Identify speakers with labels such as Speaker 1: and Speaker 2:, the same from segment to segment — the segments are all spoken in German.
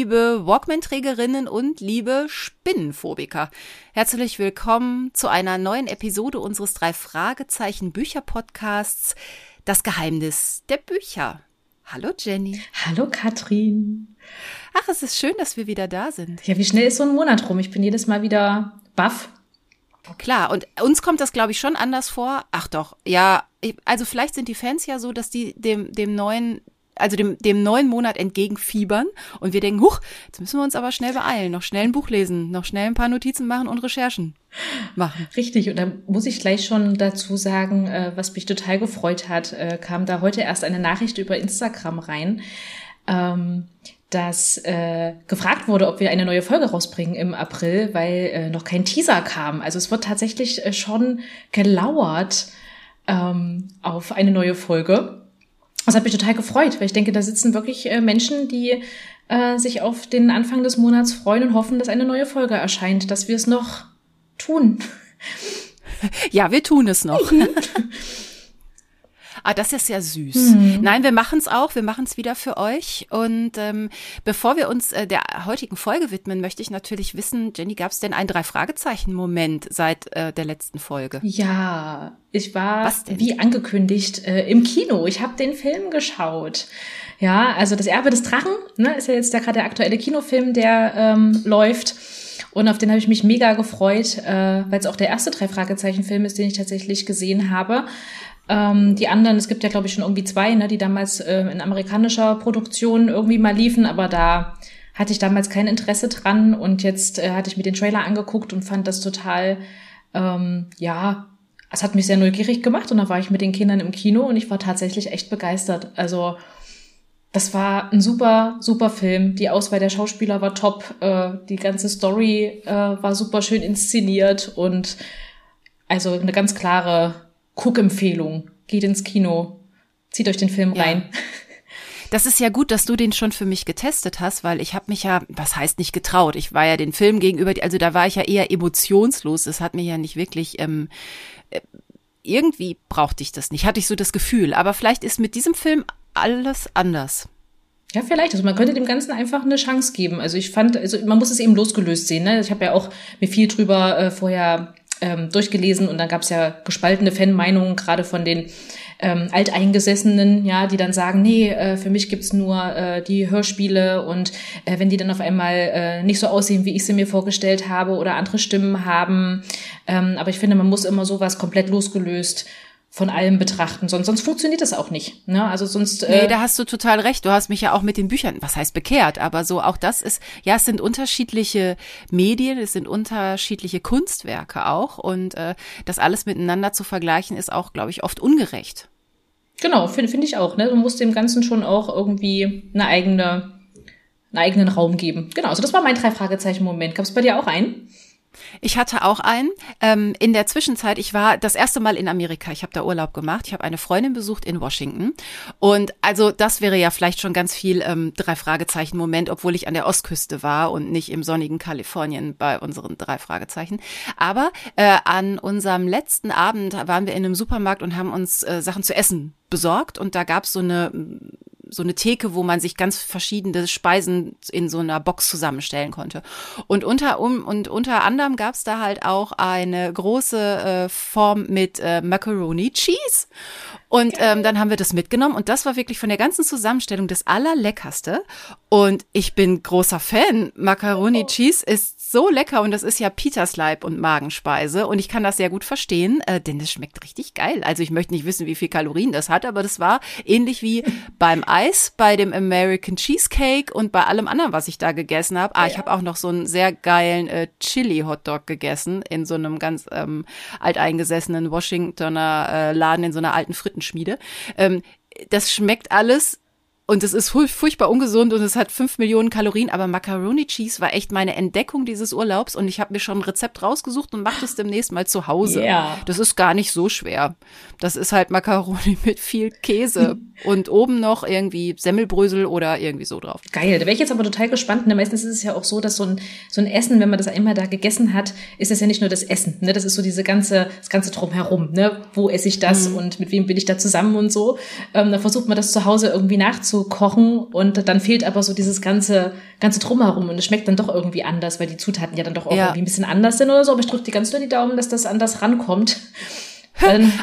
Speaker 1: Liebe Walkman-Trägerinnen und liebe Spinnenphobiker. Herzlich willkommen zu einer neuen Episode unseres drei Fragezeichen Bücher-Podcasts Das Geheimnis der Bücher. Hallo, Jenny.
Speaker 2: Hallo, Katrin.
Speaker 1: Ach, es ist schön, dass wir wieder da sind.
Speaker 2: Ja, wie schnell ist so ein Monat rum? Ich bin jedes Mal wieder baff.
Speaker 1: Klar, und uns kommt das, glaube ich, schon anders vor. Ach doch, ja, also vielleicht sind die Fans ja so, dass die dem, dem neuen also dem, dem neuen Monat entgegenfiebern und wir denken, huch, jetzt müssen wir uns aber schnell beeilen, noch schnell ein Buch lesen, noch schnell ein paar Notizen machen und Recherchen machen.
Speaker 2: Richtig, und da muss ich gleich schon dazu sagen, äh, was mich total gefreut hat, äh, kam da heute erst eine Nachricht über Instagram rein. Ähm, dass äh, gefragt wurde, ob wir eine neue Folge rausbringen im April, weil äh, noch kein Teaser kam. Also es wird tatsächlich äh, schon gelauert ähm, auf eine neue Folge. Das hat mich total gefreut, weil ich denke, da sitzen wirklich äh, Menschen, die äh, sich auf den Anfang des Monats freuen und hoffen, dass eine neue Folge erscheint, dass wir es noch tun.
Speaker 1: Ja, wir tun es noch. Ah, das ist ja süß. Mhm. Nein, wir machen es auch. Wir machen es wieder für euch. Und ähm, bevor wir uns äh, der heutigen Folge widmen, möchte ich natürlich wissen, Jenny, gab es denn einen Drei-Fragezeichen-Moment seit äh, der letzten Folge?
Speaker 2: Ja, ich war wie angekündigt äh, im Kino. Ich habe den Film geschaut. Ja, also das Erbe des Drachen ne, ist ja jetzt der gerade der aktuelle Kinofilm, der ähm, läuft. Und auf den habe ich mich mega gefreut, äh, weil es auch der erste Drei-Fragezeichen-Film ist, den ich tatsächlich gesehen habe. Ähm, die anderen, es gibt ja, glaube ich, schon irgendwie zwei, ne, die damals äh, in amerikanischer Produktion irgendwie mal liefen, aber da hatte ich damals kein Interesse dran und jetzt äh, hatte ich mir den Trailer angeguckt und fand das total, ähm, ja, es hat mich sehr neugierig gemacht und da war ich mit den Kindern im Kino und ich war tatsächlich echt begeistert. Also das war ein super, super Film. Die Auswahl der Schauspieler war top. Äh, die ganze Story äh, war super schön inszeniert und also eine ganz klare Guckempfehlung. Geht ins Kino, zieht euch den Film ja. rein.
Speaker 1: Das ist ja gut, dass du den schon für mich getestet hast, weil ich habe mich ja, was heißt nicht getraut. Ich war ja den Film gegenüber, also da war ich ja eher emotionslos. Das hat mir ja nicht wirklich ähm, äh, irgendwie brauchte ich das nicht, hatte ich so das Gefühl. Aber vielleicht ist mit diesem Film alles anders.
Speaker 2: Ja, vielleicht. Also man könnte dem Ganzen einfach eine Chance geben. Also ich fand, also man muss es eben losgelöst sehen. Ne? Ich habe ja auch mir viel drüber äh, vorher ähm, durchgelesen und dann gab es ja gespaltene Fanmeinungen, gerade von den ähm, Alteingesessenen, ja, die dann sagen, nee, äh, für mich gibt's nur äh, die Hörspiele und äh, wenn die dann auf einmal äh, nicht so aussehen, wie ich sie mir vorgestellt habe oder andere Stimmen haben. Ähm, aber ich finde, man muss immer sowas komplett losgelöst von allem betrachten. Sonst, sonst funktioniert das auch nicht. Ne? Also sonst.
Speaker 1: Äh nee, da hast du total recht. Du hast mich ja auch mit den Büchern, was heißt bekehrt, aber so auch das ist, ja, es sind unterschiedliche Medien, es sind unterschiedliche Kunstwerke auch und äh, das alles miteinander zu vergleichen ist auch, glaube ich, oft ungerecht.
Speaker 2: Genau, finde find ich auch. Ne? Du musst dem Ganzen schon auch irgendwie eine eigene, einen eigenen Raum geben. Genau, also das war mein drei Fragezeichen Moment. Gab es bei dir auch einen?
Speaker 1: Ich hatte auch einen. Ähm, in der Zwischenzeit, ich war das erste Mal in Amerika. Ich habe da Urlaub gemacht. Ich habe eine Freundin besucht in Washington. Und also das wäre ja vielleicht schon ganz viel ähm, drei Fragezeichen Moment, obwohl ich an der Ostküste war und nicht im sonnigen Kalifornien bei unseren drei Fragezeichen. Aber äh, an unserem letzten Abend waren wir in einem Supermarkt und haben uns äh, Sachen zu essen besorgt und da gab es so eine so eine Theke, wo man sich ganz verschiedene Speisen in so einer Box zusammenstellen konnte. Und unter um und unter anderem gab es da halt auch eine große äh, Form mit äh, Macaroni Cheese. Und ähm, dann haben wir das mitgenommen und das war wirklich von der ganzen Zusammenstellung das allerleckerste. Und ich bin großer Fan. Macaroni oh. Cheese ist so lecker und das ist ja Peters Leib und Magenspeise und ich kann das sehr gut verstehen, äh, denn es schmeckt richtig geil. Also ich möchte nicht wissen, wie viel Kalorien das hat, aber das war ähnlich wie beim Eis, bei dem American Cheesecake und bei allem anderen, was ich da gegessen habe. Ah, ich habe auch noch so einen sehr geilen äh, Chili Hotdog gegessen in so einem ganz ähm, alteingesessenen Washingtoner äh, Laden in so einer alten Frittenschmiede. Ähm, das schmeckt alles und es ist furchtbar ungesund und es hat fünf Millionen Kalorien, aber Macaroni Cheese war echt meine Entdeckung dieses Urlaubs und ich habe mir schon ein Rezept rausgesucht und mache das demnächst mal zu Hause. Yeah. Das ist gar nicht so schwer. Das ist halt Macaroni mit viel Käse und oben noch irgendwie Semmelbrösel oder irgendwie so drauf.
Speaker 2: Geil, da wäre ich jetzt aber total gespannt. Ne? Meistens ist es ja auch so, dass so ein, so ein Essen, wenn man das einmal da gegessen hat, ist das ja nicht nur das Essen. Ne? Das ist so diese ganze, das ganze Drumherum. Ne? Wo esse ich das mhm. und mit wem bin ich da zusammen und so. Ähm, da versucht man das zu Hause irgendwie nachzu zu kochen und dann fehlt aber so dieses ganze, ganze Drumherum und es schmeckt dann doch irgendwie anders, weil die Zutaten ja dann doch auch ja. irgendwie ein bisschen anders sind oder so. Aber ich drücke dir ganz nur die Daumen, dass das anders rankommt.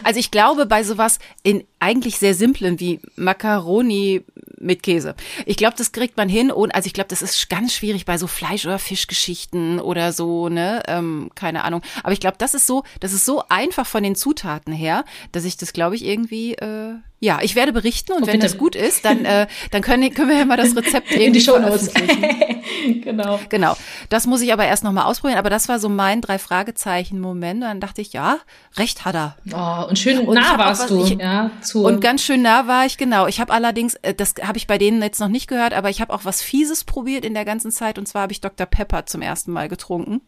Speaker 1: Also ich glaube, bei sowas in eigentlich sehr simplen wie Macaroni mit Käse. Ich glaube, das kriegt man hin und also ich glaube, das ist ganz schwierig bei so Fleisch- oder Fischgeschichten oder so, ne? Ähm, keine Ahnung. Aber ich glaube, das ist so, das ist so einfach von den Zutaten her, dass ich das, glaube ich, irgendwie äh, ja, ich werde berichten und oh, wenn bitte. das gut ist, dann, äh, dann können, können wir ja mal das Rezept In die veröffentlichen. genau. Genau. Das muss ich aber erst nochmal ausprobieren. Aber das war so mein drei Fragezeichen-Moment. Und dann dachte ich, ja, recht hat er.
Speaker 2: Oh, und schön und nah warst was, du. Ich, ja,
Speaker 1: zu und ganz schön nah war ich, genau. Ich habe allerdings, äh, das habe ich bei denen jetzt noch nicht gehört, aber ich habe auch was Fieses probiert in der ganzen Zeit. Und zwar habe ich Dr. Pepper zum ersten Mal getrunken.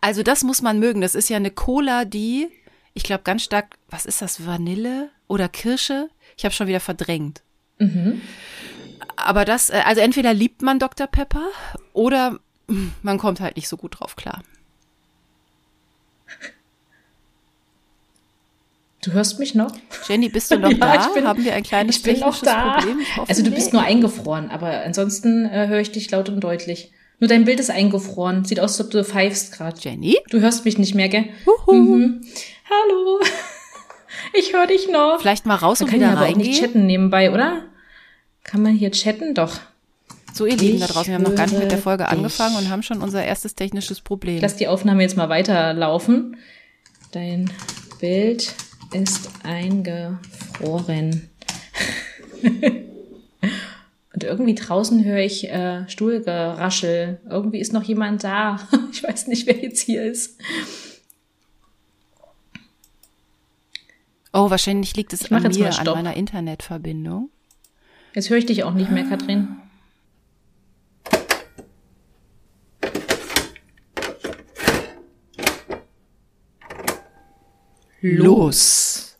Speaker 1: Also das muss man mögen. Das ist ja eine Cola, die ich glaube ganz stark, was ist das, Vanille oder Kirsche? Ich habe schon wieder verdrängt. Mhm. Aber das, äh, also entweder liebt man Dr. Pepper oder man kommt halt nicht so gut drauf klar.
Speaker 2: Du hörst mich noch?
Speaker 1: Jenny, bist du noch ja, da? Bin, Haben wir ein kleines
Speaker 2: ich bin noch da. Problem? also du bist nur eingefroren, aber ansonsten äh, höre ich dich laut und deutlich. Nur dein Bild ist eingefroren. Sieht aus, als ob du pfeifst gerade.
Speaker 1: Jenny?
Speaker 2: Du hörst mich nicht mehr, gell? Mhm. Hallo. Ich höre dich noch.
Speaker 1: Vielleicht mal raus
Speaker 2: Man
Speaker 1: und wieder
Speaker 2: reingehen. Kann aber nicht chatten nebenbei, oder? Kann man hier chatten? Doch.
Speaker 1: So, ihr Lieben da draußen, wir haben noch gar nicht mit der Folge angefangen und haben schon unser erstes technisches Problem.
Speaker 2: Lass die Aufnahme jetzt mal weiterlaufen. Dein Bild ist eingefroren. und irgendwie draußen höre ich äh, Stuhlgeraschel. Irgendwie ist noch jemand da. Ich weiß nicht, wer jetzt hier ist.
Speaker 1: Oh, wahrscheinlich liegt es an mir, an meiner Internetverbindung.
Speaker 2: Jetzt höre ich dich auch nicht mehr, Katrin.
Speaker 1: Los.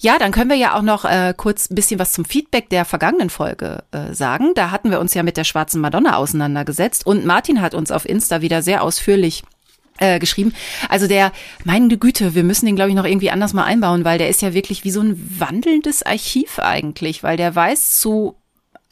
Speaker 1: Ja, dann können wir ja auch noch äh, kurz ein bisschen was zum Feedback der vergangenen Folge äh, sagen. Da hatten wir uns ja mit der schwarzen Madonna auseinandergesetzt und Martin hat uns auf Insta wieder sehr ausführlich äh, geschrieben. Also der, meine Güte, wir müssen den, glaube ich, noch irgendwie anders mal einbauen, weil der ist ja wirklich wie so ein wandelndes Archiv eigentlich, weil der weiß zu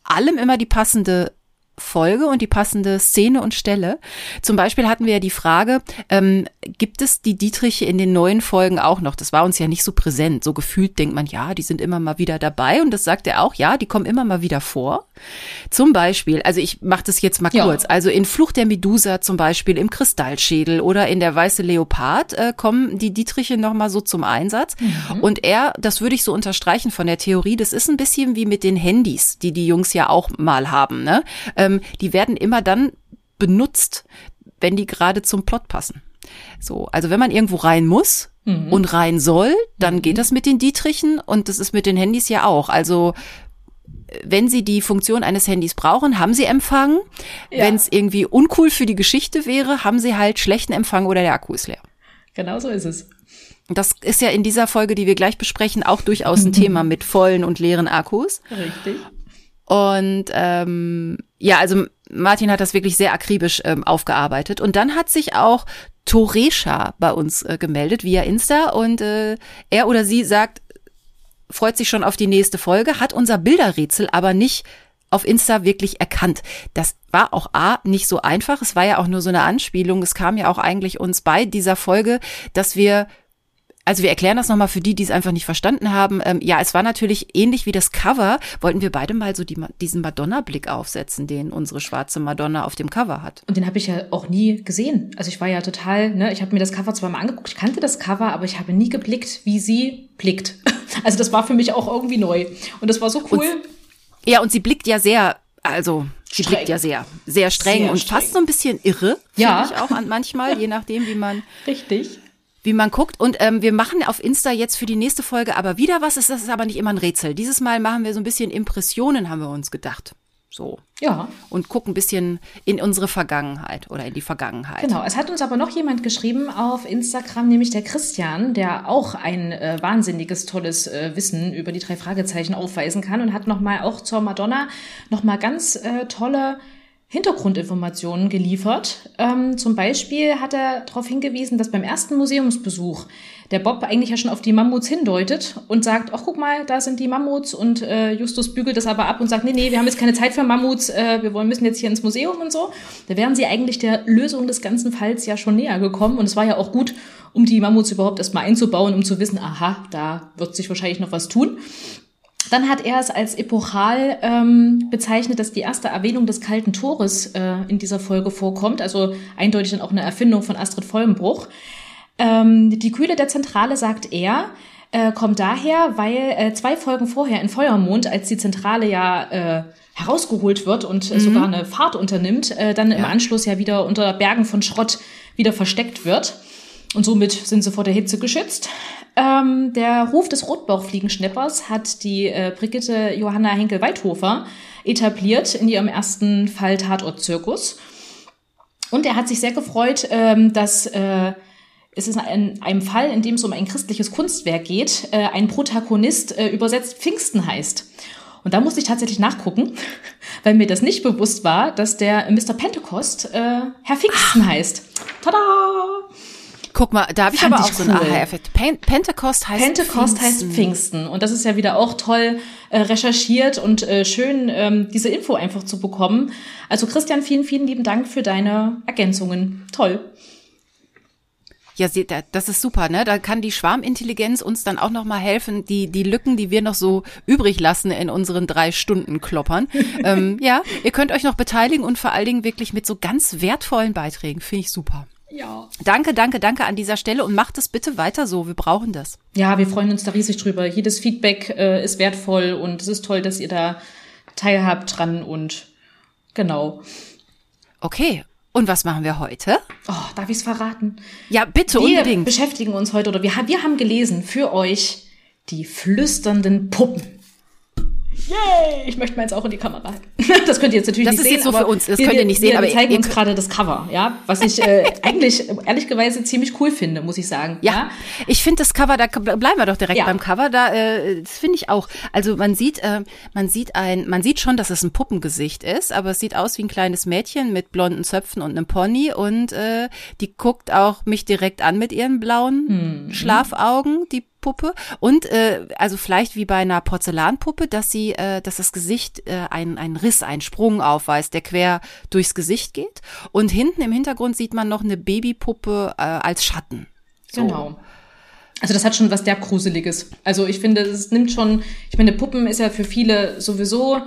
Speaker 1: allem immer die passende Folge und die passende Szene und Stelle. Zum Beispiel hatten wir ja die Frage, ähm, gibt es die Dietriche in den neuen Folgen auch noch? Das war uns ja nicht so präsent. So gefühlt denkt man, ja, die sind immer mal wieder dabei. Und das sagt er auch, ja, die kommen immer mal wieder vor. Zum Beispiel, also ich mache das jetzt mal kurz. Ja. Also in Flucht der Medusa zum Beispiel, im Kristallschädel oder in der Weiße Leopard äh, kommen die Dietriche nochmal so zum Einsatz. Mhm. Und er, das würde ich so unterstreichen von der Theorie, das ist ein bisschen wie mit den Handys, die die Jungs ja auch mal haben. Ne? Ähm, ähm, die werden immer dann benutzt, wenn die gerade zum Plot passen. So, also wenn man irgendwo rein muss mhm. und rein soll, dann mhm. geht das mit den Dietrichen und das ist mit den Handys ja auch. Also wenn Sie die Funktion eines Handys brauchen, haben Sie Empfang. Ja. Wenn es irgendwie uncool für die Geschichte wäre, haben Sie halt schlechten Empfang oder der Akku ist leer.
Speaker 2: Genau so ist es.
Speaker 1: Das ist ja in dieser Folge, die wir gleich besprechen, auch durchaus ein Thema mit vollen und leeren Akkus.
Speaker 2: Richtig.
Speaker 1: Und ähm, ja, also Martin hat das wirklich sehr akribisch ähm, aufgearbeitet. Und dann hat sich auch Toresha bei uns äh, gemeldet via Insta und äh, er oder sie sagt, freut sich schon auf die nächste Folge, hat unser Bilderrätsel aber nicht auf Insta wirklich erkannt. Das war auch A, nicht so einfach. Es war ja auch nur so eine Anspielung. Es kam ja auch eigentlich uns bei dieser Folge, dass wir also wir erklären das nochmal für die, die es einfach nicht verstanden haben. Ähm, ja, es war natürlich ähnlich wie das Cover, wollten wir beide mal so die, diesen Madonna-Blick aufsetzen, den unsere schwarze Madonna auf dem Cover hat.
Speaker 2: Und den habe ich ja auch nie gesehen. Also ich war ja total, ne, ich habe mir das Cover zwar mal angeguckt, ich kannte das Cover, aber ich habe nie geblickt, wie sie blickt. Also das war für mich auch irgendwie neu. Und das war so cool. Und,
Speaker 1: ja, und sie blickt ja sehr, also sie streng. blickt ja sehr, sehr streng sehr und streng. fast so ein bisschen irre, ja. ich auch an manchmal, je nachdem, wie man
Speaker 2: Richtig
Speaker 1: wie man guckt. Und ähm, wir machen auf Insta jetzt für die nächste Folge aber wieder was. Das ist aber nicht immer ein Rätsel. Dieses Mal machen wir so ein bisschen Impressionen, haben wir uns gedacht. So.
Speaker 2: Ja.
Speaker 1: Und gucken ein bisschen in unsere Vergangenheit oder in die Vergangenheit.
Speaker 2: Genau. Es hat uns aber noch jemand geschrieben auf Instagram, nämlich der Christian, der auch ein äh, wahnsinniges, tolles äh, Wissen über die drei Fragezeichen aufweisen kann und hat nochmal auch zur Madonna nochmal ganz äh, tolle Hintergrundinformationen geliefert. Ähm, zum Beispiel hat er darauf hingewiesen, dass beim ersten Museumsbesuch der Bob eigentlich ja schon auf die Mammuts hindeutet und sagt, ach guck mal, da sind die Mammuts und äh, Justus bügelt das aber ab und sagt, nee, nee, wir haben jetzt keine Zeit für Mammuts, äh, wir wollen, müssen jetzt hier ins Museum und so. Da wären sie eigentlich der Lösung des ganzen Falls ja schon näher gekommen und es war ja auch gut, um die Mammuts überhaupt erstmal einzubauen, um zu wissen, aha, da wird sich wahrscheinlich noch was tun. Dann hat er es als epochal ähm, bezeichnet, dass die erste Erwähnung des kalten Tores äh, in dieser Folge vorkommt, also eindeutig dann auch eine Erfindung von Astrid Vollenbruch. Ähm, die Kühle der Zentrale, sagt er, äh, kommt daher, weil äh, zwei Folgen vorher in Feuermond, als die Zentrale ja äh, herausgeholt wird und mhm. sogar eine Fahrt unternimmt, äh, dann ja. im Anschluss ja wieder unter Bergen von Schrott wieder versteckt wird. Und somit sind sie vor der Hitze geschützt. Ähm, der Ruf des Rotbauchfliegenschnippers hat die äh, Brigitte Johanna Henkel-Weidhofer etabliert in ihrem ersten Fall Tatort-Zirkus. Und er hat sich sehr gefreut, ähm, dass äh, es ist in einem Fall, in dem es um ein christliches Kunstwerk geht, äh, ein Protagonist äh, übersetzt Pfingsten heißt. Und da musste ich tatsächlich nachgucken, weil mir das nicht bewusst war, dass der Mr. Pentecost äh, Herr Pfingsten Ach. heißt. Tada!
Speaker 1: Guck mal, da habe ich aber auch ich so einen Aha-Effekt. Pentecost heißt
Speaker 2: Pentecost Pfingsten. heißt Pfingsten. Und das ist ja wieder auch toll äh, recherchiert und äh, schön, ähm, diese Info einfach zu bekommen. Also Christian, vielen, vielen lieben Dank für deine Ergänzungen. Toll.
Speaker 1: Ja, das ist super, ne? Da kann die Schwarmintelligenz uns dann auch noch mal helfen, die die Lücken, die wir noch so übrig lassen in unseren drei Stunden kloppern. ähm, ja, ihr könnt euch noch beteiligen und vor allen Dingen wirklich mit so ganz wertvollen Beiträgen. Finde ich super. Ja. Danke, danke, danke an dieser Stelle und macht es bitte weiter so. Wir brauchen das.
Speaker 2: Ja, wir freuen uns da riesig drüber. Jedes Feedback äh, ist wertvoll und es ist toll, dass ihr da teilhabt dran und genau.
Speaker 1: Okay. Und was machen wir heute?
Speaker 2: Oh, darf ich es verraten?
Speaker 1: Ja, bitte
Speaker 2: wir
Speaker 1: unbedingt.
Speaker 2: Wir beschäftigen uns heute oder wir, wir haben gelesen für euch die flüsternden Puppen. Yay! Ich möchte meins auch in die Kamera. Das könnt ihr jetzt natürlich
Speaker 1: das
Speaker 2: nicht sehen.
Speaker 1: Das ist jetzt so für uns, das wir, könnt ihr nicht sehen.
Speaker 2: Wir, wir zeigen uns gerade das Cover, ja, was ich äh, eigentlich ehrlicherweise ziemlich cool finde, muss ich sagen.
Speaker 1: Ja, ja? ich finde das Cover, da bleiben wir doch direkt ja. beim Cover. Da, äh, das finde ich auch. Also man sieht, äh, man sieht ein, man sieht schon, dass es ein Puppengesicht ist, aber es sieht aus wie ein kleines Mädchen mit blonden Zöpfen und einem Pony und äh, die guckt auch mich direkt an mit ihren blauen hm. Schlafaugen. Die Puppe und äh, also vielleicht wie bei einer Porzellanpuppe, dass sie, äh, dass das Gesicht äh, einen, einen Riss, einen Sprung aufweist, der quer durchs Gesicht geht. Und hinten im Hintergrund sieht man noch eine Babypuppe äh, als Schatten.
Speaker 2: So. Genau. Also das hat schon was derb Gruseliges. Also ich finde, es nimmt schon, ich meine, Puppen ist ja für viele sowieso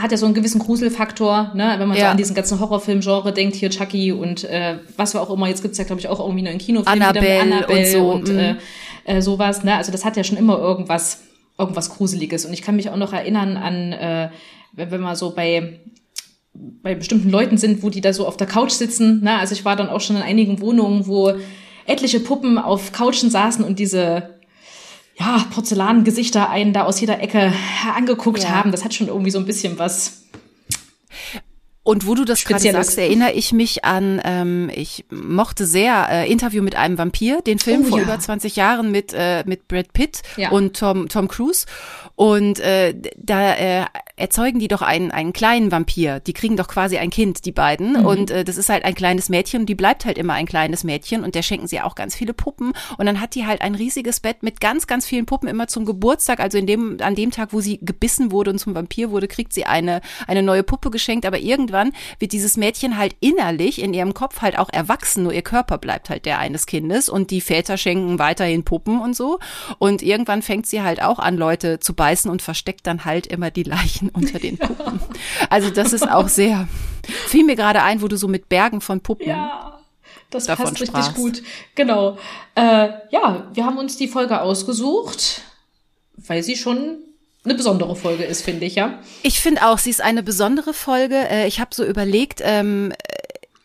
Speaker 2: hat ja so einen gewissen Gruselfaktor, ne? wenn man ja. so an diesen ganzen Horrorfilm-Genre denkt, hier Chucky und äh, was wir auch immer, jetzt gibt's ja, glaube ich, auch irgendwie einen Kinofilm
Speaker 1: Annabelle, Annabelle und, so. und
Speaker 2: äh, mhm. äh, sowas. Ne? Also das hat ja schon immer irgendwas, irgendwas Gruseliges. Und ich kann mich auch noch erinnern an, äh, wenn, wenn man so bei bei bestimmten Leuten sind, wo die da so auf der Couch sitzen. Ne? Also ich war dann auch schon in einigen Wohnungen, wo etliche Puppen auf Couchen saßen und diese ja, Porzellangesichter einen da aus jeder Ecke angeguckt ja. haben. Das hat schon irgendwie so ein bisschen was.
Speaker 1: Und wo du das gerade sagst, erinnere ich mich an, ähm, ich mochte sehr äh, Interview mit einem Vampir, den Film oh, vor ja. über 20 Jahren mit, äh, mit Brad Pitt ja. und Tom, Tom Cruise. Und äh, da äh, erzeugen die doch einen, einen kleinen Vampir. Die kriegen doch quasi ein Kind, die beiden. Mhm. Und äh, das ist halt ein kleines Mädchen. Die bleibt halt immer ein kleines Mädchen. Und der schenken sie auch ganz viele Puppen. Und dann hat die halt ein riesiges Bett mit ganz, ganz vielen Puppen immer zum Geburtstag. Also in dem, an dem Tag, wo sie gebissen wurde und zum Vampir wurde, kriegt sie eine, eine neue Puppe geschenkt. Aber irgendwann wird dieses Mädchen halt innerlich in ihrem Kopf halt auch erwachsen. Nur ihr Körper bleibt halt der eines Kindes. Und die Väter schenken weiterhin Puppen und so. Und irgendwann fängt sie halt auch an, Leute zu beißen und versteckt dann halt immer die Leichen unter den Puppen. Also das ist auch sehr, fiel mir gerade ein, wo du so mit Bergen von Puppen.
Speaker 2: Ja. Das passt richtig sprachst. gut. Genau. Äh, ja, wir haben uns die Folge ausgesucht, weil sie schon eine besondere Folge ist, finde ich, ja.
Speaker 1: Ich finde auch, sie ist eine besondere Folge. Äh, ich habe so überlegt, ähm,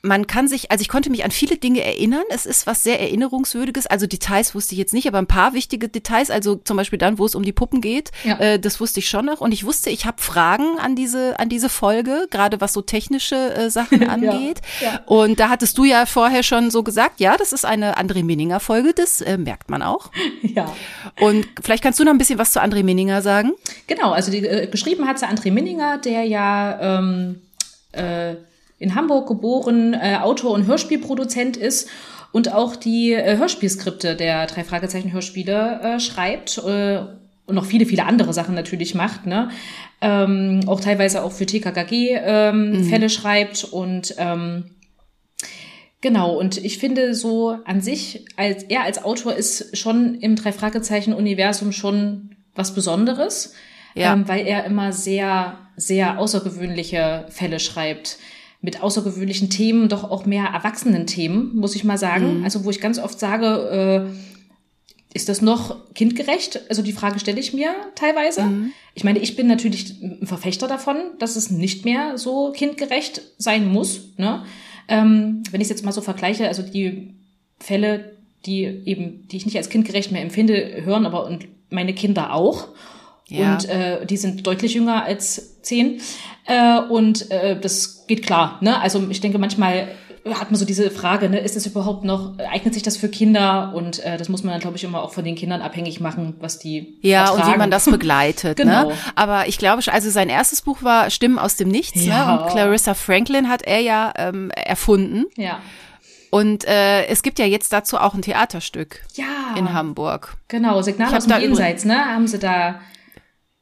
Speaker 1: man kann sich, also ich konnte mich an viele Dinge erinnern. Es ist was sehr Erinnerungswürdiges. Also Details wusste ich jetzt nicht, aber ein paar wichtige Details, also zum Beispiel dann, wo es um die Puppen geht, ja. äh, das wusste ich schon noch. Und ich wusste, ich habe Fragen an diese, an diese Folge, gerade was so technische äh, Sachen angeht. ja, ja. Und da hattest du ja vorher schon so gesagt, ja, das ist eine André Minninger Folge, das äh, merkt man auch.
Speaker 2: Ja.
Speaker 1: Und vielleicht kannst du noch ein bisschen was zu André Minninger sagen?
Speaker 2: Genau, also die, äh, geschrieben hat sie André Minninger, der ja ähm, äh, in Hamburg geboren, äh, Autor und Hörspielproduzent ist und auch die äh, Hörspielskripte der drei Fragezeichen Hörspiele äh, schreibt äh, und noch viele, viele andere Sachen natürlich macht, ne? Ähm, auch teilweise auch für TKKG ähm, mhm. Fälle schreibt und ähm, Genau, und ich finde so an sich, als er als Autor ist schon im Drei-Fragezeichen-Universum schon was Besonderes, ja. ähm, weil er immer sehr, sehr außergewöhnliche Fälle schreibt mit außergewöhnlichen Themen, doch auch mehr erwachsenen Themen, muss ich mal sagen. Mhm. Also wo ich ganz oft sage, äh, ist das noch kindgerecht? Also die Frage stelle ich mir teilweise. Mhm. Ich meine, ich bin natürlich ein Verfechter davon, dass es nicht mehr so kindgerecht sein muss. Ne? Ähm, wenn ich es jetzt mal so vergleiche, also die Fälle, die eben, die ich nicht als kindgerecht mehr empfinde, hören aber und meine Kinder auch. Ja. Und äh, die sind deutlich jünger als zehn. Äh, und äh, das geht klar. Ne? Also ich denke, manchmal hat man so diese Frage, ne, ist es überhaupt noch, eignet sich das für Kinder? Und äh, das muss man dann, glaube ich, immer auch von den Kindern abhängig machen, was die
Speaker 1: Ja, ertragen. und wie man das begleitet. Ne? genau. Ne? Aber ich glaube, also sein erstes Buch war Stimmen aus dem Nichts. Ne? Ja. Ne? Und Clarissa Franklin hat er ja ähm, erfunden.
Speaker 2: Ja.
Speaker 1: Und äh, es gibt ja jetzt dazu auch ein Theaterstück
Speaker 2: ja.
Speaker 1: in Hamburg.
Speaker 2: Genau, Signal aus dem Jenseits, ne? Haben sie da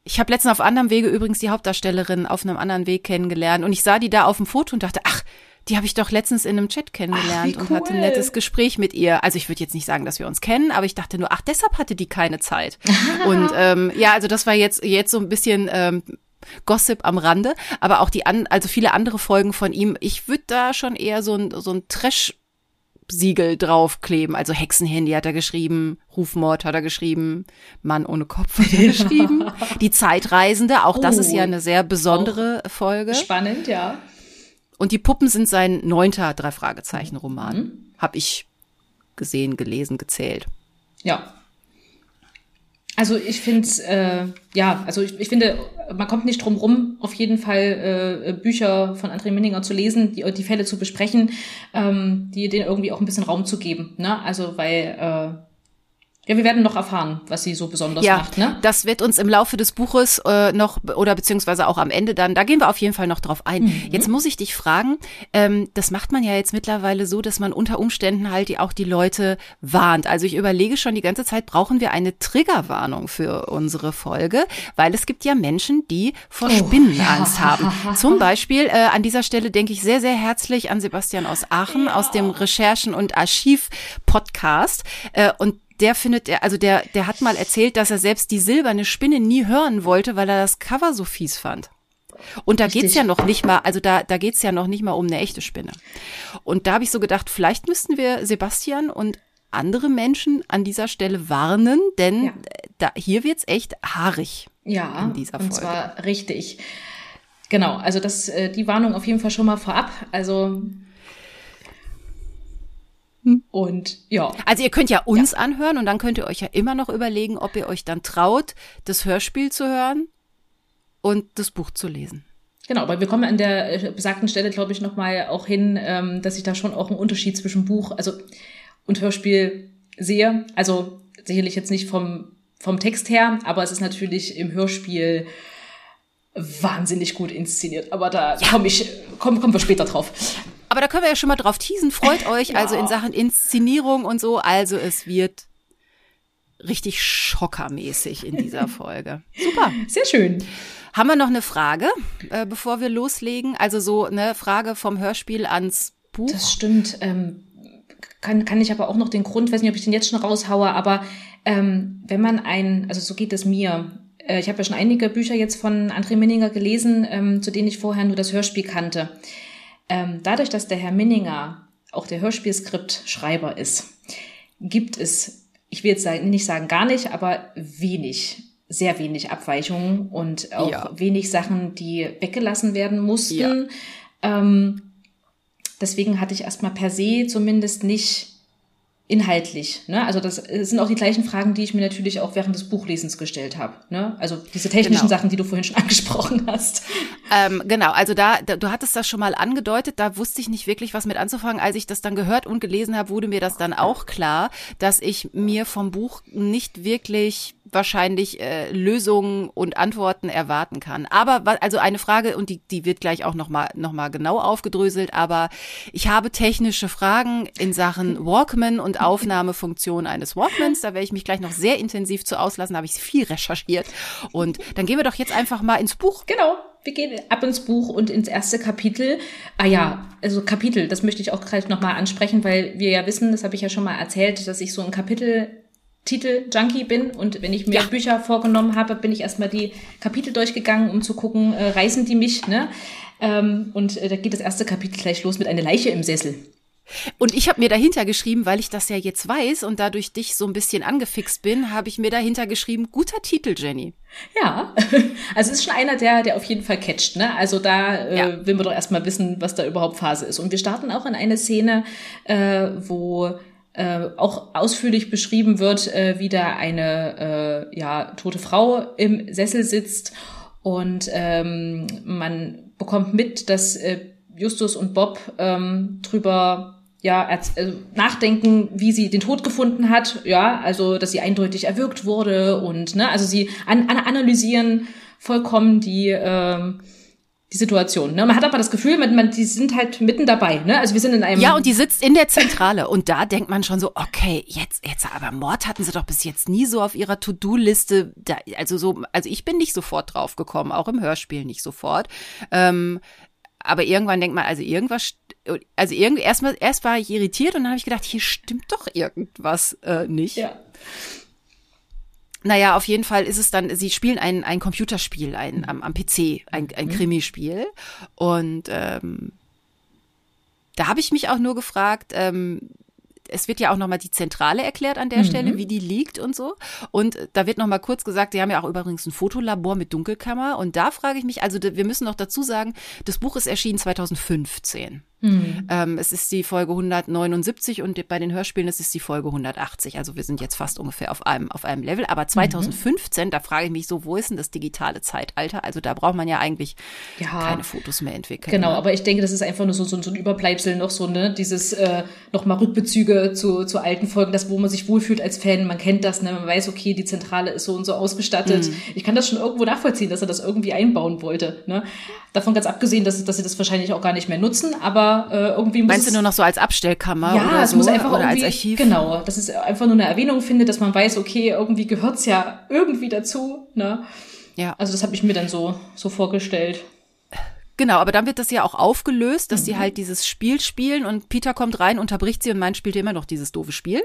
Speaker 1: ich habe letztens auf anderem Wege übrigens die Hauptdarstellerin auf einem anderen Weg kennengelernt und ich sah die da auf dem Foto und dachte, ach, die habe ich doch letztens in einem Chat kennengelernt ach, cool. und hatte ein nettes Gespräch mit ihr. Also ich würde jetzt nicht sagen, dass wir uns kennen, aber ich dachte nur, ach, deshalb hatte die keine Zeit. und ähm, ja, also das war jetzt jetzt so ein bisschen ähm, Gossip am Rande, aber auch die an, also viele andere Folgen von ihm. Ich würde da schon eher so ein so ein Trash Siegel draufkleben. Also Hexenhandy hat er geschrieben, Rufmord hat er geschrieben, Mann ohne Kopf hat er geschrieben. Die Zeitreisende, auch das ist ja oh. eine sehr besondere Folge.
Speaker 2: Spannend, ja.
Speaker 1: Und die Puppen sind sein neunter drei Fragezeichen Roman. Mhm. Hab ich gesehen, gelesen, gezählt.
Speaker 2: Ja, also ich finde äh, ja, also ich, ich finde, man kommt nicht drum rum, auf jeden Fall äh, Bücher von André Minninger zu lesen, die, die Fälle zu besprechen, ähm, die denen irgendwie auch ein bisschen Raum zu geben. Ne? Also weil äh, ja, wir werden noch erfahren, was sie so besonders ja, macht. Ne?
Speaker 1: Das wird uns im Laufe des Buches äh, noch oder beziehungsweise auch am Ende dann, da gehen wir auf jeden Fall noch drauf ein. Mhm. Jetzt muss ich dich fragen, ähm, das macht man ja jetzt mittlerweile so, dass man unter Umständen halt die, auch die Leute warnt. Also ich überlege schon die ganze Zeit, brauchen wir eine Triggerwarnung für unsere Folge, weil es gibt ja Menschen, die vor oh, Spinnenangst ja. haben. Zum Beispiel äh, an dieser Stelle denke ich sehr, sehr herzlich an Sebastian aus Aachen ja. aus dem Recherchen- und Archiv-Podcast. Äh, und der findet er, also der, der hat mal erzählt, dass er selbst die silberne Spinne nie hören wollte, weil er das Cover so fies fand. Und da Richtig. geht's ja noch nicht mal, also da, da geht's ja noch nicht mal um eine echte Spinne. Und da habe ich so gedacht, vielleicht müssten wir Sebastian und andere Menschen an dieser Stelle warnen, denn ja. da, hier wird's echt haarig.
Speaker 2: Ja, in dieser Folge. und zwar richtig. Genau, also das, äh, die Warnung auf jeden Fall schon mal vorab. Also. Und ja.
Speaker 1: Also ihr könnt ja uns ja. anhören und dann könnt ihr euch ja immer noch überlegen, ob ihr euch dann traut, das Hörspiel zu hören und das Buch zu lesen.
Speaker 2: Genau, weil wir kommen an der äh, besagten Stelle, glaube ich, nochmal auch hin, ähm, dass ich da schon auch einen Unterschied zwischen Buch also und Hörspiel sehe. Also sicherlich jetzt nicht vom, vom Text her, aber es ist natürlich im Hörspiel wahnsinnig gut inszeniert. Aber da ja. komme ich, komm, kommen wir später drauf.
Speaker 1: Aber da können wir ja schon mal drauf teasen. Freut euch ja. also in Sachen Inszenierung und so. Also es wird richtig schockermäßig in dieser Folge. Super.
Speaker 2: Sehr schön.
Speaker 1: Haben wir noch eine Frage, äh, bevor wir loslegen? Also so eine Frage vom Hörspiel ans Buch.
Speaker 2: Das stimmt. Ähm, kann, kann ich aber auch noch den Grund, weiß nicht, ob ich den jetzt schon raushaue, aber ähm, wenn man ein, also so geht es mir, äh, ich habe ja schon einige Bücher jetzt von André Minninger gelesen, ähm, zu denen ich vorher nur das Hörspiel kannte. Ähm, dadurch, dass der Herr Minninger auch der Hörspielskript-Schreiber ist, gibt es, ich will jetzt sagen, nicht sagen gar nicht, aber wenig, sehr wenig Abweichungen und auch ja. wenig Sachen, die weggelassen werden mussten. Ja. Ähm, deswegen hatte ich erstmal per se zumindest nicht inhaltlich. Ne? Also das sind auch die gleichen Fragen, die ich mir natürlich auch während des Buchlesens gestellt habe. Ne? Also diese technischen genau. Sachen, die du vorhin schon angesprochen hast.
Speaker 1: Ähm, genau, also da, da, du hattest das schon mal angedeutet, da wusste ich nicht wirklich, was mit anzufangen. Als ich das dann gehört und gelesen habe, wurde mir das dann auch klar, dass ich mir vom Buch nicht wirklich wahrscheinlich äh, Lösungen und Antworten erwarten kann. Aber also eine Frage und die die wird gleich auch noch mal noch mal genau aufgedröselt. Aber ich habe technische Fragen in Sachen Walkman und Aufnahmefunktion eines Walkmans. Da werde ich mich gleich noch sehr intensiv zu auslassen. Da habe ich viel recherchiert und dann gehen wir doch jetzt einfach mal ins Buch.
Speaker 2: Genau wir gehen ab ins Buch und ins erste Kapitel. Ah ja, also Kapitel, das möchte ich auch gleich nochmal ansprechen, weil wir ja wissen, das habe ich ja schon mal erzählt, dass ich so ein Kapitel Titel-Junkie bin und wenn ich mir ja. Bücher vorgenommen habe, bin ich erstmal die Kapitel durchgegangen, um zu gucken, äh, reißen die mich, ne? Ähm, und äh, da geht das erste Kapitel gleich los mit einer Leiche im Sessel.
Speaker 1: Und ich habe mir dahinter geschrieben, weil ich das ja jetzt weiß und dadurch dich so ein bisschen angefixt bin, habe ich mir dahinter geschrieben, guter Titel, Jenny.
Speaker 2: Ja, also es ist schon einer, der, der auf jeden Fall catcht. Ne? Also da äh, ja. will man doch erstmal wissen, was da überhaupt Phase ist. Und wir starten auch in eine Szene, äh, wo äh, auch ausführlich beschrieben wird, äh, wie da eine äh, ja, tote Frau im Sessel sitzt. Und ähm, man bekommt mit, dass äh, Justus und Bob ähm, drüber ja, also nachdenken, wie sie den Tod gefunden hat, ja, also dass sie eindeutig erwürgt wurde und ne, also sie an, an analysieren vollkommen die ähm, die Situation. Ne? Man hat aber das Gefühl, man, man, die sind halt mitten dabei. Ne? Also wir sind in einem.
Speaker 1: Ja, und die sitzt in der Zentrale. und da denkt man schon so, okay, jetzt, jetzt, aber Mord hatten sie doch bis jetzt nie so auf ihrer To-Do-Liste. Also so, also ich bin nicht sofort drauf gekommen, auch im Hörspiel nicht sofort. Ähm, aber irgendwann denkt man, also irgendwas, also irgendwie erstmal, erst war ich irritiert und dann habe ich gedacht, hier stimmt doch irgendwas äh, nicht. Ja. Naja, auf jeden Fall ist es dann, sie spielen ein, ein Computerspiel ein, am, am PC, ein, ein mhm. Krimispiel. Und ähm, da habe ich mich auch nur gefragt, ähm, es wird ja auch nochmal die Zentrale erklärt an der mhm. Stelle, wie die liegt und so. Und da wird nochmal kurz gesagt, die haben ja auch übrigens ein Fotolabor mit Dunkelkammer. Und da frage ich mich, also wir müssen noch dazu sagen, das Buch ist erschienen 2015. Mhm. Ähm, es ist die Folge 179 und bei den Hörspielen ist es die Folge 180. Also wir sind jetzt fast ungefähr auf einem, auf einem Level. Aber 2015, mhm. da frage ich mich so, wo ist denn das digitale Zeitalter? Also da braucht man ja eigentlich ja, keine Fotos mehr entwickeln.
Speaker 2: Genau, ne? aber ich denke, das ist einfach nur so, so, so ein Überbleibsel noch so, ne? Dieses äh, nochmal Rückbezüge zu, zu alten Folgen, das, wo man sich wohlfühlt als Fan. Man kennt das, ne? Man weiß, okay, die Zentrale ist so und so ausgestattet. Mhm. Ich kann das schon irgendwo nachvollziehen, dass er das irgendwie einbauen wollte. Ne? Davon ganz abgesehen, dass, dass sie das wahrscheinlich auch gar nicht mehr nutzen, aber äh, irgendwie
Speaker 1: muss Meinst du nur noch so als Abstellkammer
Speaker 2: ja,
Speaker 1: oder
Speaker 2: es
Speaker 1: so?
Speaker 2: muss einfach oder als Archiv? Genau, dass es einfach nur eine Erwähnung findet, dass man weiß, okay, irgendwie gehört's ja irgendwie dazu. Ne? Ja. Also das habe ich mir dann so, so vorgestellt.
Speaker 1: Genau, aber dann wird das ja auch aufgelöst, dass mhm. sie halt dieses Spiel spielen und Peter kommt rein, unterbricht sie und meint, spielt ihr immer noch dieses doofe Spiel.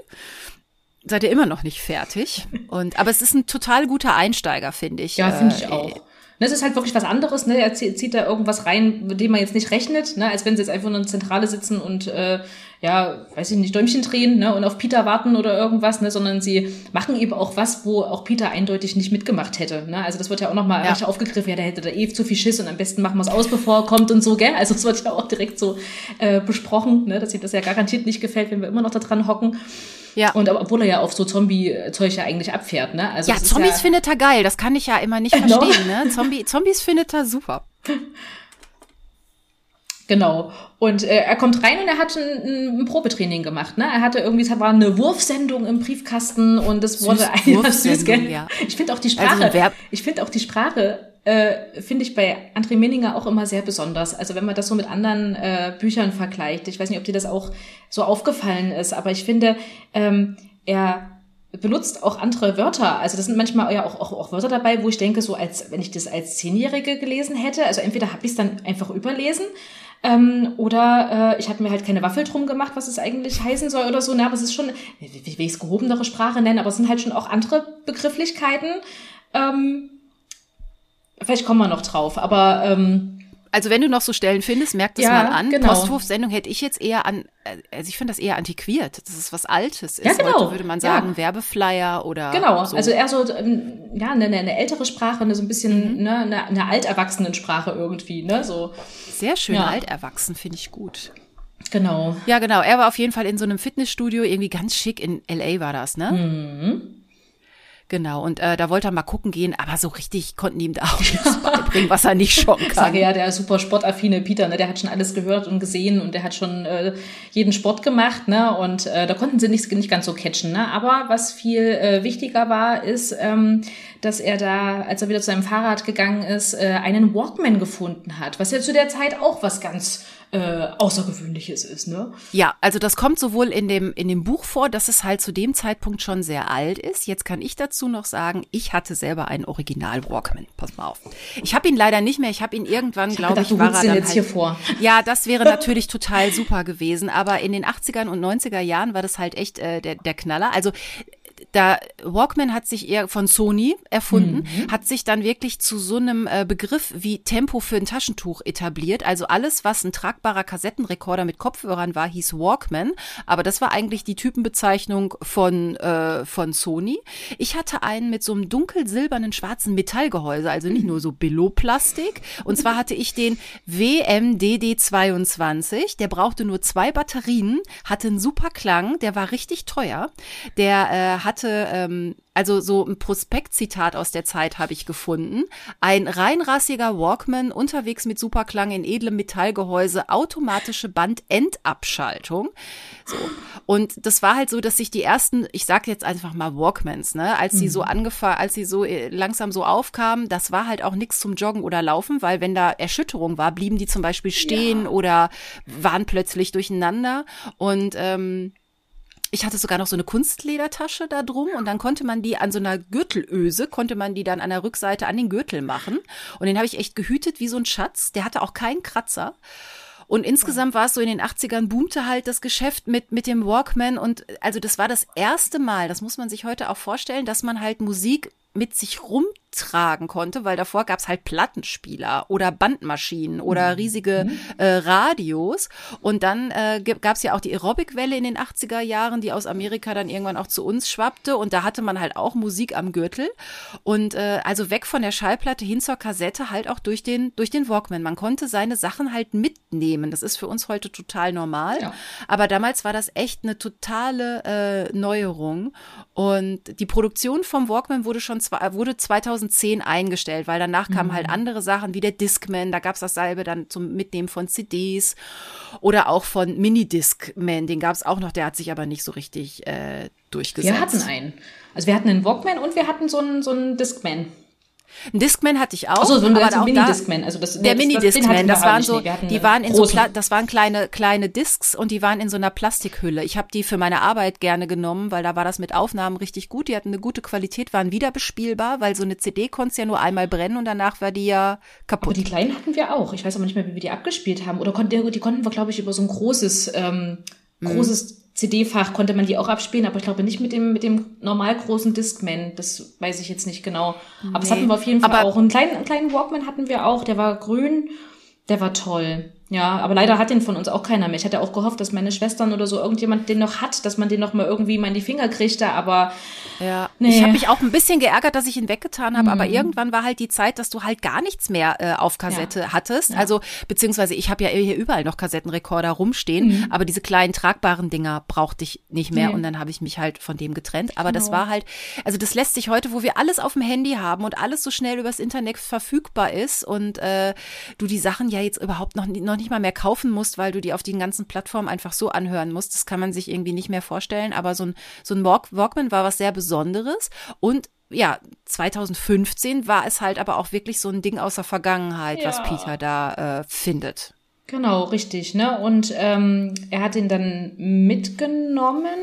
Speaker 1: Seid ihr immer noch nicht fertig. Und, aber es ist ein total guter Einsteiger, finde ich.
Speaker 2: Ja, finde ich äh, auch. Das ist halt wirklich was anderes, ne? Er zieht da irgendwas rein, mit dem man jetzt nicht rechnet, ne? Als wenn sie jetzt einfach nur in der Zentrale sitzen und äh, ja, weiß ich nicht, Däumchen drehen, ne? Und auf Peter warten oder irgendwas, ne? Sondern sie machen eben auch was, wo auch Peter eindeutig nicht mitgemacht hätte. Ne? Also das wird ja auch nochmal ja. aufgegriffen, ja, der hätte da eh zu viel Schiss und am besten machen wir es aus, bevor er kommt und so, gell? Also das wird ja auch direkt so äh, besprochen, ne? Dass ihm das ja garantiert nicht gefällt, wenn wir immer noch da dran hocken. Ja. Und obwohl er ja auf so Zombie-Zeug ja eigentlich abfährt, ne?
Speaker 1: Also ja, Zombies ja findet er geil. Das kann ich ja immer nicht genau. verstehen, ne? Zombie, Zombies findet er super.
Speaker 2: Genau. Und äh, er kommt rein und er hat ein, ein Probetraining gemacht. Ne? Er hatte irgendwie, es war eine Wurfsendung im Briefkasten und es wurde ein süß, gell? Ja. Ich finde auch die also Sprache. Also ich finde auch die Sprache äh, finde ich bei André Menninger auch immer sehr besonders. Also wenn man das so mit anderen äh, Büchern vergleicht. Ich weiß nicht, ob dir das auch so aufgefallen ist, aber ich finde, ähm, er benutzt auch andere Wörter. Also das sind manchmal ja auch, auch, auch Wörter dabei, wo ich denke, so als wenn ich das als Zehnjährige gelesen hätte. Also entweder habe ich es dann einfach überlesen ähm, oder äh, ich habe mir halt keine Waffel drum gemacht, was es eigentlich heißen soll oder so. Na, aber es ist schon, wie, wie ich es gehobenere Sprache nennen, aber es sind halt schon auch andere Begrifflichkeiten. Ähm, Vielleicht kommen wir noch drauf, aber ähm,
Speaker 1: also wenn du noch so Stellen findest, merk das ja, mal an. Genau. Posthofsendung hätte ich jetzt eher an, also ich finde das eher antiquiert, Das ist was Altes ist. Ja, genau. Heute würde man sagen ja. Werbeflyer oder
Speaker 2: Genau, so. also eher so, ähm, ja, eine, eine ältere Sprache, eine, so ein bisschen, mhm. ne, eine, eine Alterwachsenensprache irgendwie, ne, so.
Speaker 1: Sehr schön, ja. alterwachsen finde ich gut.
Speaker 2: Genau.
Speaker 1: Ja, genau. Er war auf jeden Fall in so einem Fitnessstudio, irgendwie ganz schick in L.A. war das, ne? Mhm. Genau, und äh, da wollte er mal gucken gehen, aber so richtig konnten ihm da auch nichts beibringen, was er nicht schon kann. Ich
Speaker 2: sage ja, der super sportaffine Peter, ne, der hat schon alles gehört und gesehen und der hat schon äh, jeden Sport gemacht, ne? Und äh, da konnten sie nicht, nicht ganz so catchen, ne? Aber was viel äh, wichtiger war, ist, ähm, dass er da, als er wieder zu seinem Fahrrad gegangen ist, äh, einen Walkman gefunden hat, was ja zu der Zeit auch was ganz äh, Außergewöhnliches ist, ne?
Speaker 1: Ja, also das kommt sowohl in dem, in dem Buch vor, dass es halt zu dem Zeitpunkt schon sehr alt ist. Jetzt kann ich dazu noch sagen, ich hatte selber einen Original Walkman. Pass mal auf. Ich habe ihn leider nicht mehr. Ich habe ihn irgendwann, glaube ich,
Speaker 2: war er dann jetzt halt, hier vor.
Speaker 1: Ja, das wäre natürlich total super gewesen. Aber in den 80ern und 90er Jahren war das halt echt äh, der, der Knaller. Also da Walkman hat sich eher von Sony erfunden, mhm. hat sich dann wirklich zu so einem äh, Begriff wie Tempo für ein Taschentuch etabliert. Also alles, was ein tragbarer Kassettenrekorder mit Kopfhörern war, hieß Walkman. Aber das war eigentlich die Typenbezeichnung von, äh, von Sony. Ich hatte einen mit so einem dunkelsilbernen schwarzen Metallgehäuse, also nicht nur so Billo-Plastik. Und zwar hatte ich den WMDD22. Der brauchte nur zwei Batterien, hatte einen super Klang, der war richtig teuer. Der äh, hatte, ähm, also so ein Prospektzitat aus der Zeit habe ich gefunden. Ein reinrassiger Walkman unterwegs mit Superklang in edlem Metallgehäuse, automatische Bandendabschaltung. So. Und das war halt so, dass sich die ersten, ich sage jetzt einfach mal Walkmans, ne, als sie mhm. so angefangen, als sie so äh, langsam so aufkamen, das war halt auch nichts zum Joggen oder Laufen, weil wenn da Erschütterung war, blieben die zum Beispiel stehen ja. oder waren plötzlich durcheinander. Und ähm, ich hatte sogar noch so eine Kunstledertasche da drum und dann konnte man die an so einer Gürtelöse, konnte man die dann an der Rückseite an den Gürtel machen. Und den habe ich echt gehütet wie so ein Schatz. Der hatte auch keinen Kratzer. Und insgesamt war es so in den 80ern boomte halt das Geschäft mit, mit dem Walkman und also das war das erste Mal, das muss man sich heute auch vorstellen, dass man halt Musik mit sich rumtragen konnte, weil davor gab es halt Plattenspieler oder Bandmaschinen oder mhm. riesige mhm. äh, Radios. Und dann äh, gab es ja auch die Aerobic-Welle in den 80er Jahren, die aus Amerika dann irgendwann auch zu uns schwappte. Und da hatte man halt auch Musik am Gürtel. Und äh, also weg von der Schallplatte hin zur Kassette halt auch durch den, durch den Walkman. Man konnte seine Sachen halt mitnehmen. Das ist für uns heute total normal. Ja. Aber damals war das echt eine totale äh, Neuerung. Und die Produktion vom Walkman wurde schon wurde 2010 eingestellt, weil danach kamen halt mhm. halt andere Sachen wie der Discman, da gab es dasselbe dann zum Mitnehmen von CDs oder auch von Mini-Discman, den gab es auch noch, der hat sich aber nicht so richtig äh, durchgesetzt.
Speaker 2: Wir hatten einen. Also wir hatten einen Walkman und wir hatten so einen, so einen Discman.
Speaker 1: Ein Discman hatte ich auch.
Speaker 2: Achso, so ein Mini-Discman. Also das,
Speaker 1: der Mini-Discman, das, das waren so, die waren in großen. so, das waren kleine, kleine Discs und die waren in so einer Plastikhülle. Ich habe die für meine Arbeit gerne genommen, weil da war das mit Aufnahmen richtig gut. Die hatten eine gute Qualität, waren wieder bespielbar, weil so eine CD konnte ja nur einmal brennen und danach war die ja kaputt. Aber
Speaker 2: die kleinen hatten wir auch. Ich weiß aber nicht mehr, wie wir die abgespielt haben. Oder konnten, die konnten wir, glaube ich, über so ein großes, ähm, mhm. großes CD-Fach konnte man die auch abspielen, aber ich glaube nicht mit dem, mit dem normal großen Discman. Das weiß ich jetzt nicht genau. Aber nee. das hatten wir auf jeden Fall aber auch. Einen kleinen, einen kleinen Walkman hatten wir auch, der war grün, der war toll. Ja, aber leider hat den von uns auch keiner mehr. Ich hatte auch gehofft, dass meine Schwestern oder so irgendjemand den noch hat, dass man den noch mal irgendwie mal in die Finger kriegte, aber
Speaker 1: ja. Nee. Ich habe mich auch ein bisschen geärgert, dass ich ihn weggetan habe, mhm. aber irgendwann war halt die Zeit, dass du halt gar nichts mehr äh, auf Kassette ja. hattest. Ja. Also beziehungsweise ich habe ja hier überall noch Kassettenrekorder rumstehen, mhm. aber diese kleinen tragbaren Dinger brauchte ich nicht mehr nee. und dann habe ich mich halt von dem getrennt. Aber genau. das war halt, also das lässt sich heute, wo wir alles auf dem Handy haben und alles so schnell übers Internet verfügbar ist und äh, du die Sachen ja jetzt überhaupt noch, noch noch nicht mal mehr kaufen musst, weil du die auf den ganzen Plattformen einfach so anhören musst. Das kann man sich irgendwie nicht mehr vorstellen. Aber so ein, so ein Walk Walkman war was sehr Besonderes. Und ja, 2015 war es halt aber auch wirklich so ein Ding aus der Vergangenheit, ja. was Peter da äh, findet.
Speaker 2: Genau, richtig. Ne? Und ähm, er hat ihn dann mitgenommen.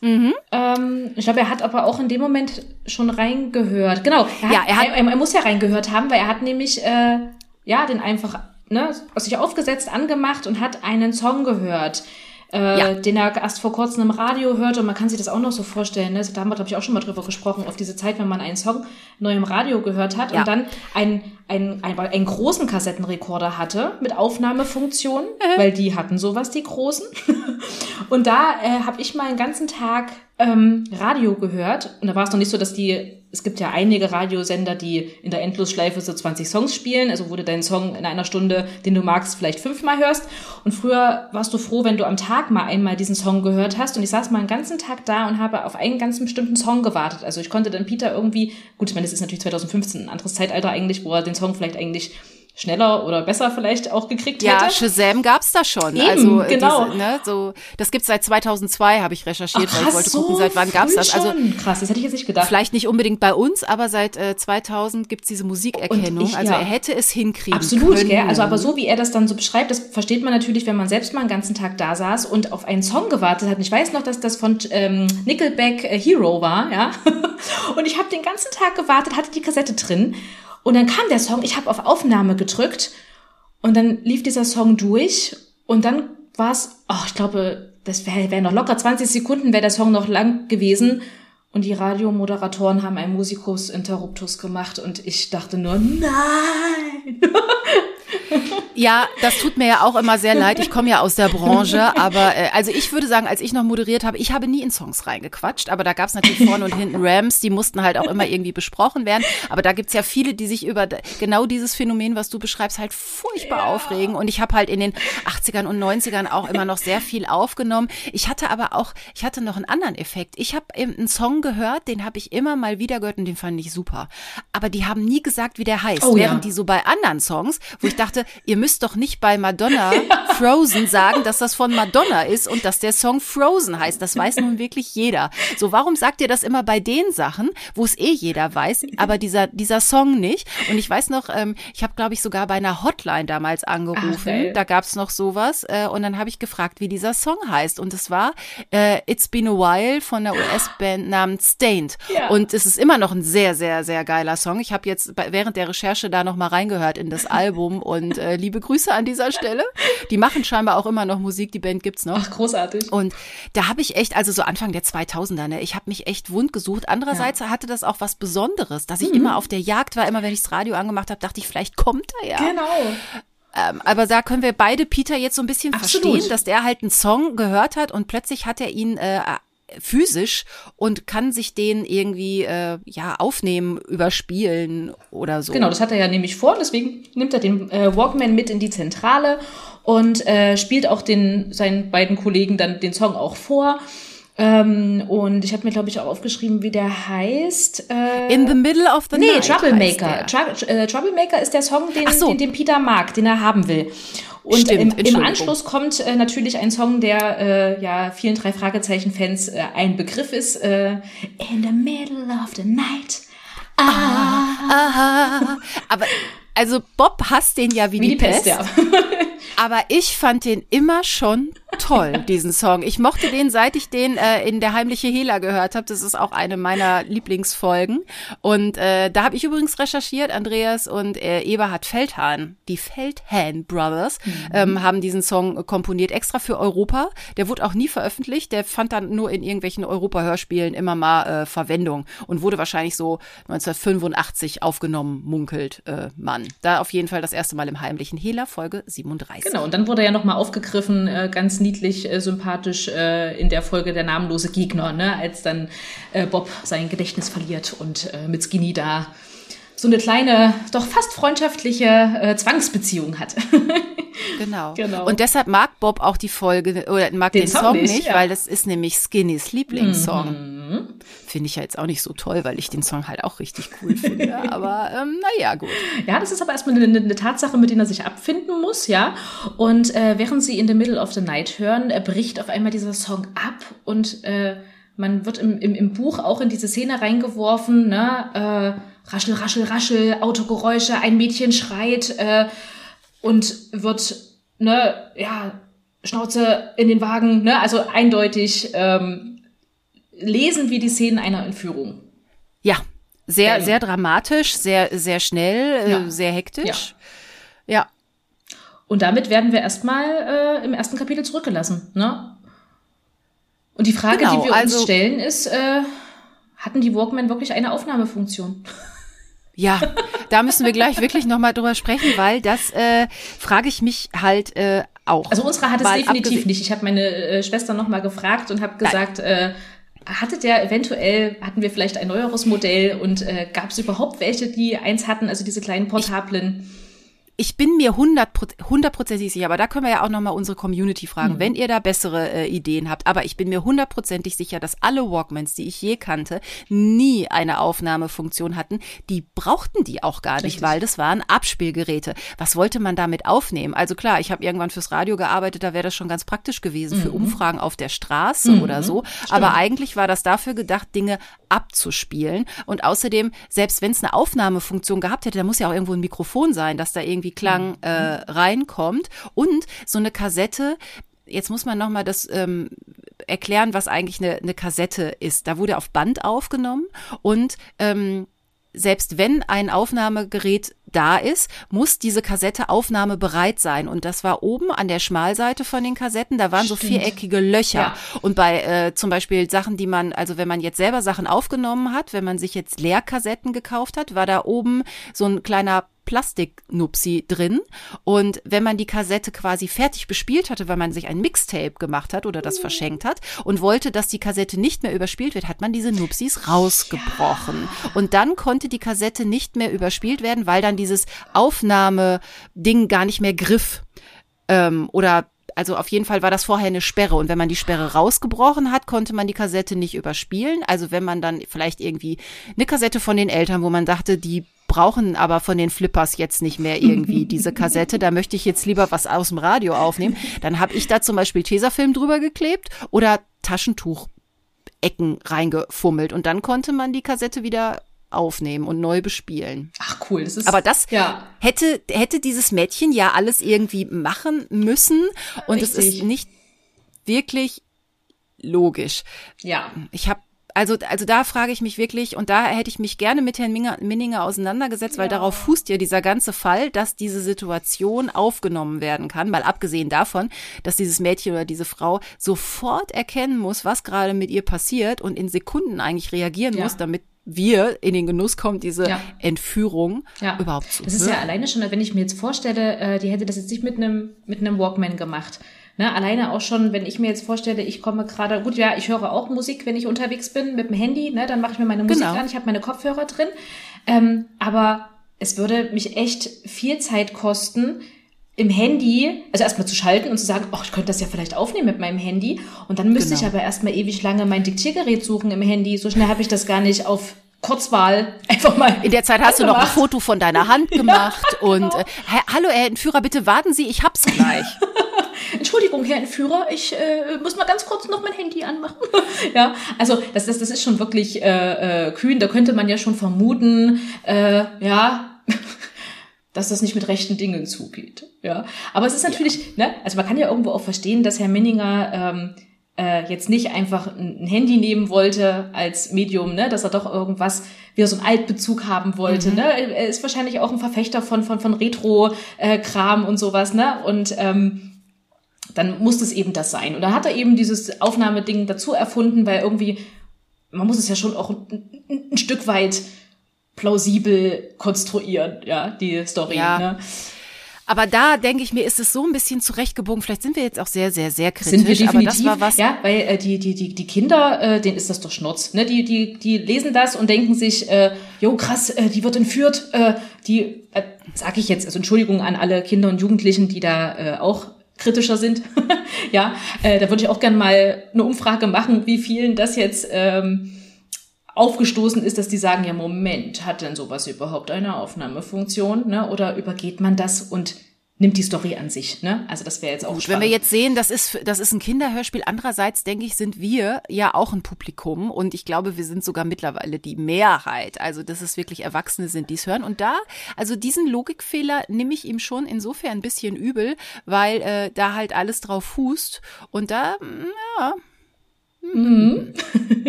Speaker 2: Mhm. Ähm, ich glaube, er hat aber auch in dem Moment schon reingehört. Genau, er, hat, ja, er, hat, er, er, muss ja reingehört haben, weil er hat nämlich äh, ja den einfach ne, sich aufgesetzt, angemacht und hat einen Song gehört. Äh, ja. den er erst vor kurzem im Radio hörte und man kann sich das auch noch so vorstellen, ne? da haben wir glaube ich auch schon mal drüber gesprochen, auf diese Zeit, wenn man einen Song neu im Radio gehört hat ja. und dann einen, einen, einen, einen großen Kassettenrekorder hatte mit Aufnahmefunktion, äh. weil die hatten sowas, die großen. und da äh, habe ich mal einen ganzen Tag ähm, Radio gehört und da war es noch nicht so, dass die es gibt ja einige Radiosender, die in der Endlosschleife so 20 Songs spielen, also wo du deinen Song in einer Stunde, den du magst, vielleicht fünfmal hörst. Und früher warst du froh, wenn du am Tag mal einmal diesen Song gehört hast. Und ich saß mal einen ganzen Tag da und habe auf einen ganz bestimmten Song gewartet. Also ich konnte dann Peter irgendwie, gut, ich meine, das ist natürlich 2015, ein anderes Zeitalter eigentlich, wo er den Song vielleicht eigentlich schneller oder besser vielleicht auch gekriegt hätte.
Speaker 1: Ja, Shazam gab's da schon.
Speaker 2: Eben, also genau. Diese,
Speaker 1: ne, so, das gibt's seit 2002, habe ich recherchiert, Ach, krass, weil ich wollte so gucken, seit wann gab's das.
Speaker 2: Also krass, das hätte ich jetzt nicht gedacht.
Speaker 1: Vielleicht nicht unbedingt bei uns, aber seit äh, 2000 gibt's diese Musikerkennung. Ich, also ja. er hätte es hinkriegen
Speaker 2: Absolut,
Speaker 1: können.
Speaker 2: Gell? Also aber so wie er das dann so beschreibt, das versteht man natürlich, wenn man selbst mal einen ganzen Tag da saß und auf einen Song gewartet hat. Und ich weiß noch, dass das von ähm, Nickelback äh, Hero war, ja. und ich habe den ganzen Tag gewartet, hatte die Kassette drin. Und dann kam der Song, ich habe auf Aufnahme gedrückt und dann lief dieser Song durch und dann war es, oh, ich glaube, das wäre wär noch locker 20 Sekunden, wäre der Song noch lang gewesen. Und die Radiomoderatoren haben einen Musikus Interruptus gemacht und ich dachte nur, nein!
Speaker 1: Ja, das tut mir ja auch immer sehr leid. Ich komme ja aus der Branche, aber äh, also ich würde sagen, als ich noch moderiert habe, ich habe nie in Songs reingequatscht, aber da gab es natürlich vorne und hinten Rams, die mussten halt auch immer irgendwie besprochen werden. Aber da gibt's ja viele, die sich über genau dieses Phänomen, was du beschreibst, halt furchtbar ja. aufregen. Und ich habe halt in den 80ern und 90ern auch immer noch sehr viel aufgenommen. Ich hatte aber auch, ich hatte noch einen anderen Effekt. Ich habe einen Song gehört, den habe ich immer mal wieder gehört und den fand ich super. Aber die haben nie gesagt, wie der heißt. Oh, während ja. die so bei anderen Songs, wo ich dachte, ihr müsst doch nicht bei Madonna ja. Frozen sagen, dass das von Madonna ist und dass der Song Frozen heißt. Das weiß nun wirklich jeder. So, warum sagt ihr das immer bei den Sachen, wo es eh jeder weiß, aber dieser, dieser Song nicht? Und ich weiß noch, ähm, ich habe, glaube ich, sogar bei einer Hotline damals angerufen. Ach, da gab's noch sowas. Äh, und dann habe ich gefragt, wie dieser Song heißt. Und es war äh, It's Been a While von der US-Band namens Stained. Ja. Und es ist immer noch ein sehr, sehr, sehr geiler Song. Ich habe jetzt bei, während der Recherche da noch mal reingehört in das Album und äh, liebe Grüße an dieser Stelle. Die machen scheinbar auch immer noch Musik, die Band gibt's noch.
Speaker 2: Ach, großartig.
Speaker 1: Und da habe ich echt, also so Anfang der 2000er, ne, ich habe mich echt wund gesucht. Andererseits ja. hatte das auch was Besonderes, dass ich mhm. immer auf der Jagd war, immer wenn ich das Radio angemacht habe, dachte ich, vielleicht kommt er ja.
Speaker 2: Genau.
Speaker 1: Ähm, aber da können wir beide Peter jetzt so ein bisschen Absolut. verstehen, dass der halt einen Song gehört hat und plötzlich hat er ihn äh, physisch und kann sich den irgendwie äh, ja aufnehmen, überspielen oder so.
Speaker 2: Genau, das hat er ja nämlich vor, deswegen nimmt er den äh, Walkman mit in die Zentrale und äh, spielt auch den seinen beiden Kollegen dann den Song auch vor. Ähm, und ich habe mir, glaube ich, auch aufgeschrieben, wie der heißt.
Speaker 1: Äh, In the Middle of the
Speaker 2: nee,
Speaker 1: Night.
Speaker 2: Nee, Troublemaker. Tr äh, Troublemaker ist der Song, den, so. den, den Peter mag, den er haben will. Und Stimmt, im, im Anschluss kommt äh, natürlich ein Song, der äh, ja vielen drei Fragezeichen-Fans äh, ein Begriff ist. Äh, In the middle of the night. Ah.
Speaker 1: ah. Aber also Bob hasst den ja wie, wie die, die Pest. Pest ja. Aber ich fand den immer schon toll, diesen Song. Ich mochte den, seit ich den äh, in der heimliche Hehler gehört habe. Das ist auch eine meiner Lieblingsfolgen. Und äh, da habe ich übrigens recherchiert, Andreas und äh, Eberhard Feldhahn, die Feldhahn Brothers, mhm. ähm, haben diesen Song komponiert, extra für Europa. Der wurde auch nie veröffentlicht. Der fand dann nur in irgendwelchen Europa-Hörspielen immer mal äh, Verwendung und wurde wahrscheinlich so 1985 aufgenommen, munkelt äh, man. Da auf jeden Fall das erste Mal im heimlichen Hehler, Folge 37.
Speaker 2: Genau, und dann wurde er nochmal aufgegriffen, äh, ganz niedlich, äh, sympathisch äh, in der Folge Der namenlose Gegner, ne? als dann äh, Bob sein Gedächtnis verliert und äh, mit Skinny da so eine kleine, doch fast freundschaftliche äh, Zwangsbeziehung hat.
Speaker 1: genau. genau. Und deshalb mag Bob auch die Folge oder mag den, den Song, Song, nicht, ja. weil das ist nämlich Skinnys Lieblingssong. Mhm. Finde ich ja jetzt auch nicht so toll, weil ich den Song halt auch richtig cool finde. aber ähm, naja, gut.
Speaker 2: Ja, das ist aber erstmal eine, eine, Tatsache, mit der er sich abfinden muss, ja. Und äh, während sie in the middle of the night hören, äh, bricht auf einmal dieser Song ab und äh, man wird im, im, im Buch auch in diese Szene reingeworfen, ne? Äh, raschel, raschel, raschel, Autogeräusche, ein Mädchen schreit äh, und wird, ne, ja, Schnauze in den Wagen, ne, also eindeutig ähm, lesen wir die Szenen einer Entführung.
Speaker 1: Ja, sehr, Bam. sehr dramatisch, sehr, sehr schnell, äh, ja. sehr hektisch. Ja. ja.
Speaker 2: Und damit werden wir erstmal äh, im ersten Kapitel zurückgelassen, ne? Und die Frage, genau, die wir uns also, stellen, ist, äh, hatten die Walkman wirklich eine Aufnahmefunktion?
Speaker 1: Ja, da müssen wir gleich wirklich nochmal drüber sprechen, weil das äh, frage ich mich halt äh, auch.
Speaker 2: Also unsere hat es definitiv nicht. Ich habe meine äh, Schwester nochmal gefragt und habe gesagt, äh, hattet ihr eventuell, hatten wir vielleicht ein neueres Modell und äh, gab es überhaupt welche, die eins hatten, also diese kleinen portablen?
Speaker 1: Ich ich bin mir hundertprozentig sicher, aber da können wir ja auch nochmal unsere Community fragen, mhm. wenn ihr da bessere äh, Ideen habt. Aber ich bin mir hundertprozentig sicher, dass alle Walkmans, die ich je kannte, nie eine Aufnahmefunktion hatten. Die brauchten die auch gar nicht, weil das waren Abspielgeräte. Was wollte man damit aufnehmen? Also klar, ich habe irgendwann fürs Radio gearbeitet, da wäre das schon ganz praktisch gewesen mhm. für Umfragen auf der Straße mhm. oder so. Stimmt. Aber eigentlich war das dafür gedacht, Dinge abzuspielen. Und außerdem, selbst wenn es eine Aufnahmefunktion gehabt hätte, da muss ja auch irgendwo ein Mikrofon sein, dass da irgendwie Klang mhm. äh, reinkommt. Und so eine Kassette, jetzt muss man nochmal das ähm, erklären, was eigentlich eine, eine Kassette ist. Da wurde auf Band aufgenommen und ähm, selbst wenn ein Aufnahmegerät da ist, muss diese Kassette aufnahmebereit sein. Und das war oben an der Schmalseite von den Kassetten, da waren Stimmt. so viereckige Löcher. Ja. Und bei äh, zum Beispiel Sachen, die man, also wenn man jetzt selber Sachen aufgenommen hat, wenn man sich jetzt Leerkassetten gekauft hat, war da oben so ein kleiner Plastiknupsi drin. Und wenn man die Kassette quasi fertig bespielt hatte, weil man sich ein Mixtape gemacht hat oder das mhm. verschenkt hat und wollte, dass die Kassette nicht mehr überspielt wird, hat man diese Nupsis rausgebrochen. Ja. Und dann konnte die Kassette nicht mehr überspielt werden, weil dann dieses Aufnahmeding gar nicht mehr griff. Ähm, oder also auf jeden Fall war das vorher eine Sperre. Und wenn man die Sperre rausgebrochen hat, konnte man die Kassette nicht überspielen. Also wenn man dann vielleicht irgendwie eine Kassette von den Eltern, wo man dachte, die brauchen aber von den Flippers jetzt nicht mehr irgendwie diese Kassette. Da möchte ich jetzt lieber was aus dem Radio aufnehmen. Dann habe ich da zum Beispiel Tesafilm drüber geklebt oder Taschentuch Ecken reingefummelt und dann konnte man die Kassette wieder aufnehmen und neu bespielen.
Speaker 2: Ach cool, das ist
Speaker 1: Aber das ja. hätte hätte dieses Mädchen ja alles irgendwie machen müssen und es ist nicht wirklich logisch.
Speaker 2: Ja.
Speaker 1: Ich habe also, also da frage ich mich wirklich, und da hätte ich mich gerne mit Herrn Minninger auseinandergesetzt, ja. weil darauf fußt ja dieser ganze Fall, dass diese Situation aufgenommen werden kann, mal abgesehen davon, dass dieses Mädchen oder diese Frau sofort erkennen muss, was gerade mit ihr passiert und in Sekunden eigentlich reagieren ja. muss, damit wir in den Genuss kommen, diese ja. Entführung ja. überhaupt zu
Speaker 2: Das ist ja alleine schon, wenn ich mir jetzt vorstelle, äh, die hätte das jetzt nicht mit einem mit einem Walkman gemacht. Ne, alleine auch schon, wenn ich mir jetzt vorstelle, ich komme gerade, gut, ja, ich höre auch Musik, wenn ich unterwegs bin mit dem Handy, ne, dann mache ich mir meine Musik genau. an, ich habe meine Kopfhörer drin. Ähm, aber es würde mich echt viel Zeit kosten, im Handy, also erstmal zu schalten und zu sagen, oh, ich könnte das ja vielleicht aufnehmen mit meinem Handy. Und dann müsste genau. ich aber erstmal ewig lange mein Diktiergerät suchen im Handy. So schnell habe ich das gar nicht auf Kurzwahl einfach mal.
Speaker 1: In der Zeit hast du noch ein Foto von deiner Hand gemacht ja, genau. und äh, hallo Herr Entführer, bitte warten Sie, ich hab's gleich.
Speaker 2: Entschuldigung, Herr Entführer, ich äh, muss mal ganz kurz noch mein Handy anmachen. ja, also das, das, das ist schon wirklich äh, äh, kühn. Da könnte man ja schon vermuten, äh, ja, dass das nicht mit rechten Dingen zugeht. Ja, aber es ist natürlich, ja. ne, also man kann ja irgendwo auch verstehen, dass Herr Minninger ähm, äh, jetzt nicht einfach ein Handy nehmen wollte als Medium, ne, dass er doch irgendwas wie so einen Altbezug haben wollte. Mhm. Ne? Er ist wahrscheinlich auch ein Verfechter von von von Retro-Kram äh, und sowas, ne? Und ähm, dann muss es eben das sein. Und da hat er eben dieses Aufnahmeding dazu erfunden, weil irgendwie, man muss es ja schon auch ein, ein Stück weit plausibel konstruieren, ja, die Story. Ja. Ne?
Speaker 1: Aber da denke ich mir, ist es so ein bisschen zurechtgebogen. Vielleicht sind wir jetzt auch sehr, sehr, sehr kritisch. Sind wir definitiv,
Speaker 2: aber das war was. Ja, weil äh, die, die, die, die Kinder, äh, denen ist das doch Schnurz. Ne? Die, die, die lesen das und denken sich, äh, jo krass, äh, die wird entführt. Äh, die, äh, sag ich jetzt, also Entschuldigung an alle Kinder und Jugendlichen, die da äh, auch kritischer sind. ja, äh, da würde ich auch gerne mal eine Umfrage machen, wie vielen das jetzt ähm, aufgestoßen ist, dass die sagen, ja, Moment, hat denn sowas überhaupt eine Aufnahmefunktion? Ne? Oder übergeht man das und nimmt die Story an sich. Ne? Also das wäre jetzt auch Gut,
Speaker 1: spannend. Wenn wir jetzt sehen, das ist, das ist ein Kinderhörspiel. Andererseits, denke ich, sind wir ja auch ein Publikum und ich glaube, wir sind sogar mittlerweile die Mehrheit. Also, dass es wirklich Erwachsene sind, die es hören. Und da, also diesen Logikfehler nehme ich ihm schon insofern ein bisschen übel, weil äh, da halt alles drauf fußt. Und da, ja,
Speaker 2: Mhm.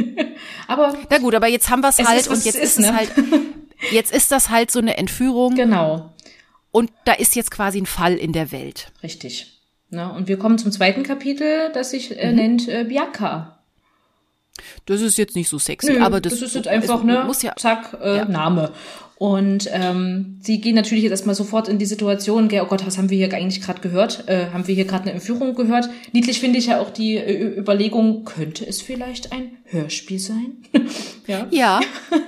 Speaker 2: aber
Speaker 1: na gut, aber jetzt haben wir es halt und jetzt ist, ist ne? es halt jetzt ist das halt so eine Entführung.
Speaker 2: Genau.
Speaker 1: Und da ist jetzt quasi ein Fall in der Welt.
Speaker 2: Richtig. Na, und wir kommen zum zweiten Kapitel, das sich äh, mhm. nennt äh, Bianca.
Speaker 1: Das ist jetzt nicht so sexy, Nö, aber das,
Speaker 2: das ist jetzt einfach, ne,
Speaker 1: muss ja,
Speaker 2: zack, äh, ja. Name. Und ähm, sie gehen natürlich jetzt erstmal sofort in die Situation, gell, oh Gott, was haben wir hier eigentlich gerade gehört? Äh, haben wir hier gerade eine Entführung gehört? Niedlich finde ich ja auch die äh, Überlegung, könnte es vielleicht ein Hörspiel sein?
Speaker 1: ja. Ja.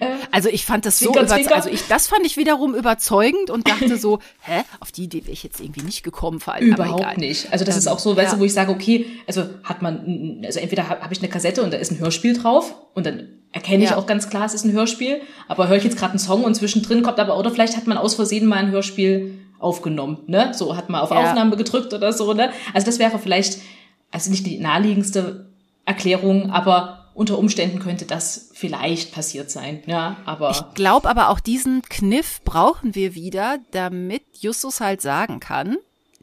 Speaker 1: Äh, also ich fand das so überzeugend, also ich das fand ich wiederum überzeugend und dachte so, hä, auf die Idee wäre ich jetzt irgendwie nicht gekommen, vor allem.
Speaker 2: Überhaupt nicht. Also das ähm, ist auch so, weißt ja. du, wo ich sage, okay, also hat man, also entweder habe hab ich eine Kassette und da ist ein Hörspiel drauf und dann erkenne ich ja. auch ganz klar, es ist ein Hörspiel, aber höre ich jetzt gerade einen Song und zwischendrin kommt aber, oder vielleicht hat man aus Versehen mal ein Hörspiel aufgenommen, ne? So hat man auf ja. Aufnahme gedrückt oder so, ne? Also das wäre vielleicht, also nicht die naheliegendste Erklärung, aber unter Umständen könnte das vielleicht passiert sein, ja, aber.
Speaker 1: Ich glaube aber auch diesen Kniff brauchen wir wieder, damit Justus halt sagen kann,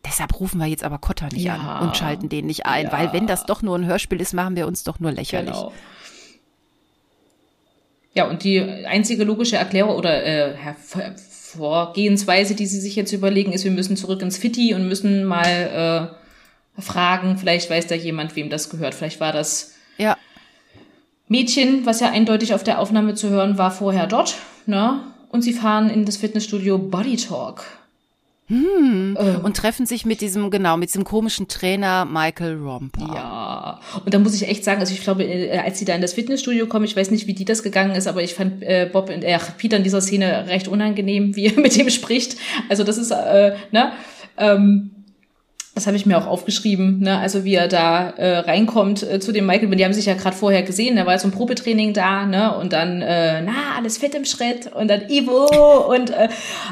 Speaker 1: deshalb rufen wir jetzt aber Kotter nicht ja. an und schalten den nicht ein, ja. weil wenn das doch nur ein Hörspiel ist, machen wir uns doch nur lächerlich. Genau.
Speaker 2: Ja, und die einzige logische Erklärung oder äh, Vorgehensweise, die sie sich jetzt überlegen, ist, wir müssen zurück ins Fitti und müssen mal äh, fragen, vielleicht weiß da jemand, wem das gehört. Vielleicht war das
Speaker 1: ja.
Speaker 2: Mädchen, was ja eindeutig auf der Aufnahme zu hören war, vorher dort. Ne? Und sie fahren in das Fitnessstudio Body Talk.
Speaker 1: Hm. Äh. Und treffen sich mit diesem, genau, mit diesem komischen Trainer Michael Romper.
Speaker 2: Ja. Und da muss ich echt sagen, also ich glaube, äh, als sie da in das Fitnessstudio kommen, ich weiß nicht, wie die das gegangen ist, aber ich fand äh, Bob und äh, Peter in dieser Szene recht unangenehm, wie er mit dem spricht. Also das ist, äh, ne? Ähm, das habe ich mir auch aufgeschrieben, ne? also wie er da äh, reinkommt äh, zu dem Michael, die haben sich ja gerade vorher gesehen, da war so ein Probetraining da, ne? Und dann, äh, na, alles fett im Schritt und dann Ivo und äh,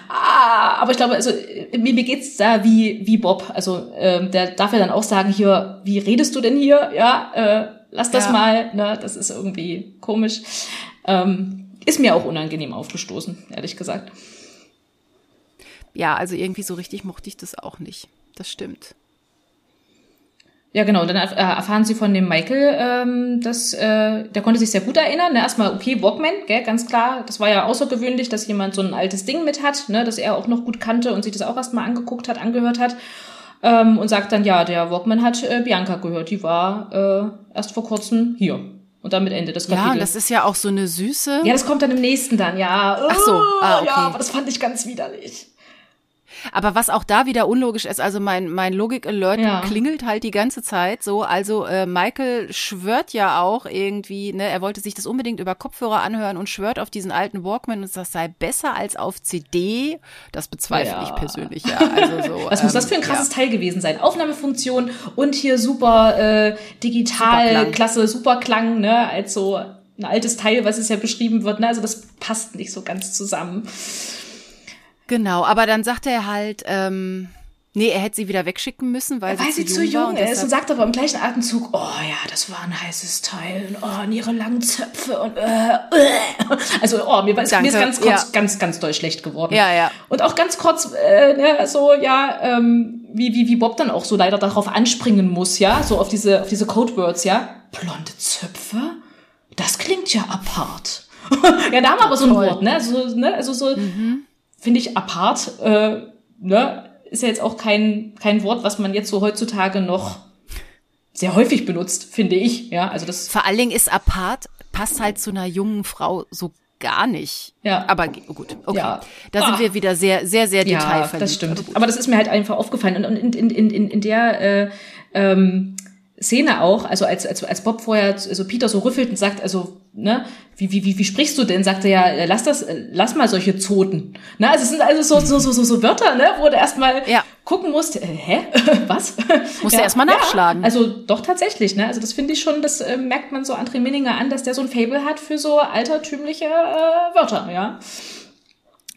Speaker 2: ah, aber ich glaube, also mir, mir geht's da wie, wie Bob. Also äh, der darf ja dann auch sagen, hier, wie redest du denn hier? Ja, äh, lass das ja. mal, ne? Das ist irgendwie komisch. Ähm, ist mir auch unangenehm aufgestoßen, ehrlich gesagt.
Speaker 1: Ja, also irgendwie so richtig mochte ich das auch nicht das stimmt.
Speaker 2: Ja, genau. Und dann erfahren sie von dem Michael, ähm, dass äh, der konnte sich sehr gut erinnern. Ne? Erstmal, okay, Walkman, gell, ganz klar. Das war ja außergewöhnlich, dass jemand so ein altes Ding mit hat, ne? das er auch noch gut kannte und sich das auch erstmal angeguckt hat, angehört hat. Ähm, und sagt dann, ja, der Walkman hat äh, Bianca gehört. Die war äh, erst vor kurzem hier. Und damit Ende des Kapitels.
Speaker 1: Ja, das ist ja auch so eine süße.
Speaker 2: Ja, das kommt dann im nächsten dann, ja.
Speaker 1: Ach so, ah, okay.
Speaker 2: Ja, aber das fand ich ganz widerlich.
Speaker 1: Aber was auch da wieder unlogisch ist, also mein, mein Logik-Alert ja. klingelt halt die ganze Zeit so. Also äh, Michael schwört ja auch irgendwie, ne, er wollte sich das unbedingt über Kopfhörer anhören und schwört auf diesen alten Walkman und das sei besser als auf CD. Das bezweifle ja. ich persönlich, ja. Also so,
Speaker 2: was ähm, muss das für ein krasses ja. Teil gewesen sein? Aufnahmefunktion und hier super äh, digital, Superklang. klasse Superklang, ne, als so ein altes Teil, was es ja beschrieben wird. Ne? Also das passt nicht so ganz zusammen.
Speaker 1: Genau, aber dann sagt er halt, ähm, nee, er hätte sie wieder wegschicken müssen, weil,
Speaker 2: weil sie, zu jung, jung ist und sagt aber im gleichen Atemzug, oh ja, das war ein heißes Teil und oh, und ihre langen Zöpfe und äh, äh. also oh, mir, mir ist ganz kurz ja. ganz ganz doll schlecht geworden.
Speaker 1: Ja, ja.
Speaker 2: Und auch ganz kurz äh, ne, so ja, ähm, wie wie wie Bob dann auch so leider darauf anspringen muss, ja, so auf diese auf diese Codewords, ja, blonde Zöpfe, das klingt ja apart. ja, da haben wir aber so ein Wort, ne, so ne, also so mhm finde ich apart, äh, ne, ist ja jetzt auch kein, kein Wort, was man jetzt so heutzutage noch sehr häufig benutzt, finde ich. Ja, also das.
Speaker 1: Vor allen Dingen ist apart, passt halt zu einer jungen Frau so gar nicht.
Speaker 2: Ja.
Speaker 1: Aber gut, okay. Ja. Da sind ah. wir wieder sehr, sehr, sehr detailverliebt.
Speaker 2: Ja, das stimmt. Aber das ist mir halt einfach aufgefallen. Und in, in, in, in, in der äh, ähm, Szene auch, also als, als, als Bob vorher, also Peter so rüffelt und sagt, also, ne, wie, wie, wie, wie sprichst du denn? Sagt er ja, äh, lass das, äh, lass mal solche Zoten. Ne, also es sind also so, so, so, so, so Wörter, ne, wo du erstmal ja. gucken musst, äh, hä, was?
Speaker 1: Musst ja, du erstmal nachschlagen.
Speaker 2: Ja, also doch tatsächlich, ne, also das finde ich schon, das äh, merkt man so André Minninger an, dass der so ein Fable hat für so altertümliche äh, Wörter, ja.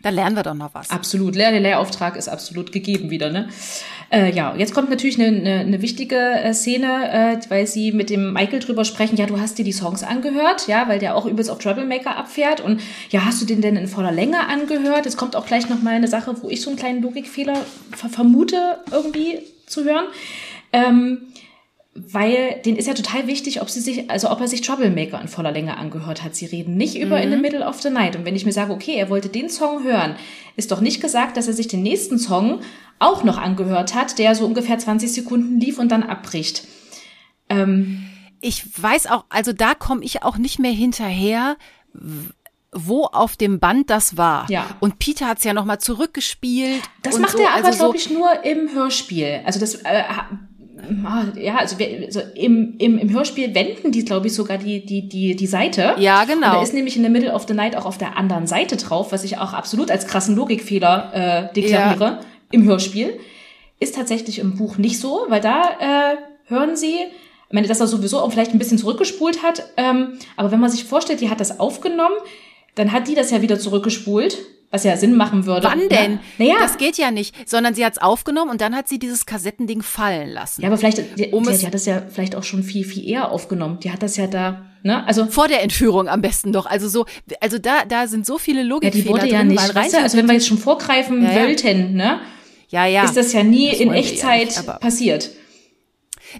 Speaker 1: Da lernen wir doch noch was.
Speaker 2: Absolut. Der Lehrauftrag ist absolut gegeben wieder, ne? Äh, ja, jetzt kommt natürlich eine, eine, eine wichtige äh, Szene, äh, weil sie mit dem Michael drüber sprechen, ja, du hast dir die Songs angehört, ja, weil der auch übelst auf Troublemaker abfährt und ja, hast du den denn in voller Länge angehört? Jetzt kommt auch gleich noch mal eine Sache, wo ich so einen kleinen Logikfehler ver vermute, irgendwie zu hören. Ähm, weil den ist ja total wichtig, ob sie sich, also ob er sich Troublemaker in voller Länge angehört hat. Sie reden nicht über mhm. In the Middle of the Night. Und wenn ich mir sage, okay, er wollte den Song hören, ist doch nicht gesagt, dass er sich den nächsten Song auch noch angehört hat, der so ungefähr 20 Sekunden lief und dann abbricht.
Speaker 1: Ähm, ich weiß auch, also da komme ich auch nicht mehr hinterher wo auf dem Band das war.
Speaker 2: Ja.
Speaker 1: Und Peter hat es ja nochmal zurückgespielt.
Speaker 2: Das macht
Speaker 1: so.
Speaker 2: er aber,
Speaker 1: also
Speaker 2: glaube ich, nur im Hörspiel. Also das, äh, ja, also, also im, im, im Hörspiel wenden die, glaube ich, sogar die, die, die, die Seite.
Speaker 1: Ja, genau. Und
Speaker 2: da ist nämlich in the Middle of the Night auch auf der anderen Seite drauf, was ich auch absolut als krassen Logikfehler äh, deklariere ja. im Hörspiel. Ist tatsächlich im Buch nicht so, weil da äh, hören sie, ich meine, dass er sowieso auch vielleicht ein bisschen zurückgespult hat, ähm, aber wenn man sich vorstellt, die hat das aufgenommen, dann hat die das ja wieder zurückgespult, was ja Sinn machen würde.
Speaker 1: Wann denn? Naja. Das geht ja nicht, sondern sie hat es aufgenommen und dann hat sie dieses Kassettending fallen lassen.
Speaker 2: Ja, aber vielleicht, die, um die, die hat das ja vielleicht auch schon viel, viel eher aufgenommen. Die hat das ja da, ne? Also
Speaker 1: vor der Entführung am besten doch. Also so, also da, da sind so viele Logikfehler
Speaker 2: ja, die wurde ja
Speaker 1: drin,
Speaker 2: nicht. Weißt du, also wenn wir jetzt schon vorgreifen ja, wollten, ne?
Speaker 1: Ja, ja.
Speaker 2: Ist das ja nie das in Echtzeit ja nicht, passiert.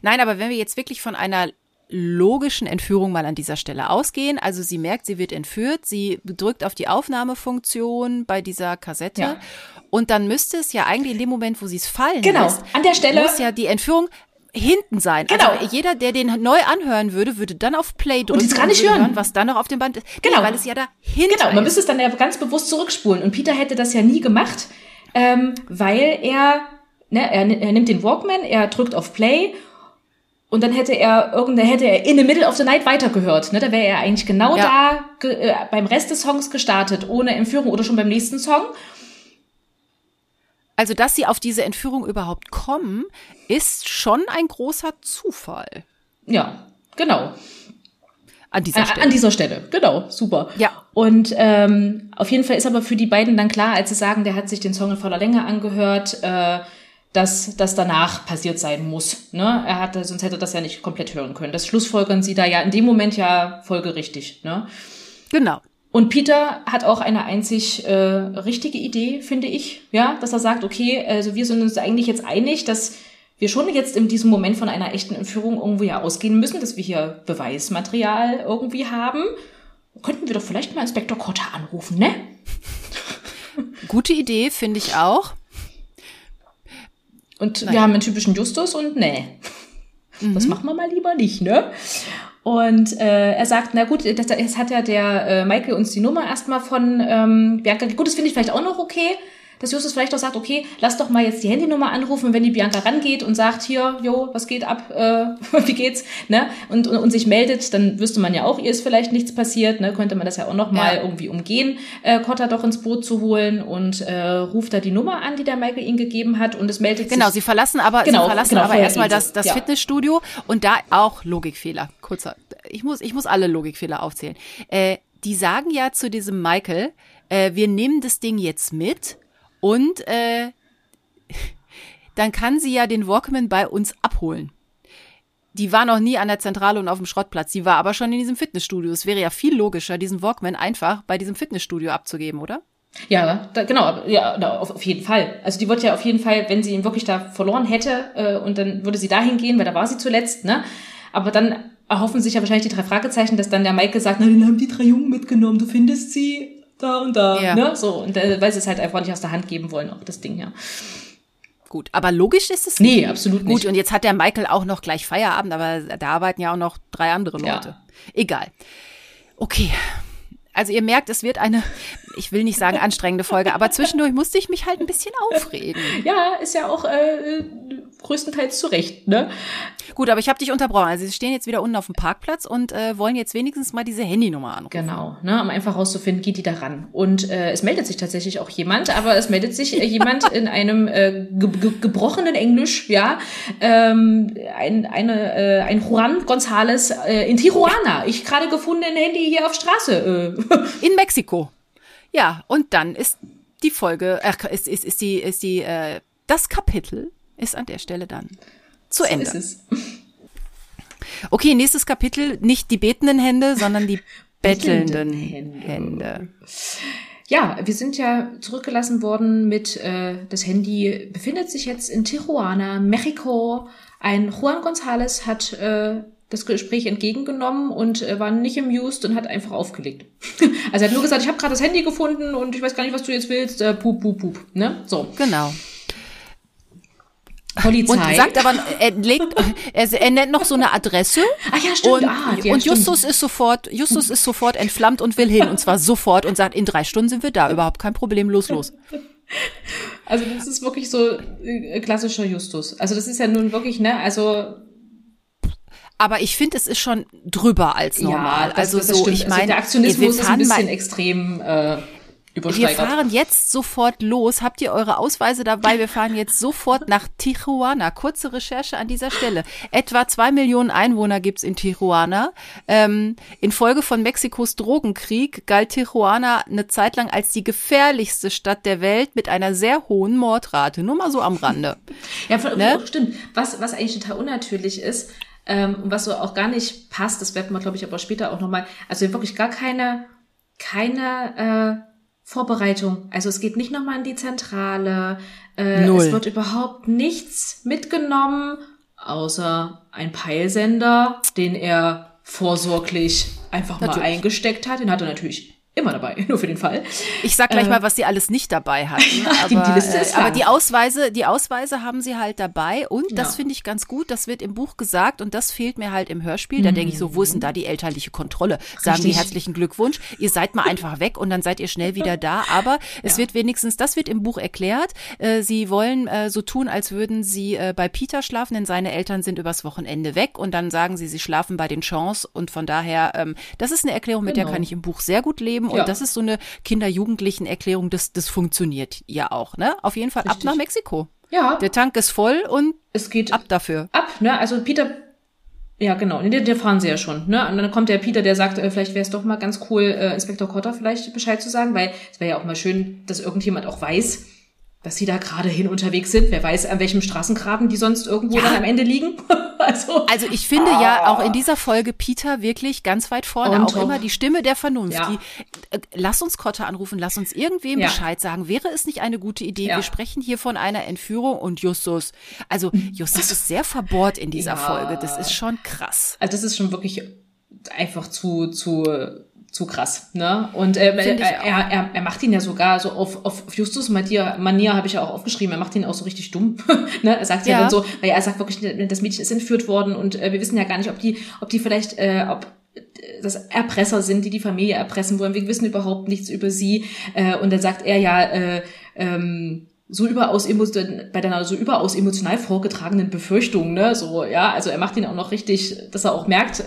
Speaker 1: Nein, aber wenn wir jetzt wirklich von einer logischen Entführung mal an dieser Stelle ausgehen. Also sie merkt, sie wird entführt, sie drückt auf die Aufnahmefunktion bei dieser Kassette ja. und dann müsste es ja eigentlich in dem Moment, wo sie es fallen
Speaker 2: genau.
Speaker 1: lässt,
Speaker 2: an der Stelle
Speaker 1: muss ja die Entführung hinten sein. Genau. Also jeder, der den neu anhören würde, würde dann auf Play drücken
Speaker 2: und, gar nicht hören. hören.
Speaker 1: was dann noch auf dem Band ist. Genau, nee, weil es ja da hinten
Speaker 2: Genau, man müsste es dann ja ganz bewusst zurückspulen und Peter hätte das ja nie gemacht, ähm, weil er Ne, er, er nimmt den Walkman, er drückt auf Play und dann hätte er irgendeine, hätte er in the middle of the night weitergehört. Ne? Da wäre er eigentlich genau ja. da äh, beim Rest des Songs gestartet, ohne Entführung oder schon beim nächsten Song.
Speaker 1: Also, dass sie auf diese Entführung überhaupt kommen, ist schon ein großer Zufall.
Speaker 2: Ja, genau.
Speaker 1: An dieser Stelle.
Speaker 2: An dieser Stelle, genau, super.
Speaker 1: Ja.
Speaker 2: Und ähm, auf jeden Fall ist aber für die beiden dann klar, als sie sagen, der hat sich den Song in voller Länge angehört, äh, dass das danach passiert sein muss. Ne? Er hatte, sonst hätte das ja nicht komplett hören können. Das schlussfolgern sie da ja in dem Moment ja folgerichtig. Ne?
Speaker 1: Genau.
Speaker 2: Und Peter hat auch eine einzig äh, richtige Idee, finde ich, ja, dass er sagt, okay, also wir sind uns eigentlich jetzt einig, dass wir schon jetzt in diesem Moment von einer echten Entführung irgendwo ja ausgehen müssen, dass wir hier Beweismaterial irgendwie haben. Könnten wir doch vielleicht mal Inspektor Cotta anrufen, ne?
Speaker 1: Gute Idee, finde ich auch.
Speaker 2: Und Nein. wir haben einen typischen Justus und nee. Mhm. Das machen wir mal lieber nicht, ne? Und äh, er sagt, na gut, das, das hat ja der äh, Michael uns die Nummer erstmal von ähm, Bianca. Gut, das finde ich vielleicht auch noch okay dass Justus vielleicht auch sagt, okay, lass doch mal jetzt die Handynummer anrufen, wenn die Bianca rangeht und sagt, hier, jo, was geht ab, äh, wie geht's, ne, und, und, und, sich meldet, dann wüsste man ja auch, ihr ist vielleicht nichts passiert, ne, könnte man das ja auch noch mal ja. irgendwie umgehen, äh, Cotta doch ins Boot zu holen und äh, ruft da die Nummer an, die der Michael ihnen gegeben hat und es meldet
Speaker 1: genau,
Speaker 2: sich.
Speaker 1: sie verlassen aber, genau, sie verlassen genau, aber erstmal das, das ja. Fitnessstudio und da auch Logikfehler, kurzer, ich muss, ich muss alle Logikfehler aufzählen. Äh, die sagen ja zu diesem Michael, äh, wir nehmen das Ding jetzt mit und äh, dann kann sie ja den Walkman bei uns abholen. Die war noch nie an der Zentrale und auf dem Schrottplatz. Die war aber schon in diesem Fitnessstudio. Es wäre ja viel logischer, diesen Walkman einfach bei diesem Fitnessstudio abzugeben, oder?
Speaker 2: Ja, da, genau, ja, da, auf, auf jeden Fall. Also die wird ja auf jeden Fall, wenn sie ihn wirklich da verloren hätte, äh, und dann würde sie dahin gehen, weil da war sie zuletzt, ne? Aber dann erhoffen sich ja wahrscheinlich die drei Fragezeichen, dass dann der Mike sagt, na, den haben die drei Jungen mitgenommen, du findest sie da und da, ja. ne? So, und äh, weil sie es halt einfach nicht aus der Hand geben wollen, auch das Ding, ja.
Speaker 1: Gut, aber logisch ist es
Speaker 2: nicht. Nee, absolut nicht.
Speaker 1: Gut, und jetzt hat der Michael auch noch gleich Feierabend, aber da arbeiten ja auch noch drei andere Leute. Ja. Egal. Okay. Also ihr merkt, es wird eine, ich will nicht sagen anstrengende Folge, aber zwischendurch musste ich mich halt ein bisschen aufregen.
Speaker 2: Ja, ist ja auch äh, größtenteils zurecht, ne?
Speaker 1: Gut, aber ich habe dich unterbrochen. Also sie stehen jetzt wieder unten auf dem Parkplatz und äh, wollen jetzt wenigstens mal diese Handynummer anrufen.
Speaker 2: Genau, ne, um einfach rauszufinden, geht die da ran. Und äh, es meldet sich tatsächlich auch jemand, aber es meldet sich äh, jemand in einem äh, ge ge gebrochenen Englisch, ja, ähm, ein, eine, äh, ein Juan González äh, in Tijuana. Ich gerade gefunden ein Handy hier auf Straße.
Speaker 1: Äh. In Mexiko. Ja, und dann ist die Folge, äh, ist, ist, ist die, ist die, äh, das Kapitel ist an der Stelle dann zu so Ende. Ist es. Okay, nächstes Kapitel, nicht die betenden Hände, sondern die bettelnden Hände. Hände.
Speaker 2: Ja, wir sind ja zurückgelassen worden mit, äh, das Handy befindet sich jetzt in Tijuana, Mexiko. Ein Juan González hat äh, das Gespräch entgegengenommen und äh, war nicht amused und hat einfach aufgelegt. also er hat nur gesagt, ich habe gerade das Handy gefunden und ich weiß gar nicht, was du jetzt willst. Äh, pup, pup, pup. Ne? So.
Speaker 1: Genau.
Speaker 2: Polizei.
Speaker 1: Und sagt aber, er legt, er, er nennt noch so eine Adresse.
Speaker 2: Ach ja, stimmt.
Speaker 1: Und,
Speaker 2: ah, ja,
Speaker 1: und
Speaker 2: stimmt.
Speaker 1: Justus ist sofort, Justus ist sofort entflammt und will hin. Und zwar sofort und sagt, in drei Stunden sind wir da. Überhaupt kein Problem, los, los.
Speaker 2: Also das ist wirklich so äh, klassischer Justus. Also das ist ja nun wirklich, ne, also
Speaker 1: aber ich finde, es ist schon drüber als normal.
Speaker 2: Ja, das,
Speaker 1: also
Speaker 2: das
Speaker 1: so,
Speaker 2: stimmt.
Speaker 1: ich meine,
Speaker 2: also der Aktionismus ist ein bisschen extrem äh,
Speaker 1: wir fahren jetzt sofort los. Habt ihr eure Ausweise dabei? Wir fahren jetzt sofort nach Tijuana. Kurze Recherche an dieser Stelle. Etwa zwei Millionen Einwohner gibt's in Tijuana. Ähm, infolge von Mexikos Drogenkrieg galt Tijuana eine Zeit lang als die gefährlichste Stadt der Welt mit einer sehr hohen Mordrate. Nur mal so am Rande.
Speaker 2: Ja, voll,
Speaker 1: Ne?
Speaker 2: stimmt. Was, was eigentlich total unnatürlich ist, ähm, und was so auch gar nicht passt, das werden wir, glaube ich, aber später auch nochmal, also wirklich gar keine, keine äh, Vorbereitung. Also es geht nicht nochmal in die Zentrale, äh,
Speaker 1: Null.
Speaker 2: es wird überhaupt nichts mitgenommen, außer ein Peilsender, den er vorsorglich einfach mal
Speaker 1: Natürlich.
Speaker 2: eingesteckt hat. Den hat er natürlich immer dabei, nur für den Fall.
Speaker 1: Ich sag gleich
Speaker 2: Äh,
Speaker 1: mal, was sie alles nicht dabei hatten.
Speaker 2: die- die
Speaker 1: Aber,
Speaker 2: Liste ist
Speaker 1: äh, aber die Ausweise, die Ausweise haben sie halt dabei und das
Speaker 2: Ja.
Speaker 1: finde ich ganz gut. Das wird im Buch gesagt und das fehlt mir halt im Hörspiel. Da denke ich so, wo ist denn da die elterliche Kontrolle? Sagen die
Speaker 2: Richtig.
Speaker 1: herzlichen Glückwunsch. Ihr seid mal einfach weg und dann seid ihr schnell wieder da. Aber es wird wenigstens, das wird im Buch erklärt. Äh, sie wollen äh, so tun, als würden sie äh, bei Peter schlafen, denn seine Eltern sind übers Wochenende weg und dann sagen sie, sie schlafen bei den Chance und von daher, ähm, das ist eine Erklärung, mit der
Speaker 2: Genau.
Speaker 1: kann ich im Buch sehr gut leben und
Speaker 2: Ja.
Speaker 1: das ist so eine Kinder-Jugendlichen-Erklärung, das, das funktioniert ja auch, ne? Auf jeden Fall ab
Speaker 2: Richtig.
Speaker 1: nach Mexiko.
Speaker 2: Ja,
Speaker 1: Der Tank ist voll und
Speaker 2: es geht
Speaker 1: ab dafür.
Speaker 2: ab, ne? Also Peter, ja genau, der, der fahren sie ja schon, ne? Und dann kommt der Peter, der sagt, äh, vielleicht wäre es doch mal ganz cool, äh, Inspektor Cotter vielleicht Bescheid zu sagen, weil es wäre ja auch mal schön, dass irgendjemand auch weiß, dass sie da gerade hin unterwegs sind. Wer weiß, an welchem Straßengraben die sonst irgendwo
Speaker 1: Ja.
Speaker 2: dann am Ende liegen. also,
Speaker 1: Also ich finde ja auch in dieser Folge Peter wirklich ganz weit vorne,
Speaker 2: On
Speaker 1: auch
Speaker 2: top.
Speaker 1: immer die Stimme der Vernunft.
Speaker 2: Ja.
Speaker 1: Die, äh, lass uns Kotter anrufen, lass uns irgendwem
Speaker 2: Ja.
Speaker 1: Bescheid sagen. Wäre es nicht eine gute Idee?
Speaker 2: Ja.
Speaker 1: Wir sprechen hier von einer Entführung und Justus. Also Justus ist sehr verbohrt in dieser
Speaker 2: Ja.
Speaker 1: Folge. Das ist schon krass.
Speaker 2: also das ist schon wirklich einfach zu, zu, zu krass, ne? Und ähm, er, er, er, macht ihn ja sogar so auf, auf Justus Manier, Manier habe ich ja auch aufgeschrieben, er macht ihn auch so richtig dumm. ne? Er sagt ja.
Speaker 1: Ja.
Speaker 2: dann so, weil er sagt wirklich, das Mädchen ist entführt worden und äh, wir wissen ja gar nicht, ob die, ob die vielleicht, äh, ob das Erpresser sind, die die Familie erpressen wollen. Wir wissen überhaupt nichts über sie. Äh, und dann sagt er ja, äh, ähm, so überaus bei deiner so überaus emotional vorgetragenen Befürchtung, ne, so, ja, also er macht ihn auch noch richtig, dass er auch merkt,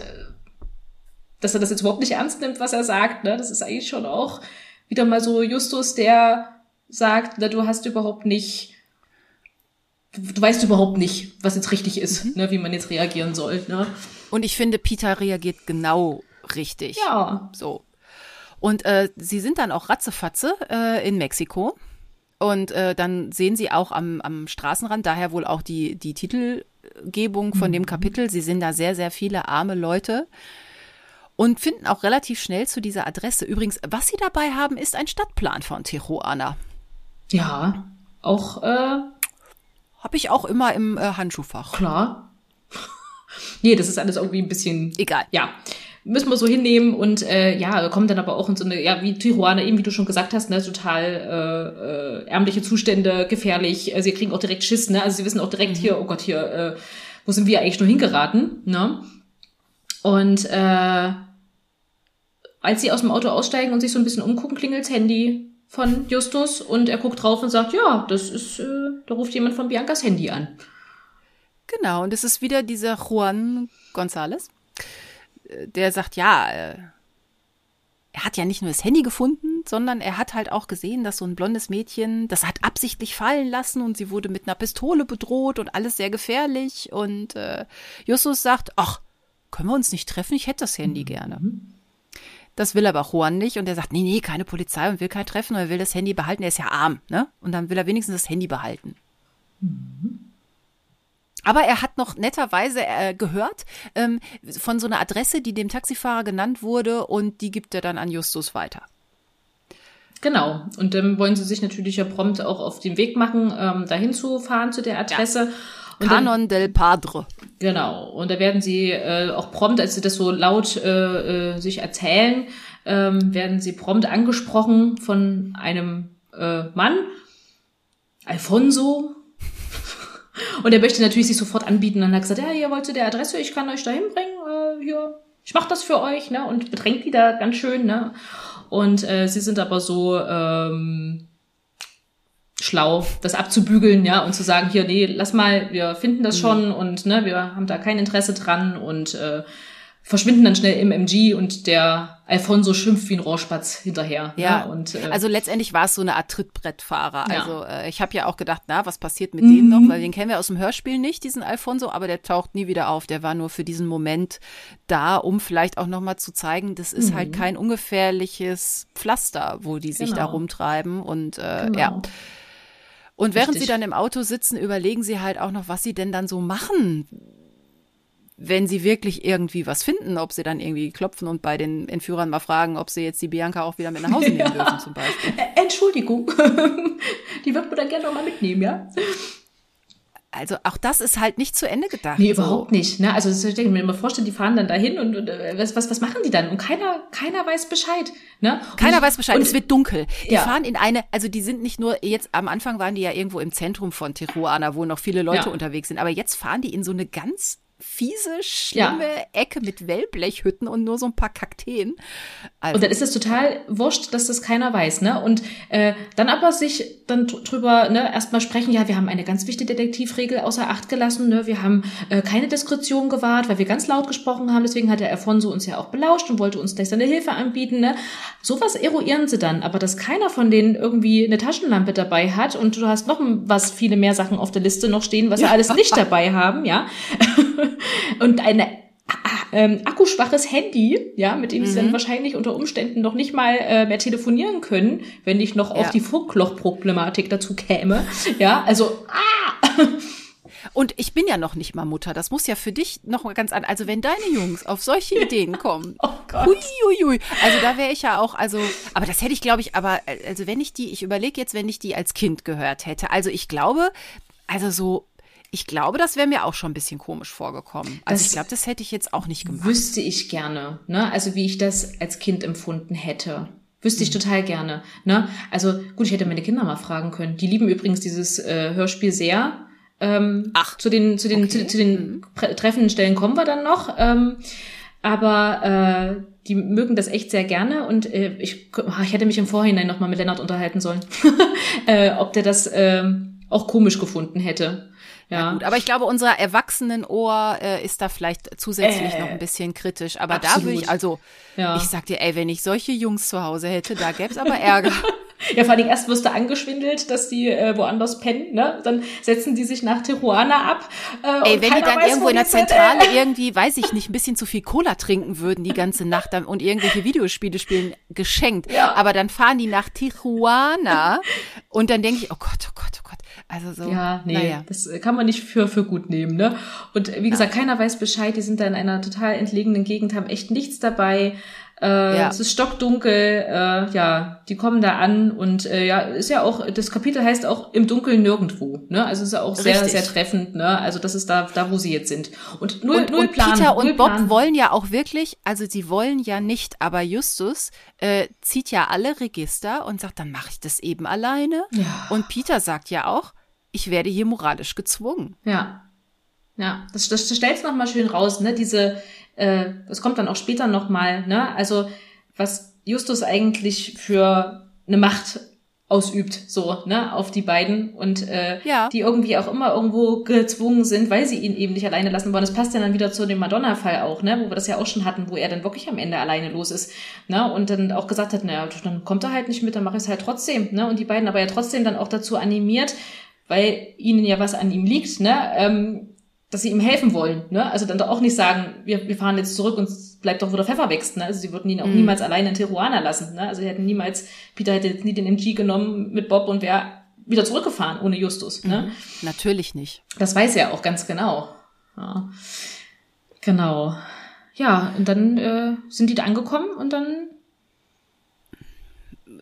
Speaker 2: dass er das jetzt überhaupt nicht ernst nimmt, was er sagt, ne, das ist eigentlich schon auch wieder mal so Justus, der sagt, na, du hast überhaupt nicht, du, du weißt überhaupt nicht, was jetzt richtig ist, ne, wie man jetzt reagieren soll, ne.
Speaker 1: Und ich finde, Peter reagiert genau richtig.
Speaker 2: Ja,
Speaker 1: So. Und äh, sie sind dann auch ratzefatze äh, in Mexiko. Und äh, dann sehen sie auch am, am Straßenrand, daher wohl auch die, die Titelgebung von dem Kapitel, sie sind da sehr, sehr viele arme Leute und finden auch relativ schnell zu dieser Adresse. Übrigens, was sie dabei haben, ist ein Stadtplan von Tijuana.
Speaker 2: ja, auch, äh,
Speaker 1: Habe ich auch immer im äh, Handschuhfach.
Speaker 2: klar. nee, das ist alles irgendwie ein bisschen,
Speaker 1: Egal.
Speaker 2: ja, müssen wir so hinnehmen und äh, ja, kommen dann aber auch in so eine, ja, wie Tijuana, eben wie du schon gesagt hast, ne, total äh, äh, ärmliche Zustände, gefährlich. Äh, sie kriegen auch direkt Schiss, ne? Also sie wissen auch direkt hier, oh Gott, hier, äh, wo sind wir eigentlich nur hingeraten, ne? Und äh, als sie aus dem Auto aussteigen und sich so ein bisschen umgucken, klingelt's Handy von Justus und er guckt drauf und sagt, ja, das ist, äh, da ruft jemand von Biancas Handy an.
Speaker 1: Genau, und es ist wieder dieser Juan González, äh, der sagt, ja, äh, er hat ja nicht nur das Handy gefunden, sondern er hat halt auch gesehen, dass so ein blondes Mädchen, das hat absichtlich fallen lassen und sie wurde mit einer Pistole bedroht und alles sehr gefährlich. Und äh, Justus sagt, ach, können wir uns nicht treffen? Ich hätte das Handy gerne. Das will aber Juan nicht und er sagt, nee, nee, keine Polizei und will kein Treffen und er will das Handy behalten. Er ist ja arm, ne? Und dann will er wenigstens das Handy behalten. Aber er hat noch netterweise äh, gehört ähm, von so einer Adresse, die dem Taxifahrer genannt wurde und die gibt er dann an Justus weiter.
Speaker 2: Genau. Und dann wollen sie sich natürlich ja prompt auch auf den Weg machen, ähm, dahin zu fahren zu der Adresse. Dann,
Speaker 1: Canon del Padre.
Speaker 2: genau. Und da werden sie äh, auch prompt, als sie das so laut äh, äh, sich erzählen, ähm, werden sie prompt angesprochen von einem äh, Mann, Alfonso. Und er möchte natürlich sich sofort anbieten und hat gesagt, ja, ihr wollt zu der Adresse, ich kann euch da hinbringen, äh, hier, ich mach das für euch, ne? Und bedrängt die da ganz schön, ne? Und äh, sie sind aber so ähm, schlau, das abzubügeln, ja, und zu sagen, hier, nee, lass mal, wir finden das mhm. schon und ne, wir haben da kein Interesse dran und äh, verschwinden dann schnell im MG und der Alfonso schimpft wie ein Rohrspatz hinterher.
Speaker 1: Ja,
Speaker 2: ne?
Speaker 1: und äh, also letztendlich war es so eine Art Trittbrettfahrer. Ja. Also äh, ich habe ja auch gedacht, na, was passiert mit mhm. dem noch? Weil den kennen wir aus dem Hörspiel nicht, diesen Alfonso, aber der taucht nie wieder auf. Der war nur für diesen Moment da, um vielleicht auch noch mal zu zeigen, das ist halt mhm. halt kein ungefährliches Pflaster, wo die sich genau. da rumtreiben und äh, genau. ja. Und während Richtig. sie dann im Auto sitzen, überlegen sie halt auch noch, was sie denn dann so machen wenn sie wirklich irgendwie was finden, ob sie dann irgendwie klopfen und bei den Entführern mal fragen, ob sie jetzt die Bianca auch wieder mit nach Hause nehmen ja. dürfen zum Beispiel.
Speaker 2: Entschuldigung, die wird man dann gerne nochmal mitnehmen, ja?
Speaker 1: Also auch das ist halt nicht zu Ende gedacht.
Speaker 2: Nee, überhaupt nicht. Ne? Also ich denke mir immer vorstellen, die fahren dann dahin und, und äh, was, was, was machen die dann? Und keiner, keiner weiß Bescheid. Ne?
Speaker 1: keiner ich, weiß Bescheid. es wird dunkel. Die ja. fahren in eine, also die sind nicht nur, jetzt am Anfang waren die ja irgendwo im Zentrum von Tijuana, wo noch viele Leute ja. unterwegs sind, aber jetzt fahren die in so eine ganz fiese, schlimme ja. Ecke mit Wellblechhütten und nur so ein paar Kakteen.
Speaker 2: Also. Und dann ist es total wurscht, dass das keiner weiß, ne? Und äh, dann aber sich dann drüber ne, erstmal sprechen, ja, wir haben eine ganz wichtige Detektivregel außer Acht gelassen, ne? Wir haben äh, keine Diskretion gewahrt, weil wir ganz laut gesprochen haben, deswegen hat der Alfonso uns ja auch belauscht und wollte uns gleich seine Hilfe anbieten, ne? Sowas eruieren sie dann, aber dass keiner von denen irgendwie eine Taschenlampe dabei hat und du hast noch was, viele mehr Sachen auf der Liste noch stehen, was sie alles nicht dabei haben, ja. und eine ähm, akkuschwaches Handy, ja, mit dem mhm. sie dann wahrscheinlich unter Umständen noch nicht mal äh, mehr telefonieren können, wenn nicht noch ja. auch die Funkloch-Problematik dazu käme. Ja, also ah!
Speaker 1: Und ich bin ja noch nicht mal Mutter. Das muss ja für dich noch mal ganz anders. Also wenn deine Jungs auf solche Ideen kommen, oh Gott. Hui, hui, hui. also da wäre ich ja auch, also, aber das hätte ich, glaube ich, aber also wenn ich die, ich überlege jetzt, wenn ich die als Kind gehört hätte. Also ich glaube, also so ich glaube, das wäre mir auch schon ein bisschen komisch vorgekommen. Also das ich glaube, das hätte ich jetzt auch nicht gemacht.
Speaker 2: Wüsste ich gerne, ne? Also wie ich das als Kind empfunden hätte. Wüsste ich mhm. total gerne. Ne? Also gut, ich hätte meine Kinder mal fragen können. Die lieben übrigens dieses äh, Hörspiel sehr. Ähm, Ach. Zu den, zu den, okay. zu, zu, den mhm. treffenden Stellen kommen wir dann noch. Ähm, aber äh, die mögen das echt sehr gerne und äh, ich, ich hätte mich im Vorhinein noch mal mit Lennart unterhalten sollen, äh, ob der das äh, auch komisch gefunden hätte.
Speaker 1: Ja. gut, aber ich glaube, unser Erwachsenenohr äh, ist da vielleicht zusätzlich äh, noch ein bisschen kritisch. Aber absolut. da würde ich, also, ja. ich sag dir, ey, wenn ich solche Jungs zu Hause hätte, da gäbe es aber Ärger.
Speaker 2: Ja, vor allem erst wirst du angeschwindelt, dass die äh, woanders pennen, ne? Dann setzen die sich nach Tijuana ab.
Speaker 1: Äh, Ey, wenn die dann weiß, irgendwo in der Zentrale sind. irgendwie, weiß ich nicht, ein bisschen zu viel Cola trinken würden die ganze Nacht und irgendwelche Videospiele spielen, geschenkt. Ja. Aber dann fahren die nach Tijuana und dann denke ich, oh Gott, oh Gott, oh Gott. Also so.
Speaker 2: Ja, nee, naja. das kann man nicht für, für gut nehmen, ne? Und wie gesagt, ja. keiner weiß Bescheid, die sind da in einer total entlegenen Gegend, haben echt nichts dabei. Äh, ja. Es ist stockdunkel, äh, ja, die kommen da an und äh, ja, ist ja auch, das Kapitel heißt auch im Dunkeln nirgendwo, ne? Also ist ja auch sehr, Richtig. sehr treffend, ne? Also das ist da, da wo sie jetzt sind. Und null, und, null und Plan.
Speaker 1: Peter und
Speaker 2: null
Speaker 1: Bob
Speaker 2: Plan.
Speaker 1: wollen ja auch wirklich, also sie wollen ja nicht, aber Justus äh, zieht ja alle Register und sagt, dann mache ich das eben alleine. Ja. Und Peter sagt ja auch, ich werde hier moralisch gezwungen.
Speaker 2: Ja. Ja, das, das, das stellst noch mal schön raus, ne? Diese, äh, das kommt dann auch später noch mal, ne? Also was Justus eigentlich für eine Macht ausübt, so, ne, auf die beiden und äh, ja. die irgendwie auch immer irgendwo gezwungen sind, weil sie ihn eben nicht alleine lassen wollen. Das passt ja dann wieder zu dem Madonna-Fall auch, ne, wo wir das ja auch schon hatten, wo er dann wirklich am Ende alleine los ist, ne, und dann auch gesagt hat, naja, dann kommt er halt nicht mit, dann mache ich es halt trotzdem, ne, und die beiden aber ja trotzdem dann auch dazu animiert, weil ihnen ja was an ihm liegt, ne, ähm, dass sie ihm helfen wollen. Ne? Also dann doch auch nicht sagen, wir, wir fahren jetzt zurück und bleibt doch, wo der Pfeffer wächst. Ne? Also sie würden ihn auch mm. niemals alleine in Tijuana lassen. Ne? Also sie hätten niemals, Peter hätte jetzt nie den MG genommen mit Bob und wäre wieder zurückgefahren ohne Justus. Ne? Mhm.
Speaker 1: Natürlich nicht.
Speaker 2: Das weiß er auch ganz genau. Ja. Genau. Ja, und dann äh, sind die da angekommen und dann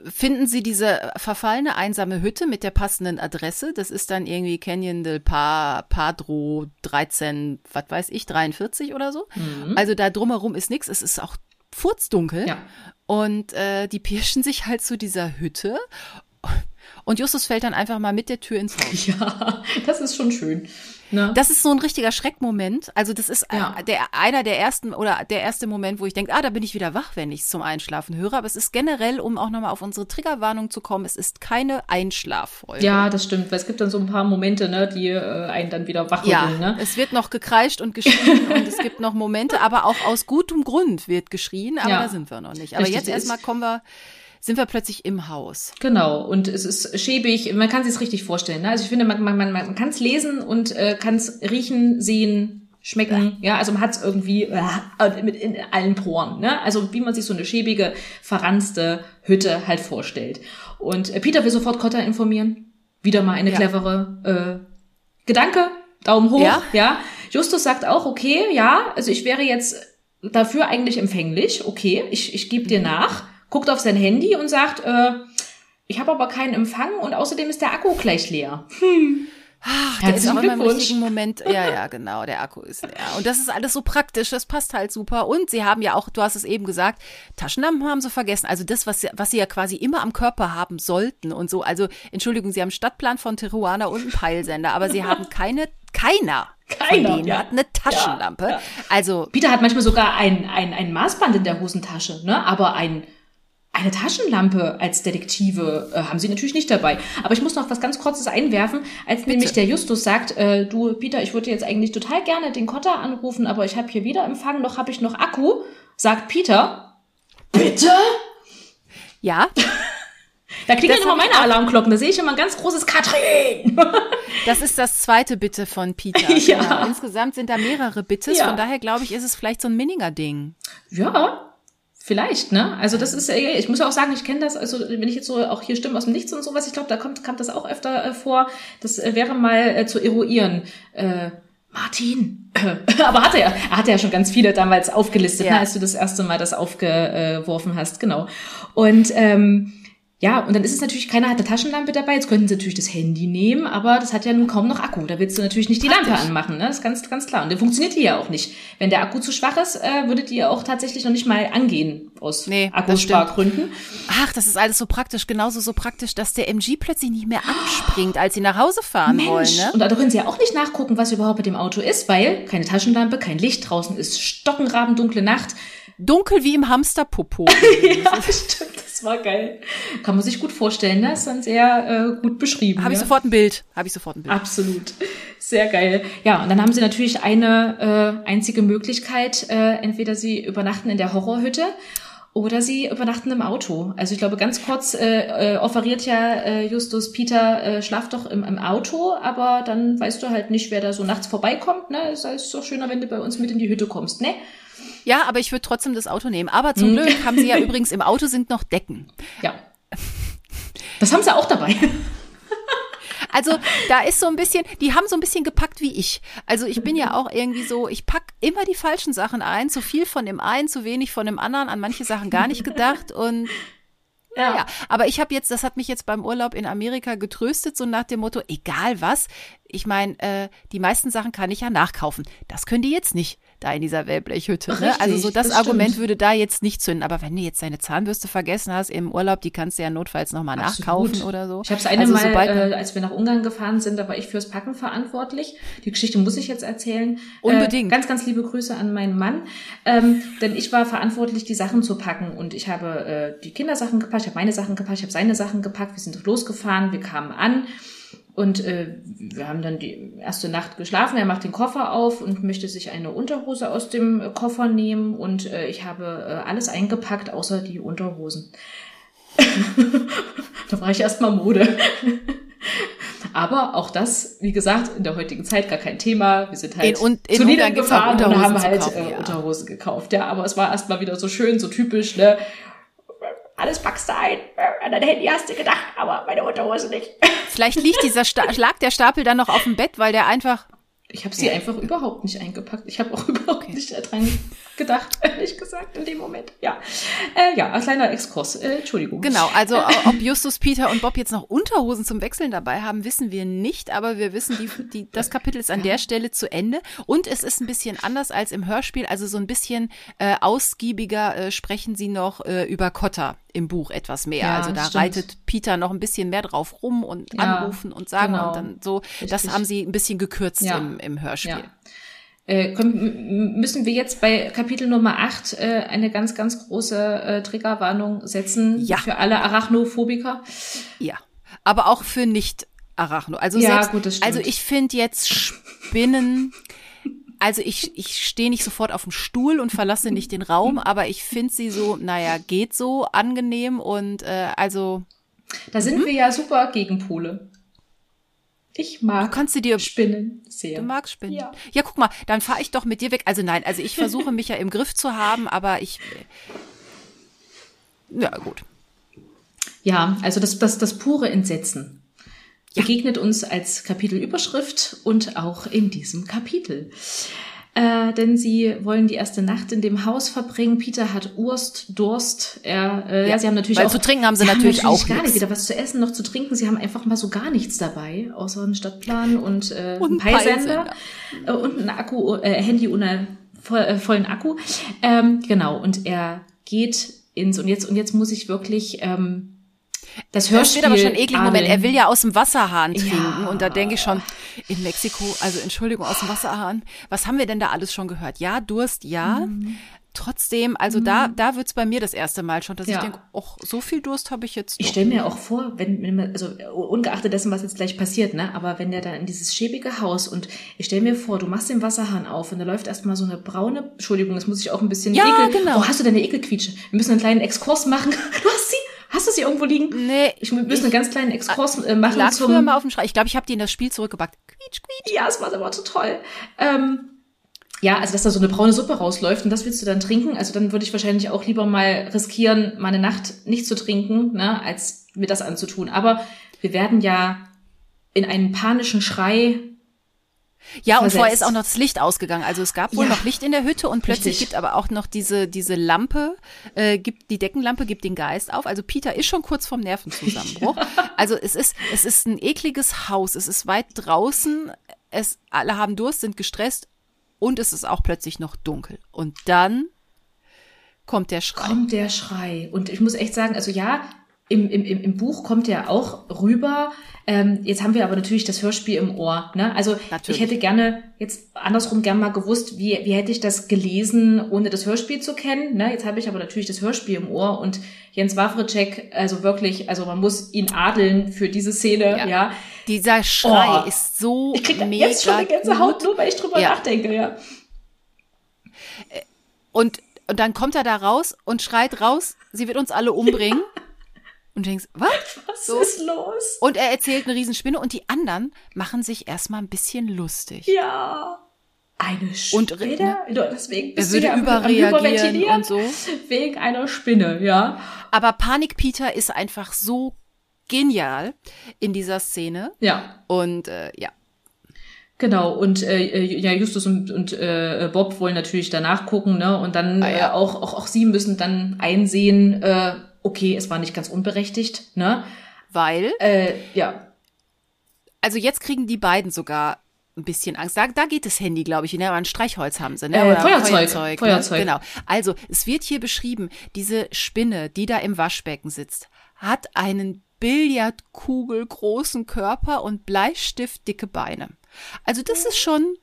Speaker 1: finden Sie diese verfallene einsame Hütte mit der passenden Adresse. Das ist dann irgendwie Canyon del pa Padro 13, was weiß ich, 43 oder so. Mhm. Also da drumherum ist nichts. Es ist auch furzdunkel. Ja. Und äh, die pirschen sich halt zu dieser Hütte. und Justus fällt dann einfach mal mit der Tür ins Haus.
Speaker 2: Ja, das ist schon schön. Ne?
Speaker 1: Das ist so ein richtiger Schreckmoment. Also das ist ja. der, einer der ersten oder der erste Moment, wo ich denke, ah, da bin ich wieder wach, wenn ich es zum Einschlafen höre. Aber es ist generell, um auch nochmal auf unsere Triggerwarnung zu kommen, es ist keine Einschlaffolge.
Speaker 2: Ja, das stimmt, weil es gibt dann so ein paar Momente, ne, die äh, einen dann wieder wach
Speaker 1: ja,
Speaker 2: ne?
Speaker 1: es wird noch gekreischt und geschrien und es gibt noch Momente, aber auch aus gutem Grund wird geschrien, aber ja. da sind wir noch nicht. Aber Richtig jetzt erstmal kommen wir sind wir plötzlich im Haus.
Speaker 2: Genau, und es ist schäbig, man kann sich es richtig vorstellen. Ne? Also ich finde, man, man, man, man kann es lesen und äh, kann es riechen, sehen, schmecken. Ja, also man hat es irgendwie äh, mit in allen Poren. Ne? Also wie man sich so eine schäbige, verranzte Hütte halt vorstellt. Und äh, Peter will sofort Cotta informieren. Wieder mal eine ja. clevere äh, Gedanke, Daumen hoch, ja. ja. Justus sagt auch, okay, ja, also ich wäre jetzt dafür eigentlich empfänglich, okay, ich, ich gebe dir mhm. nach guckt auf sein Handy und sagt, äh, ich habe aber keinen Empfang und außerdem ist der Akku gleich leer. Hm.
Speaker 1: Ach, der ist auch immer im richtigen Moment. Ja, ja, genau, der Akku ist leer. Und das ist alles so praktisch, das passt halt super. Und sie haben ja auch, du hast es eben gesagt, Taschenlampen haben sie vergessen. Also das, was sie, was sie ja quasi immer am Körper haben sollten und so. Also, Entschuldigung, sie haben einen Stadtplan von Tijuana und einen Peilsender, aber sie haben keine, keiner keiner. Von denen ja. hat eine Taschenlampe. Ja, ja. Also.
Speaker 2: Peter hat manchmal sogar ein, ein, ein Maßband in der Hosentasche, ne? Aber ein, eine Taschenlampe als Detektive äh, haben sie natürlich nicht dabei. Aber ich muss noch was ganz Kurzes einwerfen, als Bitte. nämlich der Justus sagt, äh, du Peter, ich würde jetzt eigentlich total gerne den Kotter anrufen, aber ich habe hier weder Empfang noch habe ich noch Akku, sagt Peter. Bitte?
Speaker 1: Ja.
Speaker 2: Da klingeln immer meine Alarmglocken. Da sehe ich immer ein ganz großes Katrin.
Speaker 1: Das ist das zweite Bitte von Peter. ja. Genau. Insgesamt sind da mehrere Bittes. Ja. Von daher glaube ich, ist es vielleicht so ein Minninger-Ding.
Speaker 2: Ja, Vielleicht, ne? Also das ist, ich muss auch sagen, ich kenne das, also wenn ich jetzt so auch hier Stimmen aus dem Nichts und sowas, ich glaube, da kommt, kommt das auch öfter äh, vor. Das äh, wäre mal äh, zu eruieren. Äh, Martin. Aber hatte er, er hatte ja schon ganz viele damals aufgelistet, ja. ne, als du das erste Mal das aufgeworfen hast, genau. Und ähm, ja, und dann ist es natürlich, keiner hat eine Taschenlampe dabei. Jetzt könnten sie natürlich das Handy nehmen, aber das hat ja nun kaum noch Akku. Da willst du natürlich nicht die Praktisch. Lampe anmachen, ne? Das ist ganz, ganz klar. Und dann funktioniert die ja auch nicht. Wenn der Akku zu schwach ist, äh, würde die ja auch tatsächlich noch nicht mal angehen aus nee, Akkuspargründen.
Speaker 1: Ach, das ist alles so praktisch. Genauso so praktisch, dass der MG plötzlich nicht mehr anspringt, als sie nach Hause fahren Mensch. wollen. Ne?
Speaker 2: Und da können sie ja auch nicht nachgucken, was überhaupt mit dem Auto ist, weil keine Taschenlampe, kein Licht draußen ist, stockenrabendunkle Nacht.
Speaker 1: Dunkel wie im Hamsterpopo.
Speaker 2: ja, stimmt. Das war geil. Kann man sich gut vorstellen. Ne? Das ist dann sehr äh, gut beschrieben.
Speaker 1: Habe ich sofort ein Bild. Habe ich sofort ein Bild.
Speaker 2: Absolut. Sehr geil. Ja, und dann haben sie natürlich eine äh, einzige Möglichkeit. Äh, entweder sie übernachten in der Horrorhütte oder sie übernachten im Auto. Also ich glaube, ganz kurz äh, äh, offeriert ja äh, Justus Peter, äh, schlaf doch im, im Auto, aber dann weißt du halt nicht, wer da so nachts vorbeikommt. Ne? Es ist doch schöner, wenn du bei uns mit in die Hütte kommst, ne?
Speaker 1: Ja, aber ich würde trotzdem das Auto nehmen. Aber zum hm. Glück haben sie ja übrigens im Auto sind noch Decken.
Speaker 2: Ja. Das haben sie auch dabei.
Speaker 1: Also da ist so ein bisschen, die haben so ein bisschen gepackt wie ich. Also ich bin ja auch irgendwie so, ich pack immer die falschen Sachen ein, zu viel von dem einen, zu wenig von dem anderen, an manche Sachen gar nicht gedacht und ja. ja. Aber ich habe jetzt, das hat mich jetzt beim Urlaub in Amerika getröstet, so nach dem Motto, egal was, ich meine, äh, die meisten Sachen kann ich ja nachkaufen. Das können die jetzt nicht da in dieser Wellblechhütte. Ne? Richtig, also so das, das Argument stimmt. würde da jetzt nicht zünden. Aber wenn du jetzt deine Zahnbürste vergessen hast im Urlaub, die kannst du ja notfalls nochmal nachkaufen oder so.
Speaker 2: Ich habe es eine also, Mal, äh, als wir nach Ungarn gefahren sind, da war ich fürs Packen verantwortlich. Die Geschichte muss ich jetzt erzählen.
Speaker 1: Unbedingt.
Speaker 2: Äh, ganz, ganz liebe Grüße an meinen Mann. Ähm, denn ich war verantwortlich, die Sachen zu packen. Und ich habe äh, die Kindersachen gepackt, ich habe meine Sachen gepackt, ich habe seine Sachen gepackt. Wir sind losgefahren, wir kamen an. Und äh, wir haben dann die erste Nacht geschlafen. Er macht den Koffer auf und möchte sich eine Unterhose aus dem Koffer nehmen. Und äh, ich habe äh, alles eingepackt, außer die Unterhosen. da war ich erstmal Mode. Aber auch das, wie gesagt, in der heutigen Zeit gar kein Thema. Wir sind halt
Speaker 1: in, in zu Niedern gefahren
Speaker 2: und haben halt kaufen, äh, ja. Unterhosen gekauft. Ja, aber es war erstmal wieder so schön, so typisch, ne? Alles packst du ein. An dein Handy hast du gedacht, aber meine Unterhose nicht.
Speaker 1: Vielleicht liegt dieser Sta lag der Stapel dann noch auf dem Bett, weil der einfach
Speaker 2: Ich habe sie ja. einfach überhaupt nicht eingepackt. Ich habe auch überhaupt okay. nicht daran gedacht, ehrlich gesagt, in dem Moment. Ja, äh, ja, ein kleiner Exkurs. Äh, Entschuldigung.
Speaker 1: Genau, also ob Justus, Peter und Bob jetzt noch Unterhosen zum Wechseln dabei haben, wissen wir nicht, aber wir wissen, die, die, das Kapitel ist an der Stelle zu Ende und es ist ein bisschen anders als im Hörspiel, also so ein bisschen äh, ausgiebiger äh, sprechen sie noch äh, über Kotter im Buch etwas mehr. Ja, also da stimmt. reitet Peter noch ein bisschen mehr drauf rum und ja, anrufen und sagen genau. und dann so. Richtig. Das haben sie ein bisschen gekürzt ja. im, im Hörspiel.
Speaker 2: Äh, können, müssen wir jetzt bei Kapitel Nummer 8 äh, eine ganz, ganz große äh, Triggerwarnung setzen
Speaker 1: ja.
Speaker 2: für alle Arachnophobiker?
Speaker 1: Ja, aber auch für nicht Arachno. Also ja, selbst, gut, das stimmt. also ich finde jetzt Spinnen also ich, ich stehe nicht sofort auf dem Stuhl und verlasse nicht den Raum, aber ich finde sie so, naja, geht so angenehm und äh, also.
Speaker 2: Da sind mhm. wir ja super Gegenpole. Ich mag
Speaker 1: du kannst du dir,
Speaker 2: Spinnen sehr.
Speaker 1: Du magst Spinnen. Ja, ja guck mal, dann fahre ich doch mit dir weg. Also nein, also ich versuche mich ja im Griff zu haben, aber ich. Ja, gut.
Speaker 2: Ja, also das, das, das pure Entsetzen ja. begegnet uns als Kapitelüberschrift und auch in diesem Kapitel. Äh, denn sie wollen die erste Nacht in dem Haus verbringen. Peter hat Urst, Durst. Er, äh, ja, sie haben natürlich auch
Speaker 1: zu trinken haben sie, sie natürlich, haben natürlich
Speaker 2: auch gar nicht weder was zu essen noch zu trinken. Sie haben einfach mal so gar nichts dabei, außer einen Stadtplan und, äh, und einen Peilsender äh, und ein Akku, äh, Handy ohne voll, äh, vollen Akku. Ähm, genau. Und er geht ins und jetzt und jetzt muss ich wirklich ähm, das Hörspiel. Das steht
Speaker 1: aber schon eklig. Moment, er will ja aus dem Wasserhahn trinken. Ja. Und da denke ich schon, in Mexiko, also Entschuldigung, aus dem Wasserhahn. Was haben wir denn da alles schon gehört? Ja, Durst, ja. Mhm. Trotzdem, also mhm. da, da wird's bei mir das erste Mal schon, dass ja. ich denke, ach, so viel Durst habe ich jetzt.
Speaker 2: Ich stelle mir auch vor, wenn, wenn man, also ungeachtet dessen, was jetzt gleich passiert, ne, aber wenn der da in dieses schäbige Haus und ich stelle mir vor, du machst den Wasserhahn auf und da läuft erstmal so eine braune, Entschuldigung, das muss ich auch ein bisschen
Speaker 1: ja, ekel. Genau.
Speaker 2: Wo hast du deine Ekelquietsche? Wir müssen einen kleinen Exkurs machen. Du hast du sie irgendwo liegen?
Speaker 1: Nee.
Speaker 2: Ich muss einen ganz kleinen Exkurs äh, machen.
Speaker 1: Lag zum, früher mal auf dem Schrein. Ich glaube, ich habe die in das Spiel zurückgepackt. Quietsch, quietsch.
Speaker 2: Ja, es war aber so toll. Ähm, ja, also dass da so eine braune Suppe rausläuft und das willst du dann trinken. Also dann würde ich wahrscheinlich auch lieber mal riskieren, mal eine Nacht nicht zu trinken, ne, als mir das anzutun. Aber wir werden ja in einen panischen Schrei
Speaker 1: ja, und vorher ist auch noch das Licht ausgegangen. Also es gab wohl ja, noch Licht in der Hütte und plötzlich richtig. gibt aber auch noch diese, diese Lampe, äh, gibt, die Deckenlampe gibt den Geist auf. Also Peter ist schon kurz vorm Nervenzusammenbruch. Ja. Also es ist, es ist ein ekliges Haus. Es ist weit draußen. Es, alle haben Durst, sind gestresst und es ist auch plötzlich noch dunkel. Und dann kommt der Schrei.
Speaker 2: Kommt der Schrei. Und ich muss echt sagen, also ja, im, im, im Buch kommt er auch rüber. Ähm, jetzt haben wir aber natürlich das Hörspiel im Ohr. Ne? Also natürlich. ich hätte gerne jetzt andersrum gern mal gewusst, wie, wie hätte ich das gelesen, ohne das Hörspiel zu kennen. Ne? Jetzt habe ich aber natürlich das Hörspiel im Ohr und Jens Wawritschek, also wirklich, also man muss ihn adeln für diese Szene. Ja. ja.
Speaker 1: Dieser Schrei oh. ist so
Speaker 2: ich krieg mega jetzt schon eine ganze Haut, nur weil ich drüber ja. nachdenke. Ja.
Speaker 1: Und, und dann kommt er da raus und schreit raus, sie wird uns alle umbringen. und denkst, was?
Speaker 2: Was so. ist los?
Speaker 1: Und er erzählt eine Riesenspinne und die anderen machen sich erstmal ein bisschen lustig.
Speaker 2: Ja. Eine Spinne? Und, ne,
Speaker 1: Deswegen bist er würde du überreagieren und so.
Speaker 2: Wegen einer Spinne, ja.
Speaker 1: Aber Panik Peter ist einfach so genial in dieser Szene.
Speaker 2: Ja.
Speaker 1: Und äh, ja.
Speaker 2: Genau, und äh, äh ja, Justus und, und äh, Bob wollen natürlich danach gucken, ne? Und dann ah, ja. äh, auch, auch, auch sie müssen dann einsehen, äh, okay, es war nicht ganz unberechtigt, ne?
Speaker 1: Weil?
Speaker 2: Äh, ja.
Speaker 1: Also jetzt kriegen die beiden sogar ein bisschen Angst. Da, da geht das Handy, glaube ich, ne? Aber ein Streichholz haben sie, ne?
Speaker 2: Äh, Feuerzeug. Feuerzeug,
Speaker 1: Feuerzeug. Ne? Genau. Also, es wird hier beschrieben, diese Spinne, die da im Waschbecken sitzt, hat einen Billardkugel großen Körper und Bleistift dicke Beine. Also, das ist schon,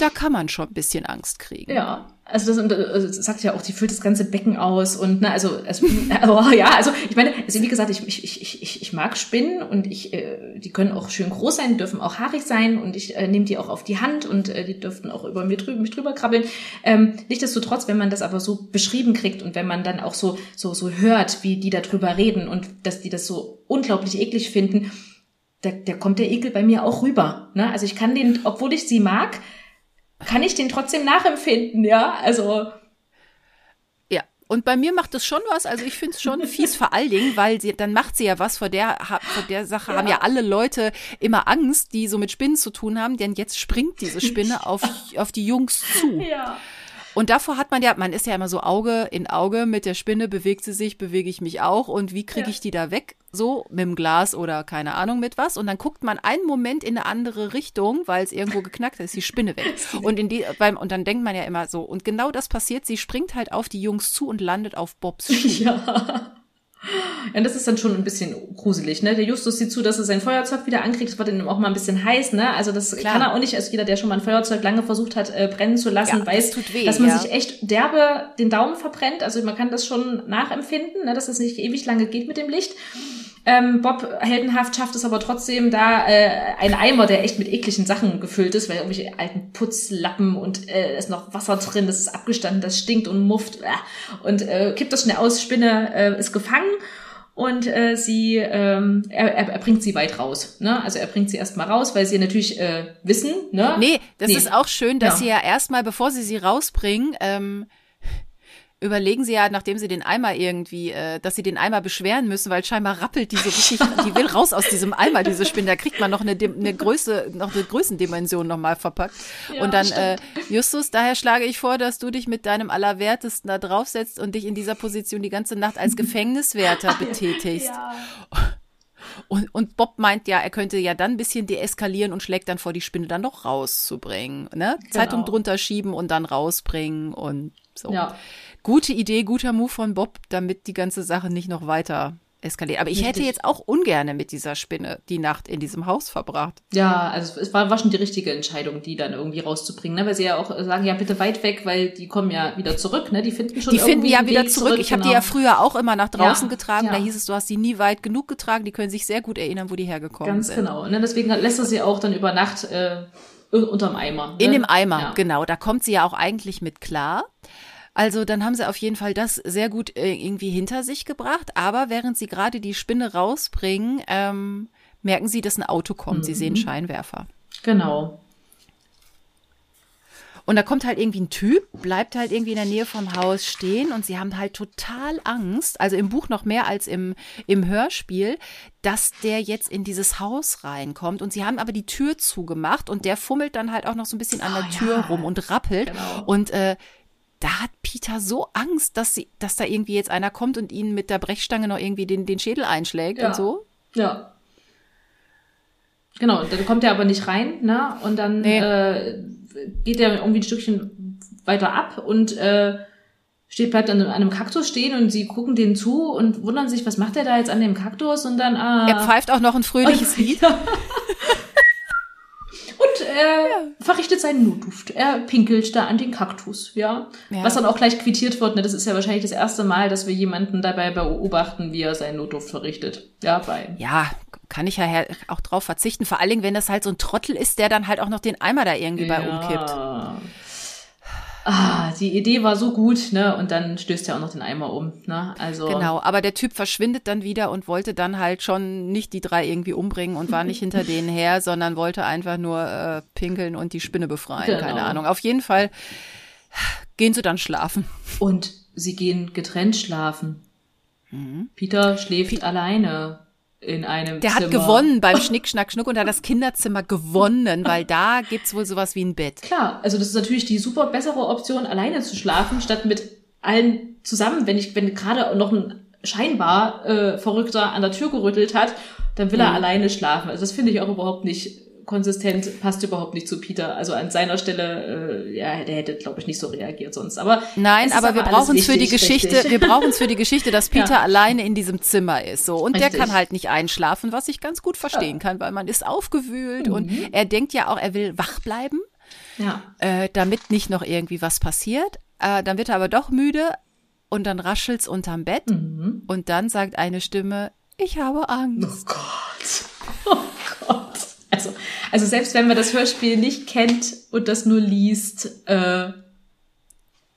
Speaker 1: da kann man schon ein bisschen Angst kriegen.
Speaker 2: Ja, also das, das sagt ja auch, die füllt das ganze Becken aus und ne, also, also oh, ja, also ich meine, also wie gesagt, ich, ich, ich, ich, ich mag Spinnen und ich, äh, die können auch schön groß sein, dürfen auch haarig sein und ich äh, nehme die auch auf die Hand und äh, die dürften auch über mir drüber, mich drüber krabbeln. Ähm, Nichtsdestotrotz, wenn man das aber so beschrieben kriegt und wenn man dann auch so, so, so hört, wie die darüber reden und dass die das so unglaublich eklig finden, da, da kommt der Ekel bei mir auch rüber. Ne? Also ich kann den, obwohl ich sie mag, kann ich den trotzdem nachempfinden, ja? Also.
Speaker 1: Ja, Und bei mir macht es schon was. Also ich finde es schon fies vor allen Dingen, weil sie, dann macht sie ja was, vor der, vor der Sache ja. haben ja alle Leute immer Angst, die so mit Spinnen zu tun haben, denn jetzt springt diese Spinne auf, auf die Jungs zu. Ja. Und davor hat man ja, man ist ja immer so Auge in Auge mit der Spinne, bewegt sie sich, bewege ich mich auch und wie kriege ich die da weg? So mit dem Glas oder keine Ahnung mit was. Und dann guckt man einen Moment in eine andere Richtung, weil es irgendwo geknackt ist, die Spinne weg. Und, in die, beim, und dann denkt man ja immer so, und genau das passiert, sie springt halt auf die Jungs zu und landet auf Bobs Schuh. Ja.
Speaker 2: Ja, das ist dann schon ein bisschen gruselig, ne? Der Justus sieht zu, dass er sein Feuerzeug wieder ankriegt. Es wird ihm auch mal ein bisschen heiß, ne? Also das Klar. kann er auch nicht. Also jeder, der schon mal ein Feuerzeug lange versucht hat, äh, brennen zu lassen, ja, weiß, das weh, dass man ja. sich echt derbe den Daumen verbrennt. Also man kann das schon nachempfinden, ne? dass es nicht ewig lange geht mit dem Licht. Ähm, Bob heldenhaft schafft es aber trotzdem da äh, ein Eimer, der echt mit ekligen Sachen gefüllt ist, weil irgendwelche alten Putzlappen und äh, ist noch Wasser drin, das ist abgestanden, das stinkt und mufft äh, und äh, kippt das schnell aus, Spinne äh, ist gefangen und äh, sie ähm, er, er, er bringt sie weit raus. Ne? Also er bringt sie erstmal raus, weil sie natürlich äh, wissen, ne?
Speaker 1: Nee, das nee. ist auch schön, dass ja. sie ja erstmal, bevor sie sie rausbringen, ähm, überlegen sie ja, nachdem sie den Eimer irgendwie, äh, dass sie den Eimer beschweren müssen, weil scheinbar rappelt die so richtig, die will raus aus diesem Eimer, diese Spinne. Da kriegt man noch eine, eine Größe, noch eine Größendimension nochmal verpackt. Ja, und dann, äh, Justus, daher schlage ich vor, dass du dich mit deinem Allerwertesten da draufsetzt und dich in dieser Position die ganze Nacht als Gefängniswärter betätigst. Ja. Und, und Bob meint ja, er könnte ja dann ein bisschen deeskalieren und schlägt dann vor, die Spinne dann noch rauszubringen. Ne? Genau. Zeitung drunter schieben und dann rausbringen und so. Ja gute Idee, guter Move von Bob, damit die ganze Sache nicht noch weiter eskaliert. Aber ich Richtig. hätte jetzt auch ungerne mit dieser Spinne die Nacht in diesem Haus verbracht.
Speaker 2: Ja, also es war, war schon die richtige Entscheidung, die dann irgendwie rauszubringen, ne? weil sie ja auch sagen, ja bitte weit weg, weil die kommen ja wieder zurück, ne? Die finden schon
Speaker 1: Die finden ja wieder zurück. zurück. Ich habe genau. die ja früher auch immer nach draußen ja, getragen. Ja. Da hieß es, du hast sie nie weit genug getragen. Die können sich sehr gut erinnern, wo die hergekommen
Speaker 2: Ganz
Speaker 1: sind.
Speaker 2: Ganz genau. Ne? Deswegen lässt er sie auch dann über Nacht äh, unterm Eimer.
Speaker 1: Ne? In dem Eimer, ja. genau. Da kommt sie ja auch eigentlich mit klar. Also dann haben sie auf jeden Fall das sehr gut äh, irgendwie hinter sich gebracht. Aber während sie gerade die Spinne rausbringen, ähm, merken sie, dass ein Auto kommt. Mhm. Sie sehen mhm. Scheinwerfer.
Speaker 2: Genau.
Speaker 1: Und da kommt halt irgendwie ein Typ, bleibt halt irgendwie in der Nähe vom Haus stehen und sie haben halt total Angst, also im Buch noch mehr als im, im Hörspiel, dass der jetzt in dieses Haus reinkommt. Und sie haben aber die Tür zugemacht und der fummelt dann halt auch noch so ein bisschen an der oh, Tür ja. rum und rappelt. Genau. Und äh, da hat Peter so Angst, dass sie, dass da irgendwie jetzt einer kommt und ihn mit der Brechstange noch irgendwie den, den Schädel einschlägt
Speaker 2: ja.
Speaker 1: und so.
Speaker 2: Ja. Genau, dann kommt er aber nicht rein, ne? Und dann nee. äh, geht er irgendwie ein Stückchen weiter ab und äh, steht, bleibt an einem Kaktus stehen und sie gucken den zu und wundern sich, was macht er da jetzt an dem Kaktus und dann. Äh,
Speaker 1: er pfeift auch noch ein fröhliches Lied.
Speaker 2: Und er ja. verrichtet seinen Notduft. Er pinkelt da an den Kaktus, ja? ja. Was dann auch gleich quittiert wird. Ne? Das ist ja wahrscheinlich das erste Mal, dass wir jemanden dabei beobachten, wie er seinen Notduft verrichtet. Ja, bei.
Speaker 1: Ja, kann ich ja auch drauf verzichten. Vor allen Dingen, wenn das halt so ein Trottel ist, der dann halt auch noch den Eimer da irgendwie ja. bei umkippt
Speaker 2: ah, die Idee war so gut, ne? Und dann stößt er auch noch den Eimer um, ne? Also.
Speaker 1: Genau, aber der Typ verschwindet dann wieder und wollte dann halt schon nicht die drei irgendwie umbringen und war nicht hinter denen her, sondern wollte einfach nur äh, pinkeln und die Spinne befreien. Genau. Keine Ahnung. Auf jeden Fall gehen sie dann schlafen.
Speaker 2: Und sie gehen getrennt schlafen. Mhm. Peter schläft P alleine in einem
Speaker 1: Der
Speaker 2: Zimmer.
Speaker 1: hat gewonnen beim Schnick, Schnack, Schnuck und hat das Kinderzimmer gewonnen, weil da gibt's wohl sowas wie ein Bett.
Speaker 2: Klar, also das ist natürlich die super bessere Option, alleine zu schlafen, statt mit allen zusammen. Wenn ich, wenn gerade noch ein scheinbar äh, Verrückter an der Tür gerüttelt hat, dann will mhm. er alleine schlafen. Also das finde ich auch überhaupt nicht konsistent, passt überhaupt nicht zu Peter. Also an seiner Stelle, äh, ja, der hätte, glaube ich, nicht so reagiert sonst. Aber
Speaker 1: nein, aber, aber wir brauchen es für die Geschichte. Richtig. Wir brauchen es für die Geschichte, dass Peter ja. alleine in diesem Zimmer ist. So und richtig. der kann halt nicht einschlafen, was ich ganz gut verstehen ja. kann, weil man ist aufgewühlt mhm. und er denkt ja auch, er will wach bleiben, ja. äh, damit nicht noch irgendwie was passiert. Äh, dann wird er aber doch müde und dann raschelt's unterm Bett mhm. und dann sagt eine Stimme, ich habe Angst.
Speaker 2: Oh Gott. Oh Gott. Also, also selbst wenn man das Hörspiel nicht kennt und das nur liest, äh,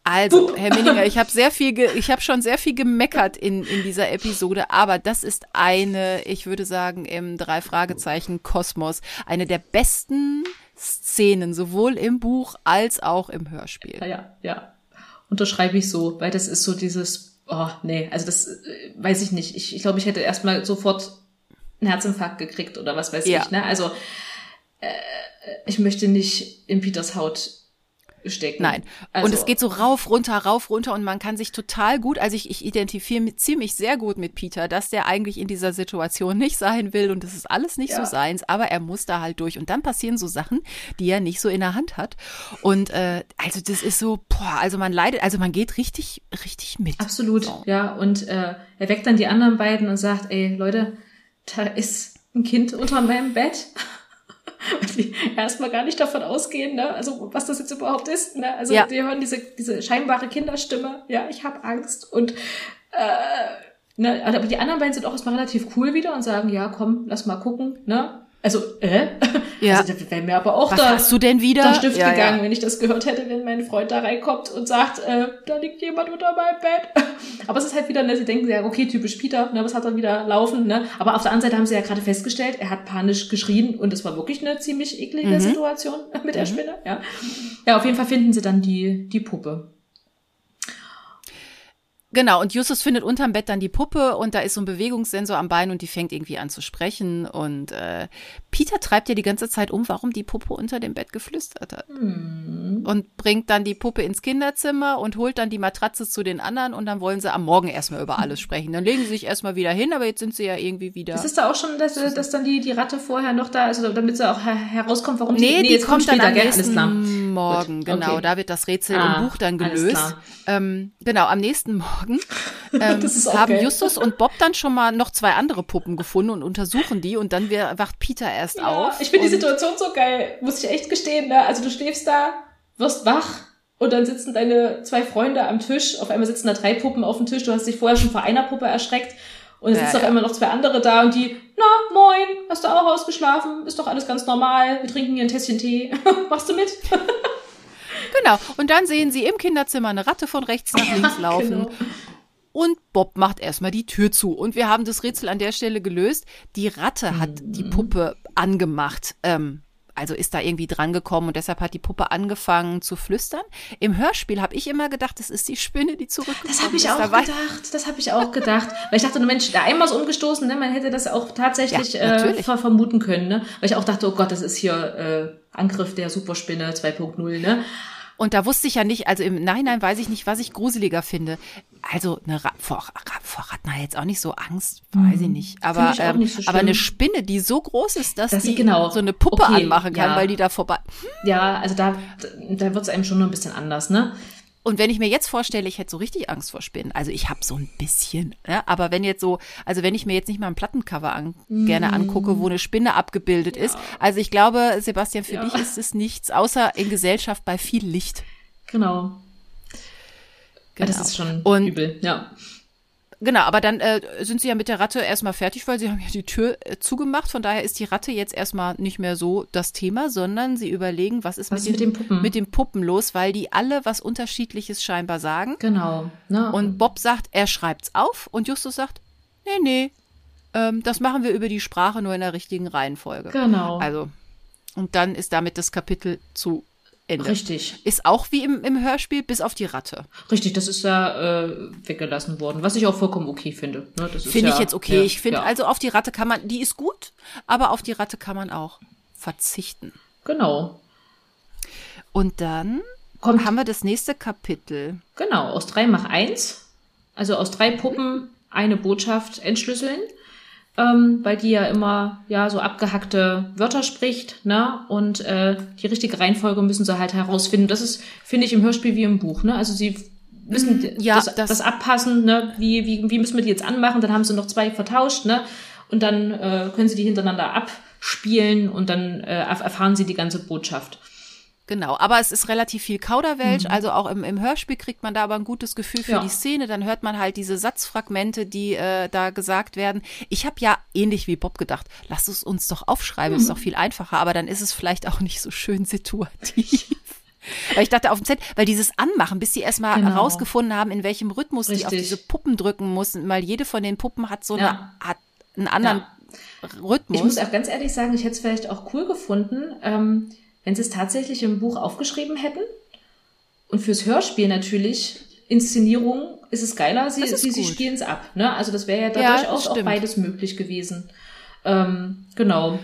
Speaker 1: also. Herr Minninger, ich habe sehr viel, ich habe schon sehr viel gemeckert in, in dieser Episode, aber das ist eine, ich würde sagen, im drei Fragezeichen Kosmos eine der besten Szenen, sowohl im Buch als auch im Hörspiel.
Speaker 2: Ja, ja. unterschreibe ich so, weil das ist so dieses, oh nee, also das äh, weiß ich nicht. Ich, ich glaube, ich hätte erstmal sofort einen Herzinfarkt gekriegt oder was weiß ja. ich. Ne? Also äh, ich möchte nicht in Peters Haut stecken.
Speaker 1: Nein. Also, und es geht so rauf, runter, rauf, runter und man kann sich total gut, also ich, ich identifiziere ziemlich sehr gut mit Peter, dass der eigentlich in dieser Situation nicht sein will und das ist alles nicht ja. so seins, aber er muss da halt durch und dann passieren so Sachen, die er nicht so in der Hand hat. Und äh, also das ist so, boah, also man leidet, also man geht richtig, richtig mit.
Speaker 2: Absolut, so. ja. Und äh, er weckt dann die anderen beiden und sagt, ey Leute, da ist ein Kind unter meinem Bett die erstmal gar nicht davon ausgehen, ne? also was das jetzt überhaupt ist. Ne? Also ja. die hören diese, diese scheinbare Kinderstimme, ja, ich habe Angst und äh, ne, aber die anderen beiden sind auch erstmal relativ cool wieder und sagen, ja, komm, lass mal gucken, ne? Also, äh?
Speaker 1: Ja.
Speaker 2: Also, da wäre mir aber auch
Speaker 1: Was
Speaker 2: da,
Speaker 1: hast du denn wieder?
Speaker 2: der Stift ja, gegangen, ja. wenn ich das gehört hätte, wenn mein Freund da reinkommt und sagt, äh, da liegt jemand unter meinem Bett. aber es ist halt wieder, ne, sie denken ja, okay, typisch Peter, ne, was hat er wieder laufen, ne? Aber auf der anderen Seite haben sie ja gerade festgestellt, er hat panisch geschrien und es war wirklich eine ziemlich eklige mhm. Situation mit der mhm. Spinne, ja. Ja, auf jeden Fall finden sie dann die, die Puppe.
Speaker 1: Genau, und Justus findet unterm Bett dann die Puppe und da ist so ein Bewegungssensor am Bein und die fängt irgendwie an zu sprechen. Und äh, Peter treibt ja die ganze Zeit um, warum die Puppe unter dem Bett geflüstert hat. Hm. Und bringt dann die Puppe ins Kinderzimmer und holt dann die Matratze zu den anderen und dann wollen sie am Morgen erstmal über alles sprechen. Dann legen sie sich erstmal wieder hin, aber jetzt sind sie ja irgendwie wieder.
Speaker 2: Das ist da auch schon, dass, dass dann die, die Ratte vorher noch da, also damit sie auch herauskommt, warum
Speaker 1: nee, die, nee, die jetzt kommt, kommt dann am nächsten Morgen. Gut. Genau, okay. da wird das Rätsel ah, im Buch dann gelöst. Ähm, genau, am nächsten Morgen Morgen ähm, haben Justus und Bob dann schon mal noch zwei andere Puppen gefunden und untersuchen die und dann wacht Peter erst ja, auf.
Speaker 2: Ich finde die Situation so geil, muss ich echt gestehen. Ne? Also du schläfst da, wirst wach und dann sitzen deine zwei Freunde am Tisch. Auf einmal sitzen da drei Puppen auf dem Tisch. Du hast dich vorher schon vor einer Puppe erschreckt. Und es ja, sitzen ja. auf einmal noch zwei andere da und die, na, moin, hast du auch ausgeschlafen? Ist doch alles ganz normal. Wir trinken hier ein Tässchen Tee. Machst du mit?
Speaker 1: Genau. Und dann sehen sie im Kinderzimmer eine Ratte von rechts nach links laufen. Genau. Und Bob macht erstmal die Tür zu. Und wir haben das Rätsel an der Stelle gelöst. Die Ratte hat mhm. die Puppe angemacht. Ähm, also ist da irgendwie drangekommen und deshalb hat die Puppe angefangen zu flüstern. Im Hörspiel habe ich immer gedacht, das ist die Spinne, die zurückkommt.
Speaker 2: Das habe ich auch gedacht. Das habe ich auch gedacht. Weil ich dachte, Mensch, der einmal ist umgestoßen, ne? man hätte das auch tatsächlich ja, äh, vermuten können. Ne? Weil ich auch dachte, oh Gott, das ist hier äh, Angriff der Superspinne 2.0. Ne?
Speaker 1: Und da wusste ich ja nicht, also im Nachhinein weiß ich nicht, was ich gruseliger finde. Also eine Ra vor, vor Ratten jetzt auch nicht so Angst, weiß ich mhm. nicht. Aber, ich ähm, nicht so aber eine Spinne, die so groß ist, dass, dass die genau. so eine Puppe okay, anmachen kann, ja. weil die da vorbei.
Speaker 2: Ja, also da, da wird es einem schon noch ein bisschen anders, ne?
Speaker 1: Und wenn ich mir jetzt vorstelle, ich hätte so richtig Angst vor Spinnen, also ich habe so ein bisschen, ja, aber wenn jetzt so, also wenn ich mir jetzt nicht mal ein Plattencover an, mm. gerne angucke, wo eine Spinne abgebildet ja. ist, also ich glaube, Sebastian, für ja. dich ist es nichts, außer in Gesellschaft bei viel Licht.
Speaker 2: Genau. genau. das ist schon Und, übel, ja.
Speaker 1: Genau, aber dann äh, sind sie ja mit der Ratte erstmal fertig, weil sie haben ja die Tür äh, zugemacht. Von daher ist die Ratte jetzt erstmal nicht mehr so das Thema, sondern sie überlegen, was ist, was mit, den, mit, den Puppen? mit den Puppen los, weil die alle was Unterschiedliches scheinbar sagen.
Speaker 2: Genau.
Speaker 1: Ne? Und Bob sagt, er schreibt's auf und Justus sagt, nee, nee, ähm, das machen wir über die Sprache nur in der richtigen Reihenfolge.
Speaker 2: Genau.
Speaker 1: Also, und dann ist damit das Kapitel zu Ende.
Speaker 2: Richtig.
Speaker 1: Ist auch wie im, im Hörspiel, bis auf die Ratte.
Speaker 2: Richtig, das ist ja äh, weggelassen worden, was ich auch vollkommen okay finde.
Speaker 1: Ne? Finde ja, ich jetzt okay. Ja, ich finde, ja. also auf die Ratte kann man, die ist gut, aber auf die Ratte kann man auch verzichten.
Speaker 2: Genau.
Speaker 1: Und dann Kommt, haben wir das nächste Kapitel.
Speaker 2: Genau, aus drei mach eins. Also aus drei Puppen eine Botschaft entschlüsseln ähm, weil die ja immer ja so abgehackte Wörter spricht, ne? Und äh, die richtige Reihenfolge müssen sie halt herausfinden. Das ist, finde ich, im Hörspiel wie im Buch, ne? Also sie müssen mhm, ja, das, das, das abpassen, ne? Wie, wie, wie müssen wir die jetzt anmachen? Dann haben sie noch zwei vertauscht, ne? Und dann äh, können sie die hintereinander abspielen und dann äh, erfahren sie die ganze Botschaft.
Speaker 1: Genau, aber es ist relativ viel Kauderwelsch, mhm. also auch im, im Hörspiel kriegt man da aber ein gutes Gefühl für ja. die Szene, dann hört man halt diese Satzfragmente, die äh, da gesagt werden. Ich habe ja ähnlich wie Bob gedacht, lass es uns doch aufschreiben, mhm. ist doch viel einfacher, aber dann ist es vielleicht auch nicht so schön situativ. Weil ich dachte auf dem Set, weil dieses Anmachen, bis sie erstmal genau. herausgefunden haben, in welchem Rhythmus Richtig. die auf diese Puppen drücken mussten, weil jede von den Puppen hat so ja. eine, hat einen anderen ja. Rhythmus.
Speaker 2: Ich muss auch ganz ehrlich sagen, ich hätte es vielleicht auch cool gefunden, ähm, wenn sie es tatsächlich im Buch aufgeschrieben hätten und fürs Hörspiel natürlich, Inszenierung, ist es geiler, sie, sie, sie spielen es ab. Ne? Also das wäre ja dadurch ja, auch, auch beides möglich gewesen. Ähm, genau.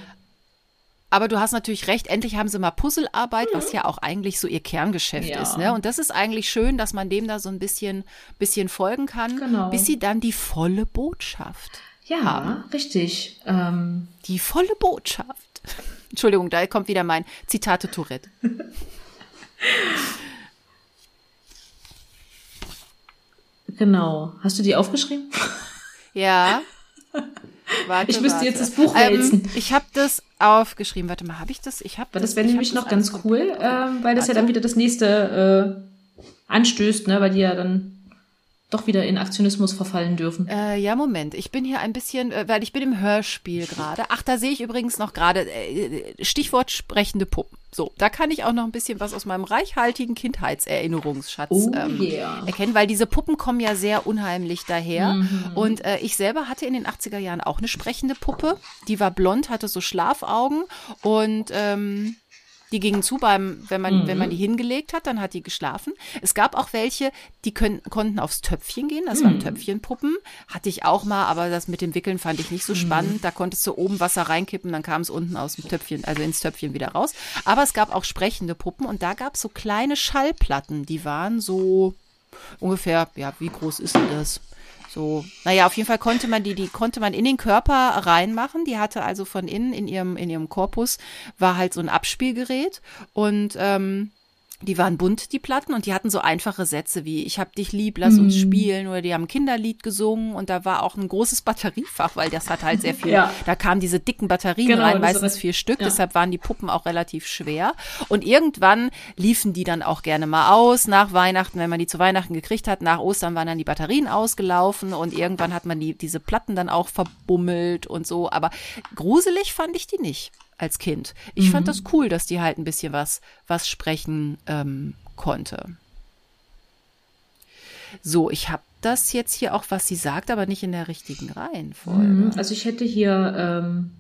Speaker 1: Aber du hast natürlich recht, endlich haben sie mal Puzzlearbeit, mhm. was ja auch eigentlich so ihr Kerngeschäft ja. ist. Ne? Und das ist eigentlich schön, dass man dem da so ein bisschen, bisschen folgen kann, genau. bis sie dann die volle Botschaft
Speaker 2: ja, haben. richtig. Ähm.
Speaker 1: Die volle Botschaft. Entschuldigung, da kommt wieder mein Zitate Tourette.
Speaker 2: genau. Hast du die aufgeschrieben?
Speaker 1: Ja.
Speaker 2: Warte, ich müsste warte. jetzt das Buch wälzen.
Speaker 1: Ähm, ich habe das aufgeschrieben. Warte mal, habe ich das? Ich habe
Speaker 2: das. Das wäre nämlich noch ganz cool, äh, weil das warte. ja dann wieder das nächste äh, anstößt, ne, weil die ja dann doch wieder in Aktionismus verfallen dürfen.
Speaker 1: Äh, ja, Moment. Ich bin hier ein bisschen, äh, weil ich bin im Hörspiel gerade. Ach, da sehe ich übrigens noch gerade äh, Stichwort sprechende Puppen. So, da kann ich auch noch ein bisschen was aus meinem reichhaltigen Kindheitserinnerungsschatz oh, ähm, yeah. erkennen, weil diese Puppen kommen ja sehr unheimlich daher. Mhm. Und äh, ich selber hatte in den 80er Jahren auch eine sprechende Puppe. Die war blond, hatte so Schlafaugen und ähm, die gingen zu beim, wenn man, mhm. wenn man mhm. die hingelegt hat, dann hat die geschlafen. Es gab auch welche, die können, konnten aufs Töpfchen gehen. Das mhm. waren Töpfchenpuppen. Hatte ich auch mal, aber das mit dem Wickeln fand ich nicht so mhm. spannend. Mhm. Da konntest du oben Wasser reinkippen, dann kam es unten aus dem Töpfchen, also ins Töpfchen wieder raus. Aber es gab auch sprechende Puppen und da gab es so kleine Schallplatten, die waren so ungefähr, ja, wie groß ist denn das? So, naja, auf jeden Fall konnte man die, die konnte man in den Körper reinmachen. Die hatte also von innen in ihrem, in ihrem Korpus war halt so ein Abspielgerät und ähm, die waren bunt, die Platten, und die hatten so einfache Sätze wie Ich hab dich lieb, lass uns mhm. spielen, oder die haben ein Kinderlied gesungen und da war auch ein großes Batteriefach, weil das hat halt sehr viel, ja. da kamen diese dicken Batterien genau, rein, meistens vier Stück, ja. deshalb waren die Puppen auch relativ schwer. Und irgendwann liefen die dann auch gerne mal aus nach Weihnachten, wenn man die zu Weihnachten gekriegt hat, nach Ostern waren dann die Batterien ausgelaufen und irgendwann hat man die, diese Platten dann auch verbummelt und so, aber gruselig fand ich die nicht als Kind. Ich mhm. fand das cool, dass die halt ein bisschen was, was sprechen ähm, konnte. So, ich habe das jetzt hier auch, was sie sagt, aber nicht in der richtigen Reihenfolge. Mhm.
Speaker 2: Also ich hätte hier ähm,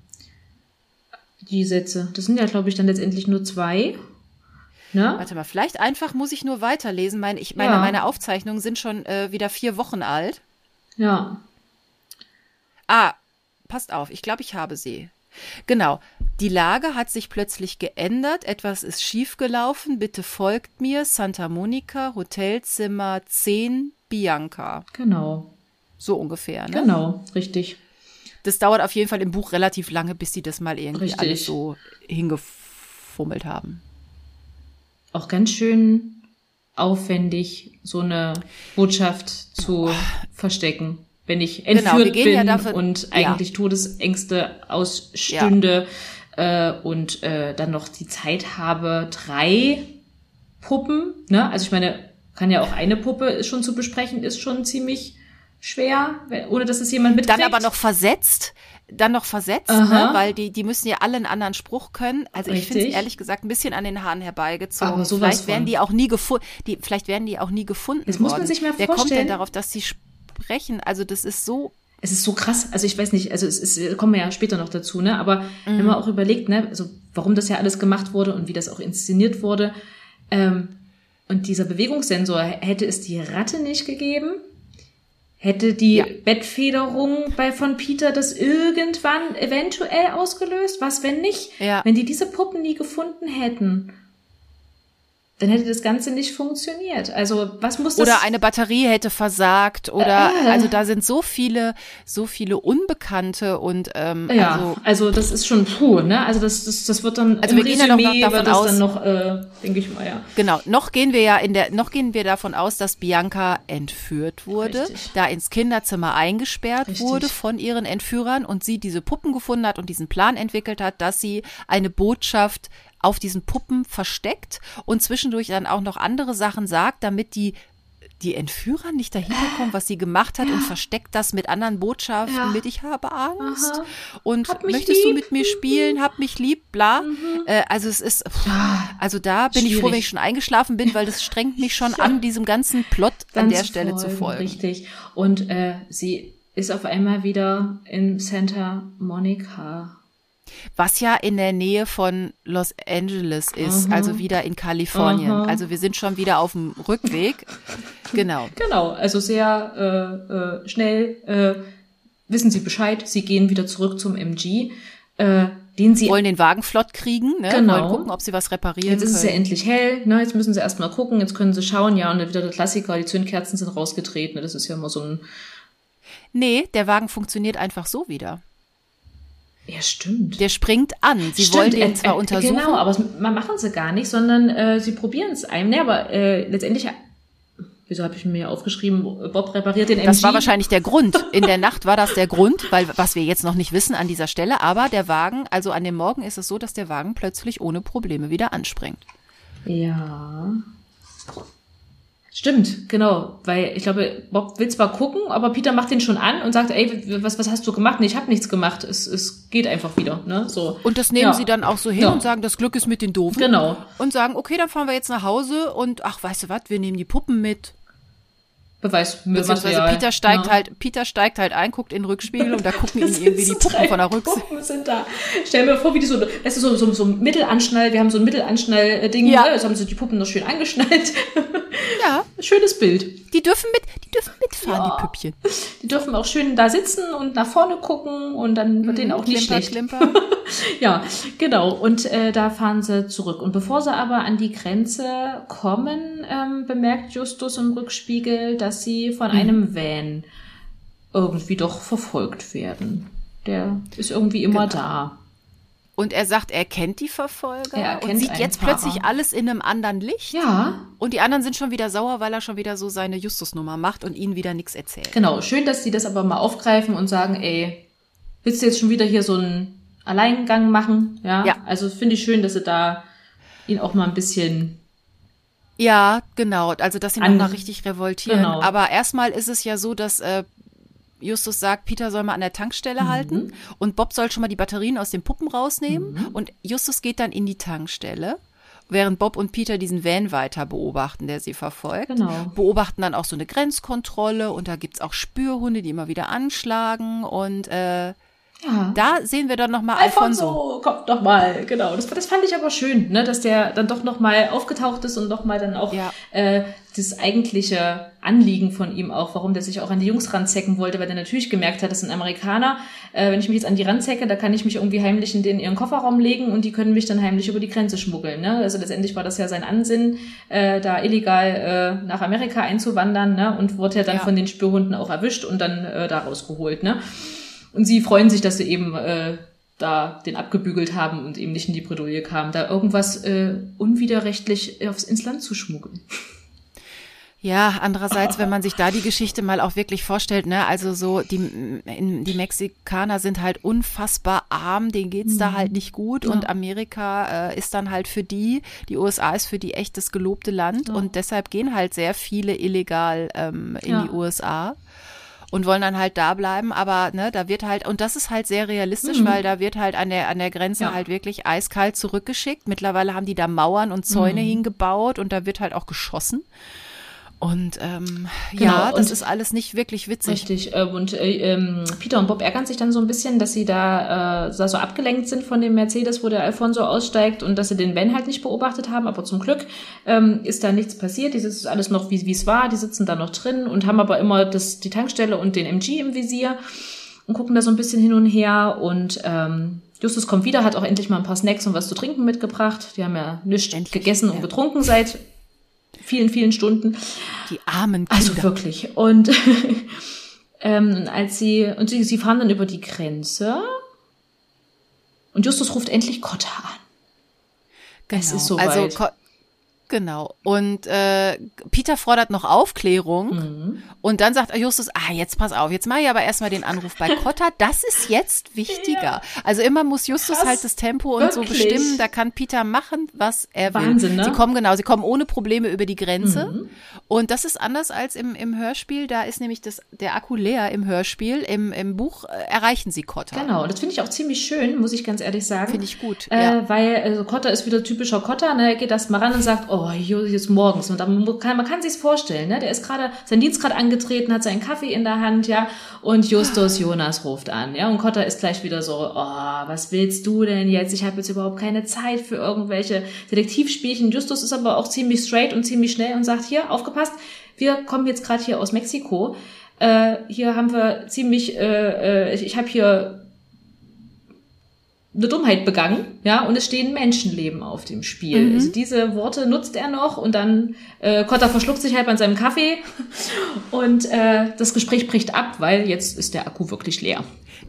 Speaker 2: die Sätze. Das sind ja, glaube ich, dann letztendlich nur zwei.
Speaker 1: Ne? Warte mal, vielleicht einfach muss ich nur weiterlesen. Meine, ich meine, ja. meine Aufzeichnungen sind schon äh, wieder vier Wochen alt.
Speaker 2: Ja.
Speaker 1: Ah, passt auf, ich glaube, ich habe sie. Genau. Die Lage hat sich plötzlich geändert. Etwas ist schiefgelaufen. Bitte folgt mir. Santa Monica, Hotelzimmer 10, Bianca.
Speaker 2: Genau.
Speaker 1: So ungefähr, ne?
Speaker 2: Genau, richtig.
Speaker 1: Das dauert auf jeden Fall im Buch relativ lange, bis sie das mal irgendwie richtig. alles so hingefummelt haben.
Speaker 2: Auch ganz schön aufwendig, so eine Botschaft zu verstecken wenn ich genau, entführt genau, bin ja davon, und eigentlich ja. Todesängste ausstünde ja. Äh, und äh, dann noch die Zeit habe, drei Puppen, ne? Also ich meine, kann ja auch eine Puppe schon zu besprechen, ist schon ziemlich schwer, ohne dass es jemand mitkriegt.
Speaker 1: Dann aber noch versetzt, dann noch versetzt, ne? weil die, die müssen ja alle einen anderen Spruch können. Also Richtig. ich finde es ehrlich gesagt ein bisschen an den Haaren herbeigezogen. Aber vielleicht werden die auch nie gefunden, vielleicht werden die auch nie gefunden.
Speaker 2: Das worden. muss man sich mal
Speaker 1: vorstellen. Wer kommt denn darauf, dass sie sprechen. Also das ist so
Speaker 2: es ist so krass, also ich weiß nicht, also es ist, kommen wir ja später noch dazu, ne? Aber mhm. wenn man auch überlegt, ne, also warum das ja alles gemacht wurde und wie das auch inszeniert wurde, ähm, und dieser Bewegungssensor, hätte es die Ratte nicht gegeben, hätte die ja. Bettfederung bei von Peter das irgendwann eventuell ausgelöst? Was, wenn nicht? Ja. Wenn die diese Puppen nie gefunden hätten dann hätte das Ganze nicht funktioniert. Also was muss das?
Speaker 1: Oder eine Batterie hätte versagt oder äh, also da sind so viele, so viele Unbekannte und ähm,
Speaker 2: ja, also, also das ist schon puh, ne? Also das, das, das wird dann
Speaker 1: also wir gehen Resümee ja noch davon aus, dann
Speaker 2: noch, äh, denke ich mal, ja.
Speaker 1: Genau, noch gehen wir ja in der, noch gehen wir davon aus, dass Bianca entführt wurde, Richtig. da ins Kinderzimmer eingesperrt Richtig. wurde von ihren Entführern und sie diese Puppen gefunden hat und diesen Plan entwickelt hat, dass sie eine Botschaft auf diesen Puppen versteckt und zwischendurch dann auch noch andere Sachen sagt, damit die die Entführer nicht dahinter kommen, was sie gemacht hat ja. und versteckt das mit anderen Botschaften ja. mit ich habe Angst Aha. und möchtest lieb. du mit mir spielen, hab mich lieb, bla. Mhm. Äh, also es ist, also da bin Schwierig. ich froh, wenn ich schon eingeschlafen bin, weil das strengt mich schon ja. an, diesem ganzen Plot Ganz an der Stelle voll, zu folgen.
Speaker 2: Richtig. Und äh, sie ist auf einmal wieder in Santa Monica
Speaker 1: Was ja in der Nähe von Los Angeles ist, mhm. also wieder in Kalifornien. Mhm. Also wir sind schon wieder auf dem Rückweg. Genau.
Speaker 2: Genau, also sehr äh, äh, schnell äh, wissen Sie Bescheid, Sie gehen wieder zurück zum MG. Äh, den sie
Speaker 1: wollen den Wagen flott kriegen, ne? genau. wollen gucken, ob sie was reparieren
Speaker 2: Jetzt ist
Speaker 1: können.
Speaker 2: es ja endlich hell, ne? jetzt müssen sie erstmal gucken, jetzt können sie schauen, ja, und dann wieder der Klassiker, die Zündkerzen sind rausgetreten, das ist ja immer so ein...
Speaker 1: Nee, der Wagen funktioniert einfach so wieder.
Speaker 2: Ja, stimmt.
Speaker 1: Der springt an. Sie stimmt, wollen ihn zwar äh, untersuchen.
Speaker 2: Genau, aber das machen sie gar nicht, sondern äh, sie probieren es einem. Ne, aber äh, letztendlich Wieso habe ich mir aufgeschrieben, Bob repariert den MG?
Speaker 1: Das war wahrscheinlich der Grund. In der Nacht war das der Grund, weil was wir jetzt noch nicht wissen an dieser Stelle, aber der Wagen, also an dem Morgen ist es so, dass der Wagen plötzlich ohne Probleme wieder anspringt.
Speaker 2: Ja. Stimmt, genau, weil ich glaube, Bob will zwar gucken, aber Peter macht den schon an und sagt, ey, was, was hast du gemacht? Nee, ich habe nichts gemacht. Es, es geht einfach wieder, ne? So.
Speaker 1: Und das nehmen ja. sie dann auch so hin ja. und sagen, das Glück ist mit den Doofen.
Speaker 2: Genau.
Speaker 1: Und sagen, okay, dann fahren wir jetzt nach Hause und ach, weißt du was, wir nehmen die Puppen mit.
Speaker 2: Beweismaterial.
Speaker 1: Peter steigt ja. halt, Peter steigt halt ein, guckt in den Rückspiegel und da gucken ihn irgendwie die Puppen von der Rückseite.
Speaker 2: Puppen sind da. Stell mir vor, wie die so, das ist so, so, so ein Mittelanschnall, wir haben so ein Mittelanschnall-Ding, ja. ne? jetzt haben sie die Puppen noch schön angeschnallt.
Speaker 1: Ja.
Speaker 2: Schönes Bild.
Speaker 1: Die dürfen mit, die dürfen mitfahren, ja. die Püppchen.
Speaker 2: Die dürfen auch schön da sitzen und nach vorne gucken und dann wird mhm, denen auch nicht klimper, schlecht. Klimper. ja, genau. Und äh, da fahren sie zurück. Und bevor sie aber an die Grenze kommen, ähm, bemerkt Justus im Rückspiegel, dass sie von mhm. einem Van irgendwie doch verfolgt werden. Der ist irgendwie immer genau. da.
Speaker 1: Und er sagt, er kennt die Verfolger er und sieht jetzt Fahrer. plötzlich alles in einem anderen Licht.
Speaker 2: Ja.
Speaker 1: Und die anderen sind schon wieder sauer, weil er schon wieder so seine Justusnummer macht und ihnen wieder nichts erzählt.
Speaker 2: Genau, schön, dass sie das aber mal aufgreifen und sagen, ey, willst du jetzt schon wieder hier so einen Alleingang machen? Ja. ja. Also finde ich schön, dass sie da ihn auch mal ein bisschen
Speaker 1: ja, genau. Also, dass sie noch mal richtig revoltieren. Genau. Aber erstmal ist es ja so, dass äh, Justus sagt, Peter soll mal an der Tankstelle mhm. halten und Bob soll schon mal die Batterien aus den Puppen rausnehmen mhm. und Justus geht dann in die Tankstelle. Während Bob und Peter diesen Van weiter beobachten, der sie verfolgt. Genau. Beobachten dann auch so eine Grenzkontrolle und da gibt's auch Spürhunde, die immer wieder anschlagen und äh, ja. Da sehen wir dann nochmal Alfonso.
Speaker 2: Alfonso kommt nochmal, genau. Das, das fand ich aber schön, ne, dass der dann doch nochmal aufgetaucht ist und nochmal dann auch ja. äh, das eigentliche Anliegen von ihm auch, warum der sich auch an die Jungs ranzecken wollte, weil der natürlich gemerkt hat, das sind Amerikaner. Äh, wenn ich mich jetzt an die ranzecke, da kann ich mich irgendwie heimlich in den ihren Kofferraum legen und die können mich dann heimlich über die Grenze schmuggeln. Ne? Also letztendlich war das ja sein Ansinn, äh, da illegal äh, nach Amerika einzuwandern ne? und wurde ja dann ja. von den Spürhunden auch erwischt und dann äh, da rausgeholt. Ne? Und sie freuen sich, dass sie eben äh, da den abgebügelt haben und eben nicht in die Bredouille kamen, da irgendwas äh, unwiderrechtlich aufs, ins Land zu schmuggeln.
Speaker 1: Ja, andererseits, wenn man sich da die Geschichte mal auch wirklich vorstellt, ne, also so die die Mexikaner sind halt unfassbar arm, denen geht's mhm. da halt nicht gut ja. und Amerika äh, ist dann halt für die, die USA ist für die echt das gelobte Land ja. und deshalb gehen halt sehr viele illegal ähm, in ja. die USA und wollen dann halt da bleiben. Aber ne, da wird halt, und das ist halt sehr realistisch, mhm. weil da wird halt an der, an der Grenze ja. halt wirklich eiskalt zurückgeschickt. Mittlerweile haben die da Mauern und Zäune mhm. hingebaut und da wird halt auch geschossen. Und ähm, genau, ja, das und ist alles nicht wirklich witzig.
Speaker 2: Richtig. Äh, und äh, ähm, Peter und Bob ärgern sich dann so ein bisschen, dass sie da, äh, so abgelenkt sind von dem Mercedes, wo der Alfonso aussteigt und dass sie den Ben halt nicht beobachtet haben. Aber zum Glück ähm, ist da nichts passiert. Die ist alles noch, wie es war. Die sitzen da noch drin und haben aber immer das, die Tankstelle und den MG im Visier und gucken da so ein bisschen hin und her. Und ähm, Justus kommt wieder, hat auch endlich mal ein paar Snacks und was zu trinken mitgebracht. Die haben ja nichts gegessen ja. und getrunken seit vielen, vielen Stunden.
Speaker 1: Die armen
Speaker 2: Kinder. Also wirklich. Und ähm, als sie, und sie, sie fahren dann über die Grenze und Justus ruft endlich Kotta an.
Speaker 1: Genau. Es ist soweit. Also Genau. Und äh, Peter fordert noch Aufklärung mhm. und dann sagt Justus, ah, jetzt pass auf, jetzt mache ich aber erstmal den Anruf bei Cotta. Das ist jetzt wichtiger. Ja. Also immer muss Justus Krass. halt das Tempo und Wirklich? so bestimmen. Da kann Peter machen, was er will. Wahnsinn, ne? Sie kommen genau, sie kommen ohne Probleme über die Grenze. Mhm. Und das ist anders als im, im Hörspiel. Da ist nämlich das, der Akku leer im Hörspiel. Im, im Buch äh, erreichen sie Cotta.
Speaker 2: Genau, das finde ich auch ziemlich schön, muss ich ganz ehrlich sagen.
Speaker 1: Finde ich gut.
Speaker 2: Äh, ja. Weil also Cotta ist wieder typischer Cotta. Ne? Er geht erst mal ran und sagt, oh, oh, hier ist morgens. Und dann kann, man kann sich's vorstellen, ne? Der ist gerade, sein Dienst gerade angetreten, hat seinen Kaffee in der Hand, ja. Und Justus Jonas ruft an, ja. Und Kotter ist gleich wieder so, oh, was willst du denn jetzt? Ich habe jetzt überhaupt keine Zeit für irgendwelche Detektivspielchen. Justus ist aber auch ziemlich straight und ziemlich schnell und sagt, hier, aufgepasst, wir kommen jetzt gerade hier aus Mexiko. Äh, hier haben wir ziemlich, äh, äh, ich, ich habe hier eine Dummheit begangen, ja, und es stehen Menschenleben auf dem Spiel. Mhm. Also diese Worte nutzt er noch und dann äh, Kotter verschluckt sich halt an seinem Kaffee und äh, das Gespräch bricht ab, weil jetzt ist der Akku wirklich leer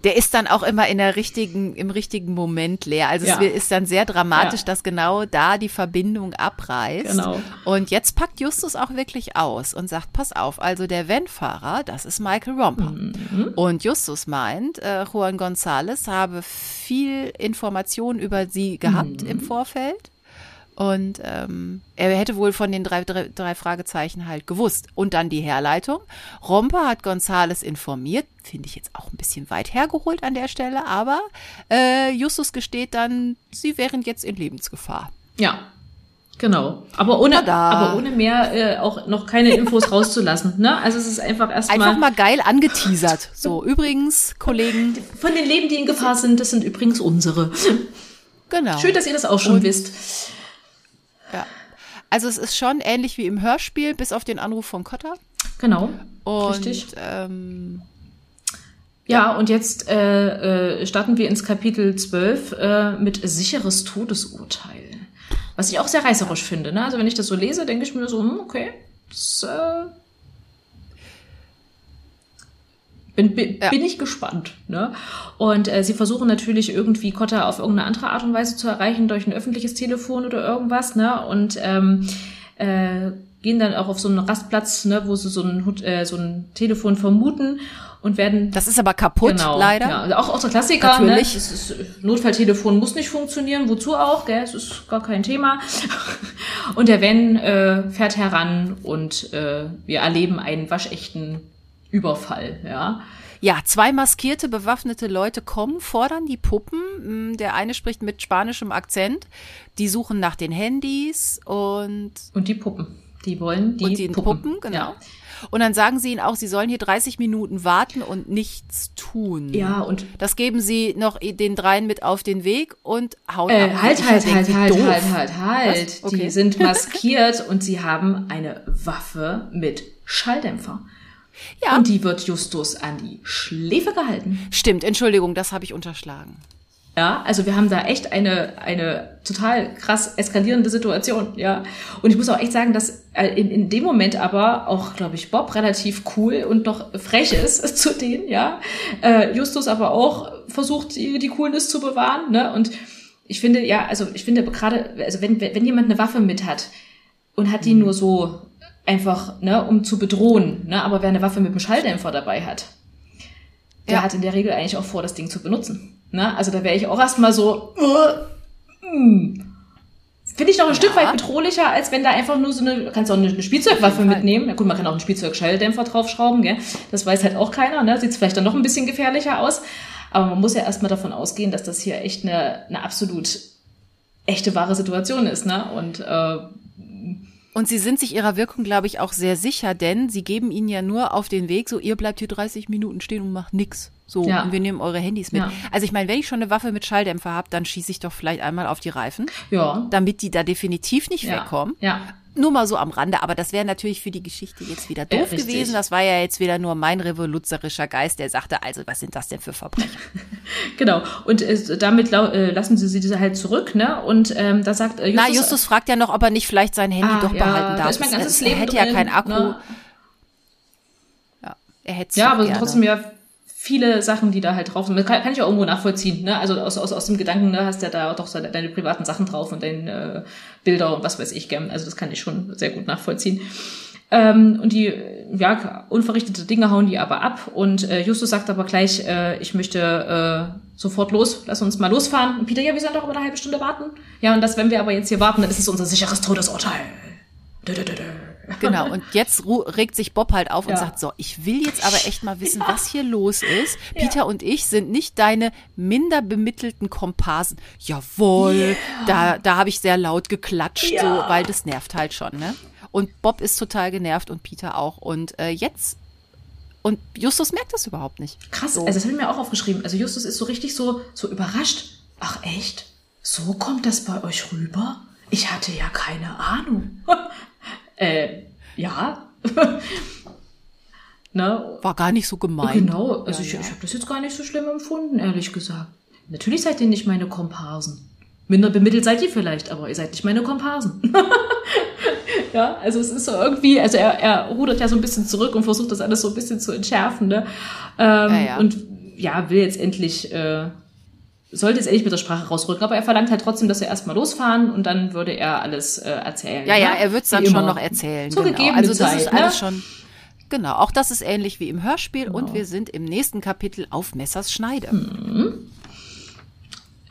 Speaker 1: der ist dann auch immer in der richtigen, im richtigen Moment leer. Also ja. es ist dann sehr dramatisch, ja. dass genau da die Verbindung abreißt. Genau. Und jetzt packt Justus auch wirklich aus und sagt, pass auf, also der Van-Fahrer, das ist Michael Romper. Mhm. Und Justus meint, äh, Juan González habe viel Information über sie gehabt mhm. im Vorfeld und ähm, er hätte wohl von den drei, drei, drei Fragezeichen halt gewusst. Und dann die Herleitung. Romper hat Gonzales informiert, finde ich jetzt auch ein bisschen weit hergeholt an der Stelle, aber äh, Justus gesteht dann, sie wären jetzt in Lebensgefahr.
Speaker 2: Ja, Genau, aber ohne, aber ohne mehr äh, auch noch keine Infos rauszulassen. Ne? Also es ist einfach erstmal
Speaker 1: einfach mal geil angeteasert. So übrigens, Kollegen,
Speaker 2: von den Leben, die in Gefahr sind, das sind übrigens unsere. Genau. Schön, dass ihr das auch schon Und wisst.
Speaker 1: Ja. Also es ist schon ähnlich wie im Hörspiel, bis auf den Anruf von Cotta.
Speaker 2: Genau.
Speaker 1: Und, richtig. Ähm,
Speaker 2: ja, und jetzt äh, äh, starten wir ins Kapitel 12 äh, mit sicheres Todesurteil. Was ich auch sehr reißerisch finde. Ne? Also wenn ich das so lese, denke ich mir so, hm, okay, das äh, Bin, bin, ja. bin ich gespannt. Ne? Und äh, sie versuchen natürlich irgendwie Kotta auf irgendeine andere Art und Weise zu erreichen, durch ein öffentliches Telefon oder irgendwas. Ne? Und ähm, äh, gehen dann auch auf so einen Rastplatz, ne, wo sie so ein, äh, so ein Telefon vermuten und werden.
Speaker 1: Das ist aber kaputt, genau, leider.
Speaker 2: Ja, also auch, auch der Klassiker. Ne? Natürlich. Ne? Das ist, Notfalltelefon muss nicht funktionieren. Wozu auch? Gell? Es ist gar kein Thema. Und der Van äh, fährt heran und äh, wir erleben einen waschechten Überfall, ja.
Speaker 1: Ja, zwei maskierte, bewaffnete Leute kommen, fordern die Puppen. Mm, der eine spricht mit spanischem Akzent. Die suchen nach den Handys und.
Speaker 2: Und die Puppen. Die wollen die,
Speaker 1: und die Puppen. Puppen genau. Ja. Und dann sagen sie ihnen auch, sie sollen hier 30 Minuten warten und nichts tun.
Speaker 2: Ja, und
Speaker 1: das geben sie noch den dreien mit auf den Weg und hauen
Speaker 2: äh, ab. Halt, halt, halt, halt, halt, halt, halt. Okay. Die sind maskiert und sie haben eine Waffe mit Schalldämpfer. Ja. Und die wird Justus an die Schläfe gehalten.
Speaker 1: Stimmt, Entschuldigung, das habe ich unterschlagen.
Speaker 2: Ja, also wir haben da echt eine, eine total krass eskalierende Situation, ja. Und ich muss auch echt sagen, dass äh, in, in dem Moment aber auch, glaube ich, Bob relativ cool und noch frech ist zu denen, ja. Äh, Justus aber auch versucht, die, die Coolness zu bewahren, ne. Und ich finde, ja, also ich finde gerade, also wenn, wenn jemand eine Waffe mit hat und hat die mhm. nur so einfach, ne, um zu bedrohen. Ne? Aber wer eine Waffe mit einem Schalldämpfer dabei hat, der ja. hat in der Regel eigentlich auch vor, das Ding zu benutzen. Ne? Also da wäre ich auch erstmal so, uh, mm. Finde ich noch ein ja. Stück weit bedrohlicher, als wenn da einfach nur so eine, kannst du auch eine, eine Spielzeugwaffe mitnehmen. Ja gut, man kann auch einen Spielzeugschalldämpfer draufschrauben, gell? Das weiß halt auch keiner, ne? Sieht vielleicht dann noch ein bisschen gefährlicher aus. Aber man muss ja erstmal davon ausgehen, dass das hier echt eine, eine absolut echte, wahre Situation ist, ne? Und äh,
Speaker 1: und sie sind sich ihrer Wirkung, glaube ich, auch sehr sicher, denn sie geben ihnen ja nur auf den Weg, so ihr bleibt hier 30 Minuten stehen und macht nix. So, ja. und wir nehmen eure Handys mit. Ja. Also ich meine, wenn ich schon eine Waffe mit Schalldämpfer habe, dann schieße ich doch vielleicht einmal auf die Reifen. Ja. Damit die da definitiv nicht ja. wegkommen. Ja. Nur mal so am Rande, aber das wäre natürlich für die Geschichte jetzt wieder doof äh, gewesen. Das war ja jetzt wieder nur mein revoluzerischer Geist, der sagte, also was sind das denn für Verbrechen?
Speaker 2: genau. Und äh, damit äh, lassen sie sie halt zurück, ne? Und ähm, da sagt
Speaker 1: äh, Justus. Na, Justus fragt ja noch, ob er nicht vielleicht sein Handy ah, doch ja, behalten darf.
Speaker 2: Ist mein ganzes
Speaker 1: er,
Speaker 2: Leben
Speaker 1: er hätte
Speaker 2: drin,
Speaker 1: ja keinen Akku.
Speaker 2: Ne?
Speaker 1: Ja, er hätte
Speaker 2: Ja, aber gerne. trotzdem ja viele Sachen, die da halt drauf sind. Das kann, kann ich auch irgendwo nachvollziehen. Ne? Also aus, aus, aus dem Gedanken ne, hast du ja da doch so deine privaten Sachen drauf und deine äh, Bilder und was weiß ich gern. Also das kann ich schon sehr gut nachvollziehen. Ähm, und die ja, unverrichtete Dinge hauen die aber ab. Und äh, Justus sagt aber gleich, äh, ich möchte äh, sofort los, lass uns mal losfahren. Und Peter, ja, wir sollen doch über eine halbe Stunde warten. Ja, und das, wenn wir aber jetzt hier warten, dann ist es unser sicheres Todesurteil. Dö, dö, dö,
Speaker 1: Genau, und jetzt regt sich Bob halt auf ja. und sagt, so, ich will jetzt aber echt mal wissen, ja. was hier los ist. Peter und ich sind nicht deine minder bemittelten Komparsen. Jawohl, yeah. da, da habe ich sehr laut geklatscht, so, weil das nervt halt schon, ne? Und Bob ist total genervt und Peter auch. Und äh, jetzt und Justus merkt das überhaupt nicht.
Speaker 2: Krass, so. also das habe ich mir auch aufgeschrieben. Also Justus ist so richtig so, so überrascht. Ach echt? So kommt das bei euch rüber? Ich hatte ja keine Ahnung. äh, ja.
Speaker 1: ne? War gar nicht so gemeint.
Speaker 2: Genau, also ja, ich, ja. ich habe das jetzt gar nicht so schlimm empfunden, ehrlich gesagt. Natürlich seid ihr nicht meine Komparsen. Minder bemittelt seid ihr vielleicht, aber ihr seid nicht meine Komparsen. ja, also es ist so irgendwie, also er, er rudert ja so ein bisschen zurück und versucht das alles so ein bisschen zu entschärfen, ne? Ähm, ja, und ja, will jetzt endlich äh, sollte jetzt endlich mit der Sprache rausrücken, aber er verlangt halt trotzdem, dass wir erstmal losfahren und dann würde er alles äh, erzählen.
Speaker 1: Ja, ja, ne? er wird es dann schon noch erzählen.
Speaker 2: Zur genau. Also das Zeit, ist
Speaker 1: ne? alles schon. Genau, auch das ist ähnlich wie im Hörspiel genau. und wir sind im nächsten Kapitel auf Messers Schneide. Mhm.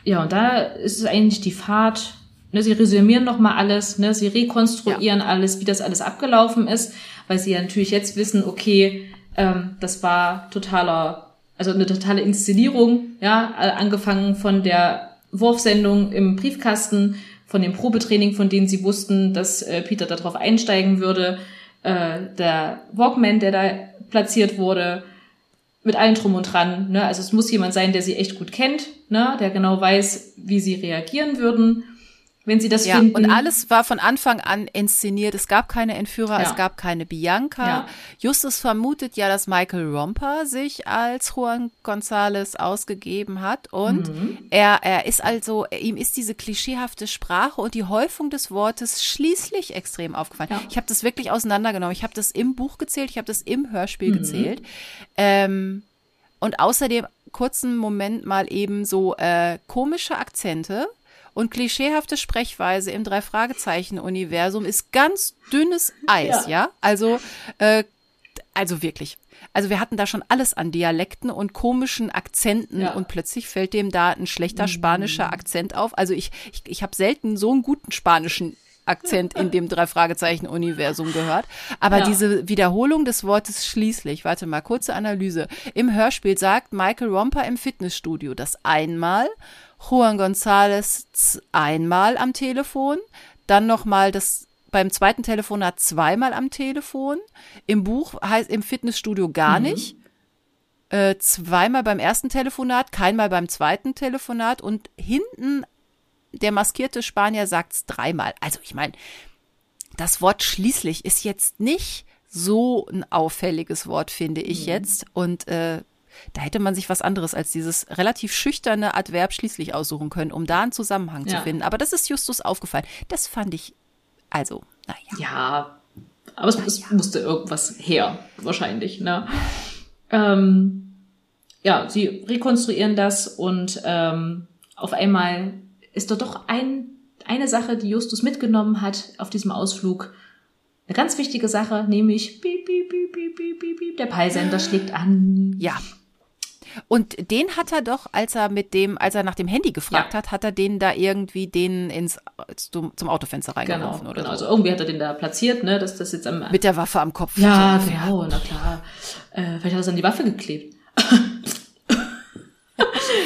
Speaker 2: Ja, und da ist es eigentlich die Fahrt. Ne, sie resümieren nochmal alles, ne, sie rekonstruieren ja. alles, wie das alles abgelaufen ist, weil sie ja natürlich jetzt wissen, okay, ähm, das war totaler also eine totale Inszenierung, ja, angefangen von der Wurfsendung im Briefkasten, von dem Probetraining, von denen sie wussten, dass äh, Peter darauf einsteigen würde, äh, der Walkman, der da platziert wurde, mit allem drum und dran. Ne? Also es muss jemand sein, der sie echt gut kennt, ne? der genau weiß, wie sie reagieren würden wenn sie das ja, finden.
Speaker 1: Und alles war von Anfang an inszeniert. Es gab keine Entführer, ja. es gab keine Bianca. Ja. Justus vermutet ja, dass Michael Romper sich als Juan González ausgegeben hat. Und mhm. er, er ist also, ihm ist diese klischeehafte Sprache und die Häufung des Wortes schließlich extrem aufgefallen. Ich habe das wirklich auseinandergenommen. Ich habe das im Buch gezählt, ich habe das im Hörspiel mhm. gezählt. Ähm, und außerdem kurzen Moment mal eben so äh, komische Akzente und klischeehafte Sprechweise im Drei-Fragezeichen-Universum ist ganz dünnes Eis, ja? ja? Also, äh, also wirklich. Also wir hatten da schon alles an Dialekten und komischen Akzenten ja. und plötzlich fällt dem da ein schlechter spanischer Akzent auf. Also ich, ich, ich habe selten so einen guten spanischen Akzent in dem Drei-Fragezeichen-Universum gehört. Aber ja. diese Wiederholung des Wortes schließlich, warte mal, kurze Analyse. Im Hörspiel sagt Michael Romper im Fitnessstudio das einmal Juan González einmal am Telefon, dann nochmal das beim zweiten Telefonat zweimal am Telefon. Im Buch heißt im Fitnessstudio gar mhm. nicht. Äh, zweimal beim ersten Telefonat, keinmal beim zweiten Telefonat und hinten der maskierte Spanier sagt's dreimal. Also ich meine, das Wort schließlich ist jetzt nicht so ein auffälliges Wort, finde ich mhm. jetzt. Und äh, da hätte man sich was anderes als dieses relativ schüchterne Adverb schließlich aussuchen können, um da einen Zusammenhang ja. zu finden. Aber das ist Justus aufgefallen. Das fand ich, also, naja.
Speaker 2: Ja, aber es, naja. es musste irgendwas her, wahrscheinlich, ne? Ähm, ja, sie rekonstruieren das und ähm, auf einmal ist da doch ein, eine Sache, die Justus mitgenommen hat auf diesem Ausflug. Eine ganz wichtige Sache, nämlich piep, piep, piep, piep, piep, piep, der Peilsender schlägt an.
Speaker 1: Ja, und den hat er doch, als er mit dem, als er nach dem Handy gefragt ja. hat, hat er den da irgendwie den ins zum, zum Autofenster reingeworfen
Speaker 2: genau,
Speaker 1: oder
Speaker 2: genau. So. Also irgendwie hat er den da platziert, ne, dass das jetzt am
Speaker 1: mit der Waffe am Kopf.
Speaker 2: Ja, genau, na klar. Äh, vielleicht hat er es an die Waffe geklebt.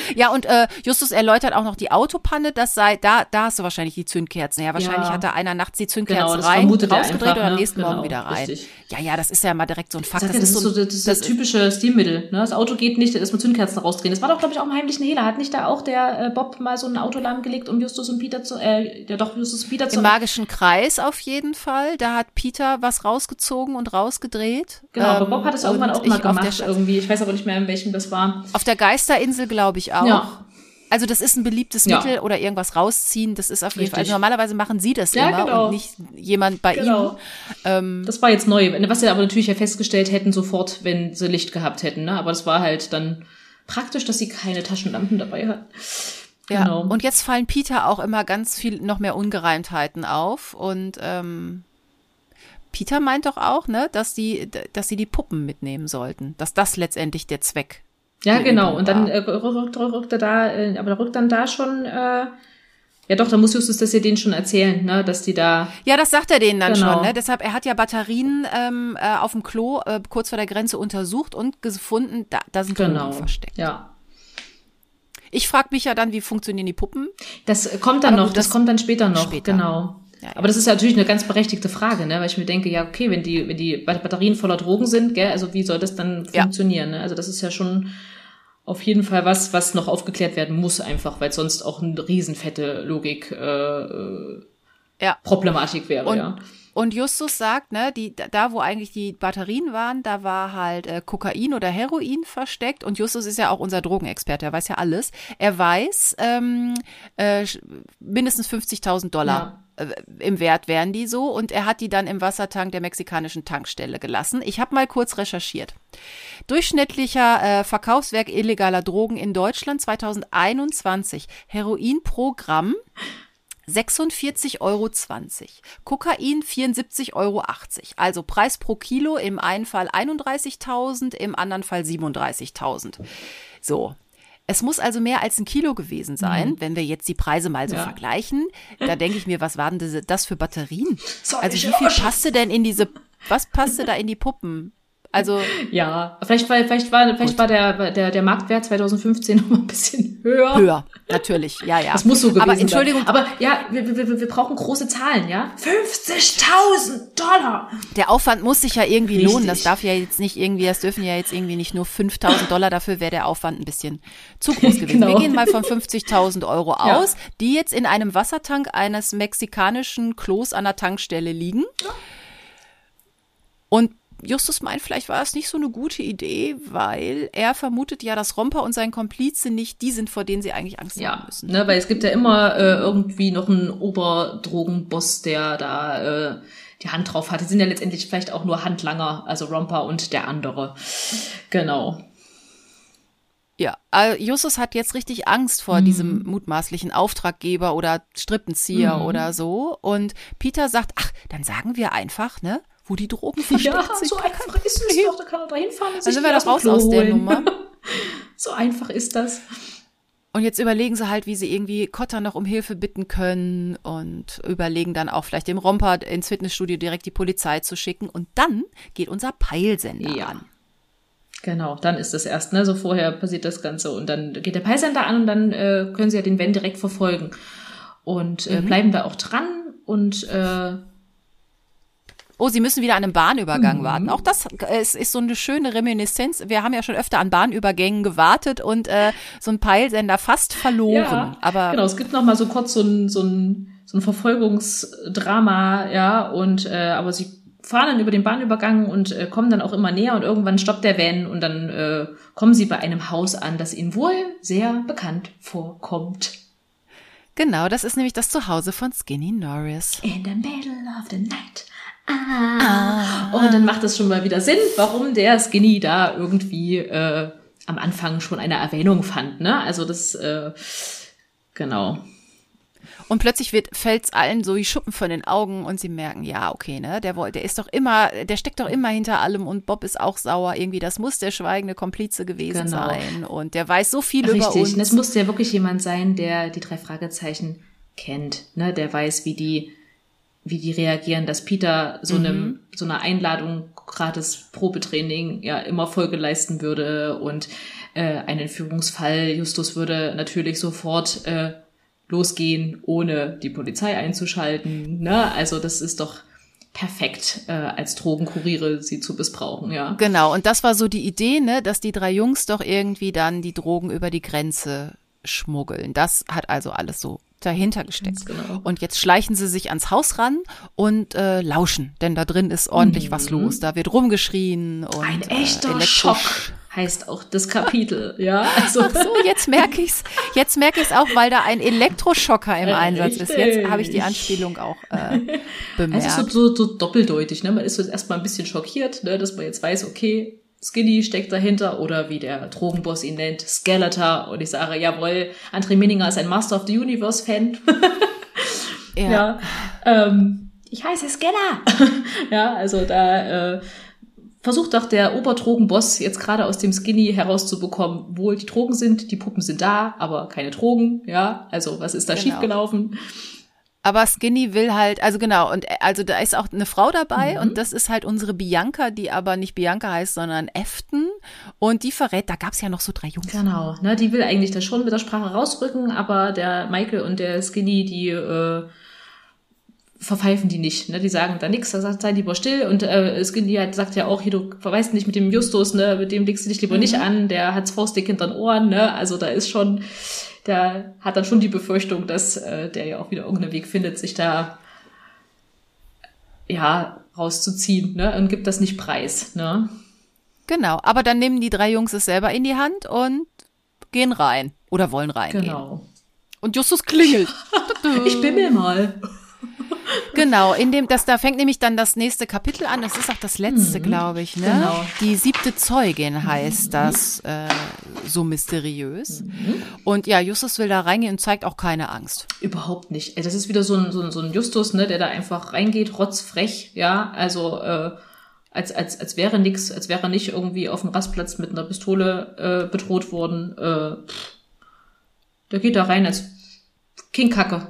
Speaker 1: Ja, und äh, Justus erläutert auch noch die Autopanne, das sei, da, da hast du wahrscheinlich die Zündkerzen. Ja, wahrscheinlich ja. hat da einer nachts die Zündkerzen genau, rein, rausgedreht einfach, und am ne? nächsten genau, Morgen wieder rein. Richtig. Ja, ja, das ist ja mal direkt so ein Fakt.
Speaker 2: Das, das, ist, so, das, ist das, das typische Stilmittel. Ne? Das Auto geht nicht, da ist mal Zündkerzen rausdrehen. Das war doch, glaube ich, auch im heimlichen Hehler. Hat nicht da auch der äh, Bob mal so ein Auto lahmgelegt, um Justus und Peter zu, äh, ja doch, Justus und Peter zu...
Speaker 1: Im magischen Kreis auf jeden Fall. Da hat Peter was rausgezogen und rausgedreht.
Speaker 2: Genau, aber Bob hat es ähm, irgendwann auch mal gemacht irgendwie. Ich weiß aber nicht mehr, in welchem das war.
Speaker 1: Auf der Geisterinsel, glaube ich, auch. Ja. Also das ist ein beliebtes ja. Mittel oder irgendwas rausziehen. Das ist auf jeden Fall. Also normalerweise machen sie das ja, immer genau. und nicht jemand bei genau. ihnen.
Speaker 2: Ähm, das war jetzt neu. Was sie aber natürlich ja festgestellt hätten sofort, wenn sie Licht gehabt hätten. Ne? Aber das war halt dann praktisch, dass sie keine Taschenlampen dabei hatten.
Speaker 1: Ja, genau. und jetzt fallen Peter auch immer ganz viel noch mehr Ungereimtheiten auf und ähm, Peter meint doch auch, ne, dass die, dass sie die Puppen mitnehmen sollten, dass das letztendlich der Zweck
Speaker 2: ja, genau. Und dann äh, rückt, rückt er da, äh, aber rückt dann da schon äh, Ja, doch, da muss Justus das ja denen schon erzählen, ne, dass die da.
Speaker 1: Ja, das sagt er denen dann genau. schon, ne? Deshalb, er hat ja Batterien ähm, äh, auf dem Klo äh, kurz vor der Grenze untersucht und gefunden, da, da sind genau. Drogen versteckt.
Speaker 2: Ja.
Speaker 1: Ich frage mich ja dann, wie funktionieren die Puppen?
Speaker 2: Das kommt dann Aber noch, das, das, kommt dann später noch, später. genau. Ja, ja. Aber das ist natürlich eine ganz berechtigte Frage, ne? weil ich mir denke, ja, okay, wenn die, wenn die Batterien voller Drogen sind, gell, also wie soll das dann funktionieren? Ja. Ne? Also das ist ja schon auf jeden Fall was, was noch aufgeklärt werden muss, einfach, weil sonst auch eine riesenfette Logik äh, äh, ja. Problematik wäre,
Speaker 1: und,
Speaker 2: ja.
Speaker 1: Und Justus sagt, ne, die, da wo eigentlich die Batterien waren, da war halt äh, Kokain oder Heroin versteckt. Und Justus ist ja auch unser Drogenexperte, er weiß ja alles. Er weiß ähm, äh, mindestens 50.000 Dollar. Ja im Wert wären die so und er hat die dann im Wassertank der mexikanischen Tankstelle gelassen. Ich habe mal kurz recherchiert. Durchschnittlicher äh, Verkaufswerk illegaler Drogen in Deutschland 2021. Heroin pro Gramm 46,20 Euro. Kokain 74,80 Euro. Also Preis pro Kilo im einen Fall 31.000, im anderen Fall 37.000. So, es muss also mehr als ein Kilo gewesen sein, mhm. wenn wir jetzt die Preise mal so ja. vergleichen. Da denke ich mir, was waren das für Batterien? also wie viel passte denn in diese, was passte da in die Puppen? Also
Speaker 2: ja, vielleicht war vielleicht war vielleicht war der der der Marktwert 2015 noch mal ein bisschen höher.
Speaker 1: Höher, natürlich, ja ja.
Speaker 2: Das muss so gewesen
Speaker 1: Aber Entschuldigung,
Speaker 2: sein. aber ja, wir, wir, wir brauchen große Zahlen, ja. 50.000 Dollar.
Speaker 1: Der Aufwand muss sich ja irgendwie Richtig. lohnen. Das darf ja jetzt nicht irgendwie, das dürfen ja jetzt irgendwie nicht nur 5.000 Dollar. Dafür wäre der Aufwand ein bisschen zu groß gewesen. genau. Wir gehen mal von 50.000 Euro aus, ja. die jetzt in einem Wassertank eines mexikanischen Klos an der Tankstelle liegen. Ja. Und Justus meint, vielleicht war es nicht so eine gute Idee, weil er vermutet ja, dass Romper und sein Komplize nicht die sind, vor denen sie eigentlich Angst ja, haben müssen.
Speaker 2: Ne, weil es gibt ja immer äh, irgendwie noch einen Oberdrogenboss, der da äh, die Hand drauf hat. Die sind ja letztendlich vielleicht auch nur Handlanger, also Romper und der andere. Genau.
Speaker 1: Ja, äh, Justus hat jetzt richtig Angst vor mhm. diesem mutmaßlichen Auftraggeber oder Strippenzieher mhm. oder so. Und Peter sagt, ach, dann sagen wir einfach, ne? Wo die Drogen versteckt ja,
Speaker 2: sind. so einfach ist es doch. Da kann er da hinfahren und
Speaker 1: sich Also wir doch raus aus der Nummer.
Speaker 2: so einfach ist das.
Speaker 1: Und jetzt überlegen sie halt, wie sie irgendwie Cotta noch um Hilfe bitten können und überlegen dann auch vielleicht dem Romper ins Fitnessstudio direkt die Polizei zu schicken. Und dann geht unser Peilsender ja. an.
Speaker 2: Genau, dann ist das erst, ne? So vorher passiert das Ganze und dann geht der Peilsender an und dann äh, können sie ja den Van direkt verfolgen. Und äh, mhm. bleiben da auch dran und äh,
Speaker 1: Oh, Sie müssen wieder an einem Bahnübergang mhm. warten. Auch das ist, ist so eine schöne Reminiszenz. Wir haben ja schon öfter an Bahnübergängen gewartet und äh, so ein Peilsender fast verloren. Ja, Aber
Speaker 2: genau, es gibt noch mal so kurz so ein, so ein, so ein Verfolgungsdrama, ja, und äh, aber sie fahren dann über den Bahnübergang und äh, kommen dann auch immer näher und irgendwann stoppt der Van und dann äh, kommen sie bei einem Haus an, das ihnen wohl sehr bekannt vorkommt.
Speaker 1: Genau, das ist nämlich das Zuhause von Skinny Norris.
Speaker 2: In the middle of the night, Ah. Und dann macht das schon mal wieder Sinn, warum der Skinny da irgendwie äh, am Anfang schon eine Erwähnung fand. Ne? Also das, äh, genau.
Speaker 1: Und plötzlich wird fällt's allen so wie Schuppen von den Augen und sie merken, ja, okay, ne, der, der ist doch immer, der steckt doch immer hinter allem und Bob ist auch sauer irgendwie. Das muss der schweigende Komplize gewesen genau. sein und der weiß so viel Richtig. über uns. Richtig,
Speaker 2: es muss ja wirklich jemand sein, der die drei Fragezeichen kennt, ne, der weiß, wie die wie die reagieren, dass Peter so mhm. einem so einer Einladung gratis Probetraining ja immer Folge leisten würde und äh, ein Entführungsfall Justus würde natürlich sofort äh, losgehen, ohne die Polizei einzuschalten. Ne? Also das ist doch perfekt äh, als Drogenkuriere sie zu missbrauchen, ja.
Speaker 1: Genau, und das war so die Idee, ne, dass die drei Jungs doch irgendwie dann die Drogen über die Grenze schmuggeln. Das hat also alles so dahinter gesteckt. Genau. Und jetzt schleichen sie sich ans Haus ran und äh, lauschen, denn da drin ist ordentlich mhm. was los. Da wird rumgeschrien und
Speaker 2: ein äh, echter äh, Schock heißt auch das Kapitel, ja.
Speaker 1: Also Ach so, jetzt merke ich's. Jetzt merke ich's auch, weil da ein Elektroschocker im Einsatz ist. Jetzt habe ich die Anspielung auch äh, bemerkt.
Speaker 2: Also so, so, so doppeldeutig, ne? Man ist so erstmal ein bisschen schockiert, ne, dass man jetzt weiß, okay, Skinny steckt dahinter oder wie der Drogenboss ihn nennt, Skeletor. Und ich sage, jawohl, André Minninger ist ein Master of the Universe Fan. ja. ja ähm, ich heiße Skeller. ja, also da äh, versucht doch der Oberdrogenboss jetzt gerade aus dem Skinny herauszubekommen, wohl die Drogen sind, die Puppen sind da, aber keine Drogen, ja, also was ist da genau. schiefgelaufen?
Speaker 1: Aber Skinny will halt, also genau, und äh, also da ist auch eine Frau dabei mhm. und das ist halt unsere Bianca, die aber nicht Bianca heißt, sondern Efton. Und die verrät, da gab es ja noch so drei Jungs.
Speaker 2: Genau, ne, die will eigentlich da schon mit der Sprache rausrücken, aber der Michael und der Skinny, die äh, verpfeifen die nicht. Ne? Die sagen da nichts, da sagt, sei lieber still. Und äh, Skinny hat, sagt ja auch, hier, du verweist nicht mit dem Justus, ne? mit dem legst du dich lieber mhm. nicht an, der hat's faustdick hinter den Ohren. Ne? Also da ist schon der hat dann schon die Befürchtung, dass äh, der ja auch wieder irgendeinen Weg findet, sich da ja rauszuziehen, ne? Und gibt das nicht preis, ne?
Speaker 1: Genau, aber dann nehmen die drei Jungs es selber in die Hand und gehen rein oder wollen reingehen. Genau. Und Justus klingelt.
Speaker 2: ich bimmel mal.
Speaker 1: Genau, in dem, das, da fängt nämlich dann das nächste Kapitel an. Das ist auch das letzte, mhm, glaube ich, ne? Genau. Die siebte Zeugin heißt mhm. das äh, so mysteriös. Mhm. Und ja, Justus will da reingehen und zeigt auch keine Angst.
Speaker 2: Überhaupt nicht. Das ist wieder so ein, so ein, so ein Justus, ne, der da einfach reingeht, rotzfrech, ja, also äh, als, als, als wäre nix, als wäre nicht irgendwie auf dem Rastplatz mit einer Pistole äh, bedroht worden. Äh, der geht da rein als King Kacke.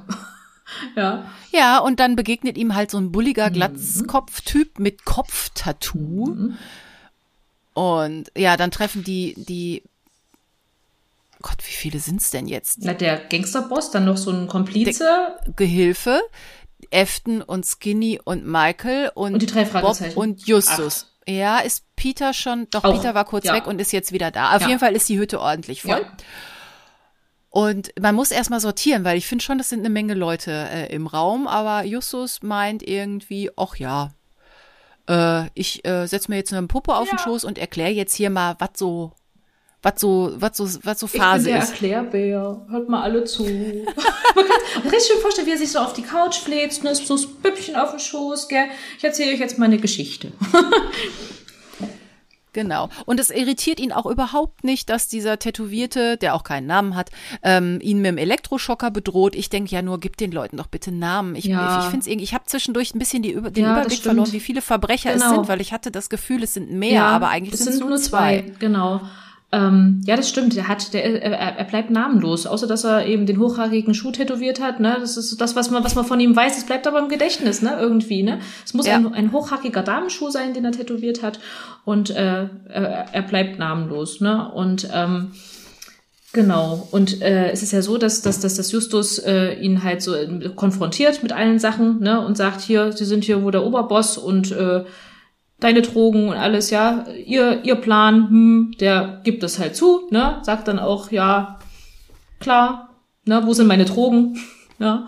Speaker 1: ja. Ja, und dann begegnet ihm halt so ein bulliger mhm. Glatzkopftyp mit Kopftattoo. Mhm. Und ja, dann treffen die, die Gott, wie viele sind's denn jetzt?
Speaker 2: Na, der Gangsterboss, dann noch so ein Komplize.
Speaker 1: Der Gehilfe, Efton und Skinny und Michael und,
Speaker 2: und die drei Bob
Speaker 1: und Justus. Ach. Ja, ist Peter schon, doch Auch, Peter war kurz ja. weg und ist jetzt wieder da. Auf ja. jeden Fall ist die Hütte ordentlich voll. Ja. Und man muss erstmal sortieren, weil ich finde schon, das sind eine Menge Leute äh, im Raum, aber Justus meint irgendwie, ach ja, äh, ich äh, setze mir jetzt eine Puppe auf ja. den Schoß und erkläre jetzt hier mal, was so was so, was so, was so Phase
Speaker 2: ich bin der ist. Erklärbär. Hört mal alle zu. man kann sich schön vorstellen, wie er sich so auf die Couch fläzt, ne, so das Püppchen auf den Schoß, gell. Ich erzähle euch jetzt meine Geschichte.
Speaker 1: Genau. Und es irritiert ihn auch überhaupt nicht, dass dieser Tätowierte, der auch keinen Namen hat, ähm, ihn mit dem Elektroschocker bedroht. Ich denke ja nur, gib den Leuten doch bitte Namen. Ich, ja. ich, ich finde es irgendwie, ich habe zwischendurch ein bisschen die, den ja, Überblick verloren, wie viele Verbrecher genau. es sind, weil ich hatte das Gefühl, es sind mehr, ja, aber eigentlich sind es nur zwei. zwei.
Speaker 2: Genau. Ähm, ja, das stimmt. Der hat, der, er, er bleibt namenlos, außer dass er eben den hochhaarigen Schuh tätowiert hat. Ne, das ist das, was man, was man von ihm weiß. Es bleibt aber im Gedächtnis, ne, irgendwie. Ne, es muss ja. ein, ein hochhackiger Damenschuh sein, den er tätowiert hat, und äh, er, er bleibt namenlos. Ne, und ähm, Genau. Und äh, es ist ja so, dass, dass, dass das Justus äh, ihn halt so äh, konfrontiert mit allen Sachen ne, und sagt, hier, Sie sind hier wo der Oberboss und äh, deine Drogen und alles, ja, ihr, ihr Plan, hm, der gibt das halt zu, ne, sagt dann auch, ja, klar, ne, wo sind meine Drogen, ja.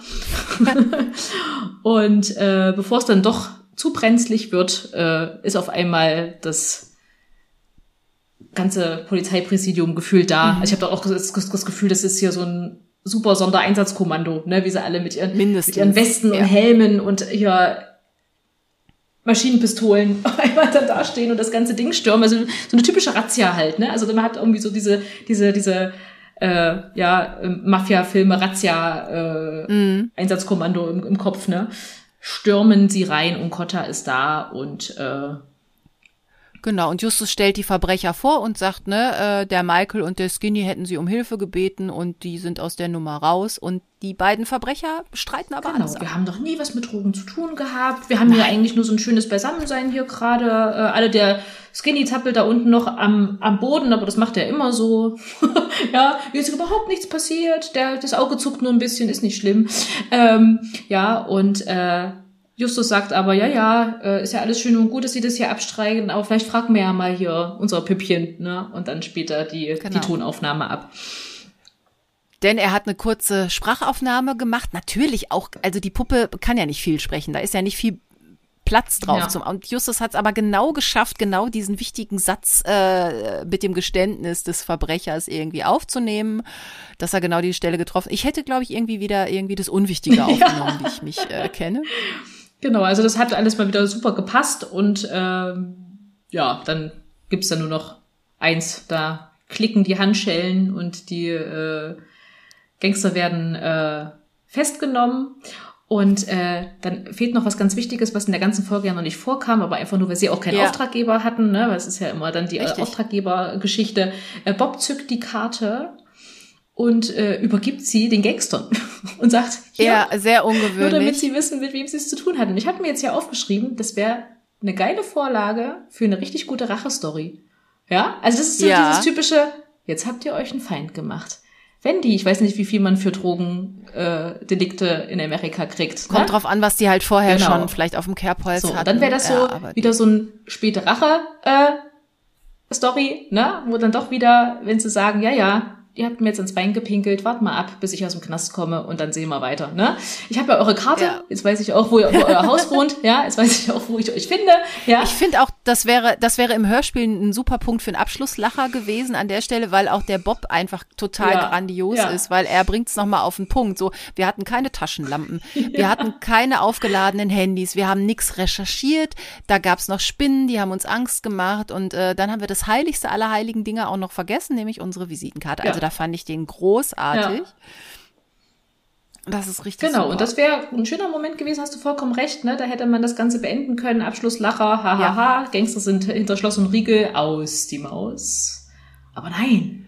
Speaker 2: und äh, bevor es dann doch zu brenzlig wird, äh, ist auf einmal das ganze Polizeipräsidium gefühlt da. Mhm. Also ich habe doch auch das, das, Gefühl, das ist hier so ein super Sondereinsatzkommando, ne, wie sie alle mit ihren, mit ihren Westen ja. und Helmen und hier Maschinenpistolen auf einmal dann dastehen und das ganze Ding stürmen. Also so eine typische Razzia halt, ne? Also man hat irgendwie so diese, diese, diese äh, ja, Mafia-Filme, Razzia, äh, mm. Einsatzkommando im, im Kopf, ne? Stürmen sie rein und Kotta ist da und äh,
Speaker 1: Genau, und Justus stellt die Verbrecher vor und sagt, ne, äh, der Michael und der Skinny hätten sie um Hilfe gebeten und die sind aus der Nummer raus und die beiden Verbrecher streiten aber
Speaker 2: genau,
Speaker 1: alles.
Speaker 2: Wir haben doch nie was mit Drogen zu tun gehabt. Wir haben Nein. ja eigentlich nur so ein schönes Beisammensein hier gerade. Äh, alle der Skinny zappelt da unten noch am, am Boden, aber das macht er immer so. ja, hier ist überhaupt nichts passiert. Der, das Auge zuckt nur ein bisschen, ist nicht schlimm. Ähm, ja, und äh, Justus sagt aber, ja, ja, äh, ist ja alles schön und gut, dass sie das hier abstreichen, aber vielleicht fragen wir ja mal hier unser Püppchen, ne? Und dann später die, genau. die Tonaufnahme ab.
Speaker 1: Denn er hat eine kurze Sprachaufnahme gemacht. Natürlich auch, also die Puppe kann ja nicht viel sprechen, da ist ja nicht viel Platz drauf. Ja. Zum, und Justus hat es aber genau geschafft, genau diesen wichtigen Satz äh, mit dem Geständnis des Verbrechers irgendwie aufzunehmen, dass er genau die Stelle getroffen. Ich hätte, glaube ich, irgendwie wieder irgendwie das Unwichtige aufgenommen, ja. wie ich mich äh, kenne.
Speaker 2: Genau, also das hat alles mal wieder super gepasst und ähm, ja, dann gibt's da nur noch eins. Da klicken die Handschellen und die äh, Gangster werden äh, festgenommen. Und äh, dann fehlt noch was ganz Wichtiges, was in der ganzen Folge ja noch nicht vorkam, aber einfach nur, weil sie auch keinen ja. Auftraggeber hatten, ne? weil es ist ja immer dann die Richtig. Auftraggebergeschichte. Äh, Bob zückt die Karte und äh, übergibt sie den Gangstern und sagt,
Speaker 1: ja, sehr ungewöhnlich. Nur
Speaker 2: damit sie wissen, mit wem sie es zu tun hatten. Ich hatte mir jetzt ja aufgeschrieben, das wäre eine geile Vorlage für eine richtig gute Rachestory. Ja, also das ist so ja. dieses typische, jetzt habt ihr euch einen Feind gemacht wenn die, ich weiß nicht, wie viel man für Drogendelikte äh, in Amerika kriegt.
Speaker 1: Kommt ne? drauf an, was die halt vorher genau. schon vielleicht auf dem Kerbholz so, hatten.
Speaker 2: Dann wäre das so ja, wieder so ein späte Rache äh, Story, ne, wo dann doch wieder, wenn sie sagen, ja, ja, ihr habt mir jetzt ins Bein gepinkelt, wart mal ab, bis ich aus dem Knast komme und dann sehen wir weiter. Ne? Ich habe ja eure Karte, ja. jetzt weiß ich auch, wo, ihr, wo euer Haus wohnt, ja, jetzt weiß ich auch, wo ich euch finde. Ja.
Speaker 1: Ich finde auch, das wäre, das wäre im Hörspiel ein super Punkt für einen Abschlusslacher gewesen an der Stelle, weil auch der Bob einfach total ja. grandios ja. ist, weil er bringt es nochmal auf den Punkt. So, wir hatten keine Taschenlampen, wir hatten keine aufgeladenen Handys, wir haben nichts recherchiert, da gab's noch Spinnen, die haben uns Angst gemacht und äh, dann haben wir das heiligste aller heiligen Dinge auch noch vergessen, nämlich unsere Visitenkarte. Also da fand ich den großartig. Ja. Das ist richtig
Speaker 2: Genau,
Speaker 1: super.
Speaker 2: und das wäre ein schöner Moment gewesen, hast du vollkommen recht, ne? Da hätte man das Ganze beenden können. Abschlusslacher, hahaha, ha, ha. Gangster sind hinter Schloss und Riegel, aus die Maus. Aber nein.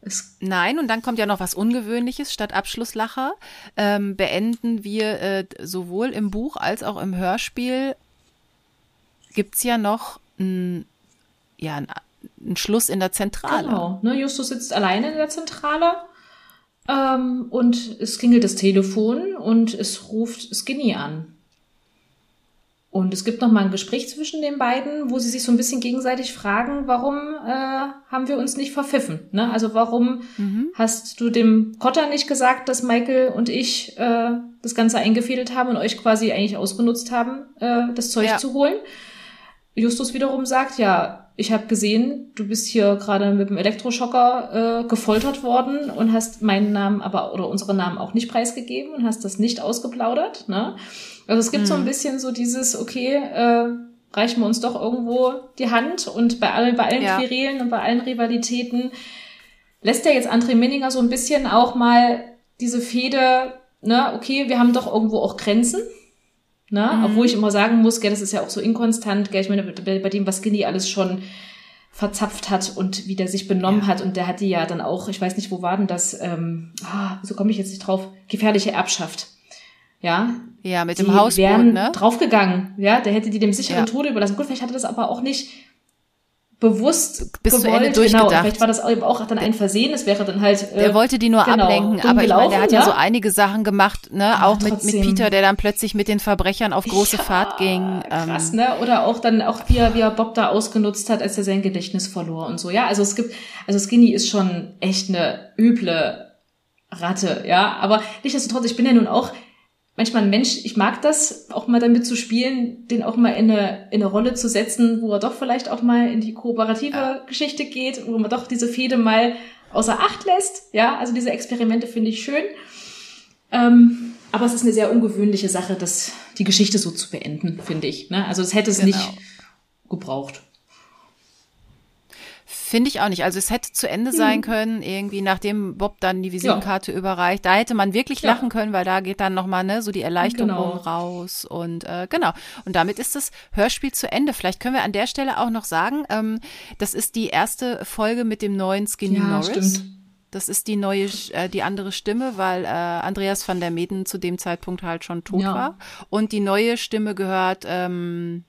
Speaker 1: Es nein, und dann kommt ja noch was Ungewöhnliches. Statt Abschlusslacher ähm, beenden wir äh, sowohl im Buch als auch im Hörspiel gibt's ja noch ein, ja, ein ein Schluss in der Zentrale.
Speaker 2: Genau. Ne, Justus sitzt alleine in der Zentrale ähm, und es klingelt das Telefon und es ruft Skinny an. Und es gibt noch mal ein Gespräch zwischen den beiden, wo sie sich so ein bisschen gegenseitig fragen, warum äh, haben wir uns nicht verpfiffen? Ne? Also warum mhm. hast du dem Cotter nicht gesagt, dass Michael und ich äh, das Ganze eingefädelt haben und euch quasi eigentlich ausgenutzt haben, äh, das Zeug ja. zu holen? Justus wiederum sagt, ja, ich habe gesehen, du bist hier gerade mit dem Elektroschocker äh, gefoltert worden und hast meinen Namen aber oder unseren Namen auch nicht preisgegeben und hast das nicht ausgeplaudert. Ne? Also es gibt mhm. so ein mhm. bisschen so dieses, okay, äh, reichen wir uns doch irgendwo die Hand und bei allen, bei allen ja. Querelen und bei allen Rivalitäten lässt er jetzt André Minninger so ein bisschen auch mal diese Fehde, ne, okay, wir haben doch irgendwo auch Grenzen. Ne? Mhm. Obwohl ich immer sagen muss, gell, das ist ja auch so inkonstant, gell, ich meine, bei dem, was Skinny alles schon verzapft hat und wie der sich benommen ja. hat. Und der hat die ja dann auch, ich weiß nicht, wo war denn das, ähm, ah, wieso komme ich jetzt nicht drauf, gefährliche Erbschaft. Ja.
Speaker 1: Ja, mit dem Hausboot, ne?
Speaker 2: draufgegangen. Ja, der hätte die dem sicheren ja. Tode überlassen. Gut, vielleicht hatte das aber auch nicht bewusst
Speaker 1: bis gewollt. zu Ende durchgedacht. Genau,
Speaker 2: vielleicht war das auch dann ein Versehen, es wäre dann halt
Speaker 1: äh, Der wollte die nur genau, ablenken, aber ich meine, der hat ja, ja, so einige Sachen gemacht, ne, ja, auch mit, mit Peter, der dann plötzlich mit den Verbrechern auf große ja, Fahrt ging.
Speaker 2: Krass, ähm, ne? Oder auch dann auch wie er, wie er Bob da ausgenutzt hat, als er sein Gedächtnis verlor und so. Ja, also es gibt also Skinny ist schon echt eine üble Ratte, ja, aber nichtsdestotrotz, ich bin ja nun auch manchmal ein Mensch, ich mag das, auch mal damit zu spielen, den auch mal in eine, in eine Rolle zu setzen, wo er doch vielleicht auch mal in die kooperative ja. Geschichte geht, wo man doch diese Fehde mal außer Acht lässt. Ja, also diese Experimente finde ich schön. Ähm, aber es ist eine sehr ungewöhnliche Sache, das, die Geschichte so zu beenden, finde ich. Ne? Also es hätte es genau. nicht gebraucht.
Speaker 1: Finde ich auch nicht. Also es hätte zu Ende sein mhm. können, irgendwie nachdem Bob dann die Visitenkarte ja. überreicht. Da hätte man wirklich ja. lachen können, weil da geht dann nochmal ne, so die Erleichterung genau. raus. Und äh, genau. Und damit ist das Hörspiel zu Ende. Vielleicht können wir an der Stelle auch noch sagen, ähm, das ist die erste Folge mit dem neuen Skinny ja, Norris. Stimmt. Das ist die neue, äh, die andere Stimme, weil äh, Andreas van der Meden zu dem Zeitpunkt halt schon tot war. Und die neue Stimme gehört, ähm,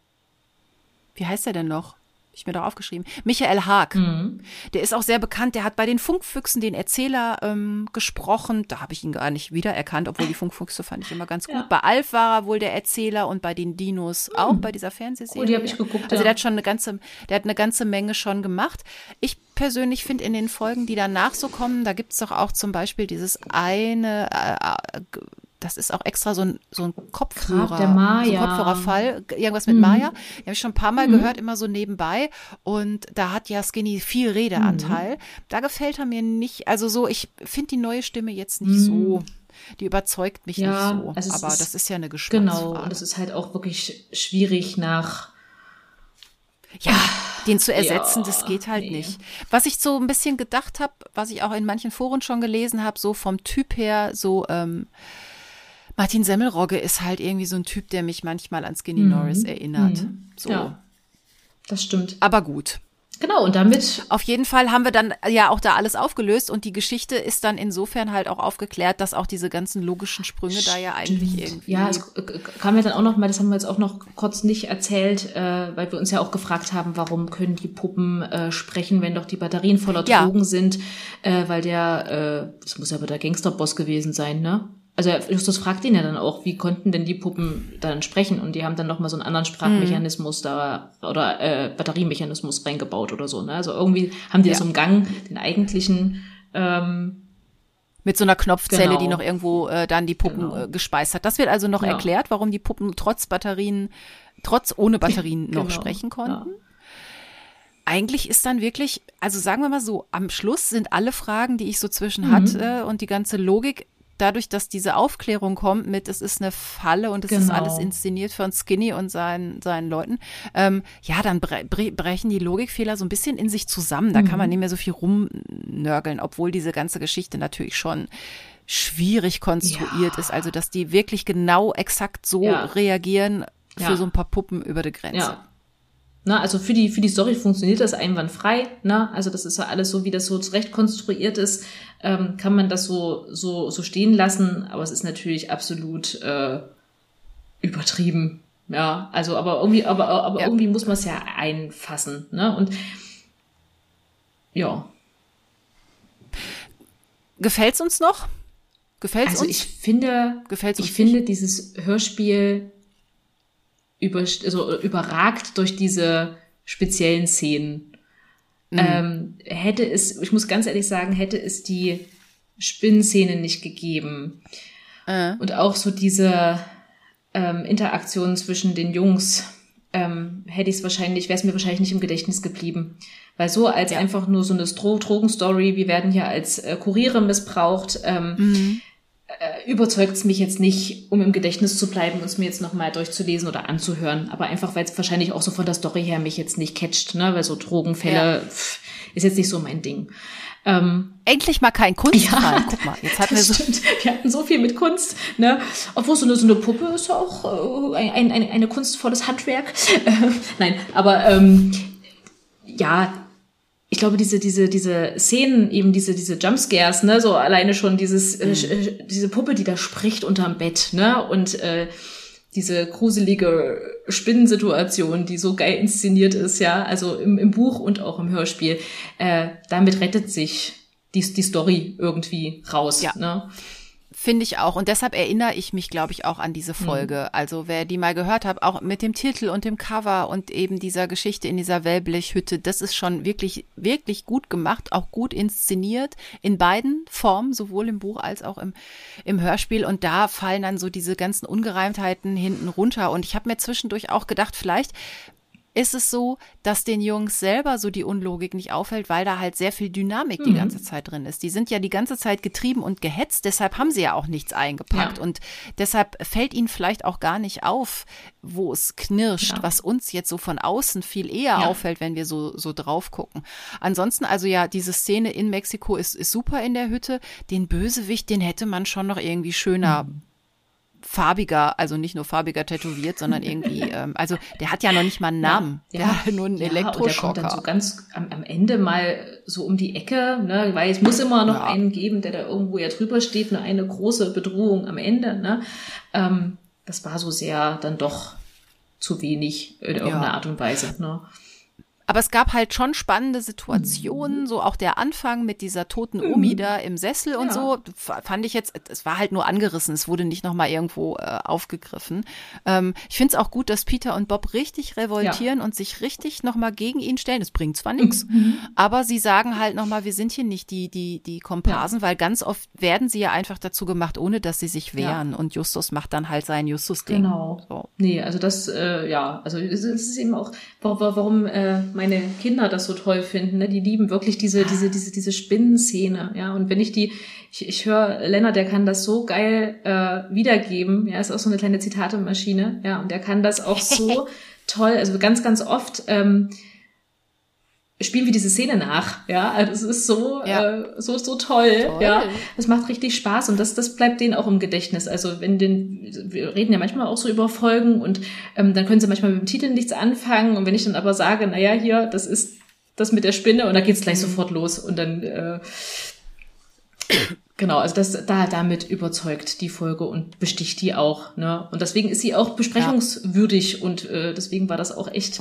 Speaker 1: wie heißt er denn noch? Ich mir doch aufgeschrieben. Michael Haag. Mhm. Der ist auch sehr bekannt. Der hat bei den Funkfüchsen den Erzähler ähm, gesprochen. Da habe ich ihn gar nicht wiedererkannt, obwohl die Funkfüchse fand ich immer ganz gut. Ja. Bei Alf war er wohl der Erzähler und bei den Dinos mhm. auch bei dieser Fernsehserie. Oh,
Speaker 2: die habe ich geguckt.
Speaker 1: Also ja. der hat schon eine ganze, der hat eine ganze Menge schon gemacht. Ich persönlich finde in den Folgen, die danach so kommen, da gibt es doch auch zum Beispiel dieses eine äh, äh das ist auch extra so ein, so ein Kopfhörer,
Speaker 2: der Maya.
Speaker 1: So ein Kopfhörerfall, irgendwas mit mhm. Maya. Die habe ich schon ein paar Mal mhm. gehört, immer so nebenbei. Und da hat ja Skinny viel Redeanteil. Mhm. Da gefällt er mir nicht, also so, ich finde die neue Stimme jetzt nicht so mhm. die überzeugt mich ja, nicht so. Also aber ist, das ist ja eine Geschmacksfrage.
Speaker 2: Genau, und es ist halt auch wirklich schwierig nach
Speaker 1: ja, den zu ersetzen, ja, das geht halt nee. nicht. Was ich so ein bisschen gedacht habe, was ich auch in manchen Foren schon gelesen habe, so vom Typ her, so ähm, Martin Semmelrogge ist halt irgendwie so ein Typ, der mich manchmal an Skinny mhm. Norris erinnert. Mhm. So. Ja,
Speaker 2: das stimmt.
Speaker 1: Aber gut.
Speaker 2: Genau, und damit.
Speaker 1: Auf jeden Fall haben wir dann ja auch da alles aufgelöst und die Geschichte ist dann insofern halt auch aufgeklärt, dass auch diese ganzen logischen Sprünge Stimmt. da ja eigentlich irgendwie.
Speaker 2: Ja, es kam ja dann auch noch mal, das haben wir jetzt auch noch kurz nicht erzählt, äh, weil wir uns ja auch gefragt haben, warum können die Puppen äh, sprechen, wenn doch die Batterien voller Drogen ja. sind, äh, weil der, äh, das muss ja aber der Gangsterboss gewesen sein, ne? Also Justus fragt ihn ja dann auch, wie konnten denn die Puppen dann sprechen? Und die haben dann nochmal so einen anderen Sprachmechanismus mhm. da oder äh, Batteriemechanismus reingebaut oder so. Ne? Also irgendwie haben die ja. das umgangen, den eigentlichen ähm,
Speaker 1: mit so einer Knopfzelle, genau. die noch irgendwo äh, dann die Puppen genau. äh, gespeist hat. Das wird also noch ja. erklärt, warum die Puppen trotz Batterien, trotz ohne Batterien noch genau. sprechen konnten. Ja. Eigentlich ist dann wirklich, also sagen wir mal so, am Schluss sind alle Fragen, die ich so zwischen mhm. hatte und die ganze Logik dadurch, dass diese Aufklärung kommt mit, es ist eine Falle und es genau. ist alles inszeniert von Skinny und seinen, seinen Leuten, ähm, ja, dann bre brechen die Logikfehler so ein bisschen in sich zusammen. Da mhm. kann man mhm. nicht mehr so viel rumnörgeln, obwohl diese ganze Geschichte natürlich schon schwierig konstruiert ja. ist. Also, dass die wirklich genau exakt so ja. reagieren für ja. so ein paar Puppen über die Grenze. Ja.
Speaker 2: Ne, also für die, für die Story funktioniert das einwandfrei. Ne? Also das ist ja alles so, wie das so zurecht konstruiert ist, ähm, kann man das so, so, so stehen lassen. Aber es ist natürlich absolut äh, übertrieben. Ja, also aber irgendwie, aber, aber ja. irgendwie muss man es ja einfassen. Ne? Und ja.
Speaker 1: Gefällt's uns noch?
Speaker 2: Gefällt's also uns? Also ich finde, Gefällt's ich finde dieses Hörspiel über, also überragt durch diese speziellen Szenen. Mhm. Ähm, hätte es, ich muss ganz ehrlich sagen, hätte es die Spinnenszene nicht gegeben. Äh. Und auch so diese ähm, Interaktion zwischen den Jungs, ähm, hätte ich es wahrscheinlich, wäre es mir wahrscheinlich nicht im Gedächtnis geblieben. Weil so als ja. einfach nur so eine Dro Drogenstory, wir werden hier als äh, Kuriere missbraucht, ähm, mhm äh, überzeugt es mich jetzt nicht, um im Gedächtnis zu bleiben und es mir jetzt nochmal durchzulesen oder anzuhören. Aber einfach, weil es wahrscheinlich auch so von der Story her mich jetzt nicht catcht, ne? Weil so Drogenfälle ja. pff, ist jetzt nicht so mein Ding.
Speaker 1: Ähm, Endlich mal kein Kunstfall. Ja, Guck mal, jetzt hatten wir so.
Speaker 2: Stimmt. Wir hatten so viel mit Kunst, ne? Obwohl so eine, so eine Puppe ist auch äh, ein, ein, ein kunstvolles Handwerk. Äh, nein, aber ähm, ja, ich glaube, diese, diese, diese Szenen, eben diese, diese Jumpscares, ne, so alleine schon dieses, äh, mhm. äh, diese Puppe, die da spricht unterm Bett, ne, und äh, diese gruselige Spinnensituation, die so geil inszeniert ist, ja, also im, im Buch und auch im Hörspiel, äh, damit rettet sich die, die Story irgendwie raus, ja. ne.
Speaker 1: Finde ich auch. Und deshalb erinnere ich mich, glaube ich, auch an diese mhm. Folge. Mhm. Also wer die mal gehört hat, auch mit dem Titel und dem Cover und eben dieser Geschichte in dieser Wellblechhütte, das ist schon wirklich, wirklich gut gemacht, auch gut inszeniert in beiden Formen, sowohl im Buch als auch im, im Hörspiel. Und da fallen dann so diese ganzen Ungereimtheiten hinten runter. Und ich habe mir zwischendurch auch gedacht, vielleicht ist es so, dass den Jungs selber so die Unlogik nicht auffällt, weil da halt sehr viel Dynamik mhm. die ganze Zeit drin ist. Die sind ja die ganze Zeit getrieben und gehetzt, deshalb haben sie ja auch nichts eingepackt. Ja. Und deshalb fällt ihnen vielleicht auch gar nicht auf, wo es knirscht, ja. was uns jetzt so von außen viel eher ja. auffällt, wenn wir so, so drauf gucken. Ansonsten, also ja, diese Szene in Mexiko ist, ist super in der Hütte. Den Bösewicht, den hätte man schon noch irgendwie schöner mhm farbiger, also nicht nur farbiger tätowiert, sondern irgendwie, ähm, also der hat ja noch nicht mal einen Namen. Ja, der hat nur einen ja, Elektroschocker.
Speaker 2: der kommt dann so ganz am, am, Ende mal so um die Ecke, ne, weil es muss immer noch ja. einen geben, der da irgendwo ja drüber steht, nur eine große Bedrohung am Ende. Ne? Ähm, das war so sehr dann doch zu wenig in irgendeiner ja. Art und Weise. Ne?
Speaker 1: Aber es gab halt schon spannende Situationen, mhm. so auch der Anfang mit dieser toten mhm. Omi mhm. da im Sessel und ja. so, fand ich jetzt, es war halt nur angerissen, es wurde nicht nochmal irgendwo äh, aufgegriffen. Ähm, ich finde es auch gut, dass Peter und Bob richtig revoltieren ja. und sich richtig nochmal gegen ihn stellen. Das bringt zwar nichts, mhm. aber sie sagen halt nochmal, wir sind hier nicht die, die, die Komparsen, ja. weil ganz oft werden sie ja einfach dazu gemacht, ohne dass sie sich wehren. Und Justus macht dann halt sein Justus-Ding.
Speaker 2: Genau. So. Nee, also das, äh, ja, also es ist eben auch, warum äh, meine Kinder das so toll finden. Ne? Die lieben wirklich diese, diese, diese, diese Spinnenszene. Ja, und wenn ich die, ich, ich höre Lennart, der kann das so geil äh, wiedergeben. Ja, ist auch so eine kleine Zitatemaschine. Ja, und der kann das auch so toll, also ganz, ganz oft. Ähm, spielen wir diese Szene nach. Ja, also es ist so, ja. äh, so, so toll, toll. Ja, es macht richtig Spaß und das, das bleibt denen auch im Gedächtnis. Also wenn den, wir reden ja manchmal auch so über Folgen und ähm, dann können sie manchmal mit dem Titel nichts anfangen und wenn ich dann aber sage, naja, hier, das ist das mit der Spinne und da geht's gleich mhm. sofort los und dann, äh, Genau, also das da damit überzeugt die Folge und besticht die auch. Ne? Und deswegen ist sie auch besprechungswürdig ja. und äh, deswegen war das auch echt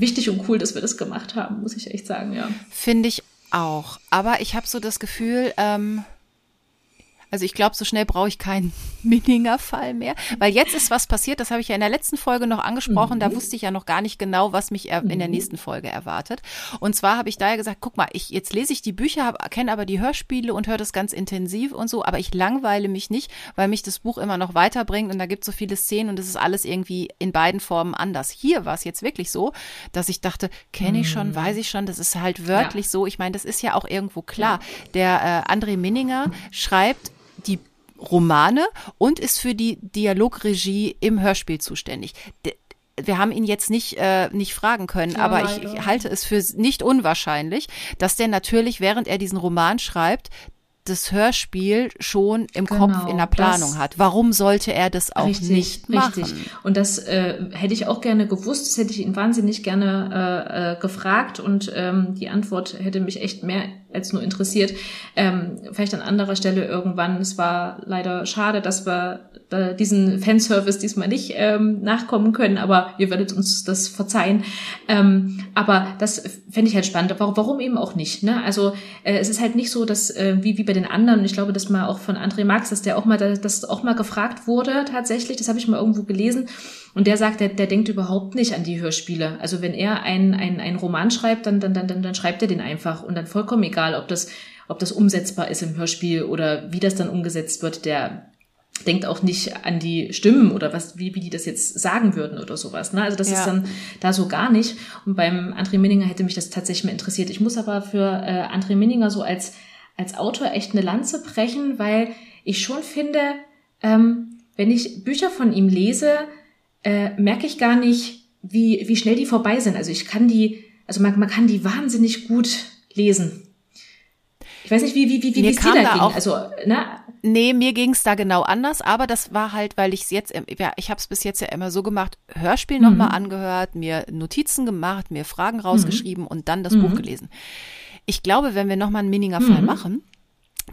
Speaker 2: wichtig und cool, dass wir das gemacht haben, muss ich echt sagen, ja.
Speaker 1: Finde ich auch. Aber ich habe so das Gefühl, ähm, also ich glaube, so schnell brauche ich keinen Minninger Fall mehr, weil jetzt ist was passiert, das habe ich ja in der letzten Folge noch angesprochen, mhm. da wusste ich ja noch gar nicht genau, was mich in der mhm. nächsten Folge erwartet. Und zwar habe ich da ja gesagt, guck mal, ich jetzt lese ich die Bücher, kenne aber die Hörspiele und höre das ganz intensiv und so, aber ich langweile mich nicht, weil mich das Buch immer noch weiterbringt und da gibt es so viele Szenen und es ist alles irgendwie in beiden Formen anders. Hier war es jetzt wirklich so, dass ich dachte, kenne ich schon, mhm. weiß ich schon, das ist halt wörtlich ja. so. Ich meine, das ist ja auch irgendwo klar. Der äh, André Minninger schreibt Romane und ist für die Dialogregie im Hörspiel zuständig. wir haben ihn jetzt nicht, äh, nicht fragen können, ja, aber ich, ich, halte es für nicht unwahrscheinlich, dass der natürlich, während er diesen Roman schreibt, das Hörspiel schon im genau, Kopf in der Planung hat. Warum sollte er das auch richtig, nicht machen? Richtig.
Speaker 2: Und das äh, hätte ich auch gerne gewusst, das hätte ich ihn wahnsinnig gerne äh, äh, gefragt und ähm, die Antwort hätte mich echt mehr als nur interessiert. Ähm, vielleicht an anderer Stelle irgendwann. Es war leider schade, dass wir da diesen Fanservice diesmal nicht ähm, nachkommen können, aber ihr werdet uns das verzeihen. Ähm, aber das fände ich halt spannend. Warum, warum eben auch nicht? Ne? Also äh, es ist halt nicht so, dass äh, wie, wie bei den anderen, ich glaube, dass mal auch von André Marx, dass der auch mal, das auch mal gefragt wurde tatsächlich, das habe ich mal irgendwo gelesen. Und der sagt, der, der denkt überhaupt nicht an die Hörspiele. Also wenn er einen ein Roman schreibt, dann, dann, dann, dann, dann schreibt er den einfach und dann vollkommen egal, ob das, ob das umsetzbar ist im Hörspiel oder wie das dann umgesetzt wird. Der denkt auch nicht an die Stimmen oder was, wie, wie die das jetzt sagen würden oder sowas. Ne? Also das ja. ist dann da so gar nicht. Und beim André Minninger hätte mich das tatsächlich mal interessiert. Ich muss aber für äh, André Minninger so als, als Autor echt eine Lanze brechen, weil ich schon finde, ähm, wenn ich Bücher von ihm lese, äh, merke ich gar nicht, wie, wie schnell die vorbei sind. Also ich kann die, also man, man kann die wahnsinnig gut lesen. Ich weiß nicht, wie, wie, wie, wie es dir da ging. Also,
Speaker 1: ne? Nee, mir ging es da genau anders, aber das war halt, weil ich es jetzt, ja, ich habe es bis jetzt ja immer so gemacht, Hörspiel mhm. nochmal angehört, mir Notizen gemacht, mir Fragen rausgeschrieben mhm. und dann das mhm. Buch gelesen. Ich glaube, wenn wir nochmal einen Minninger Fall mhm. machen,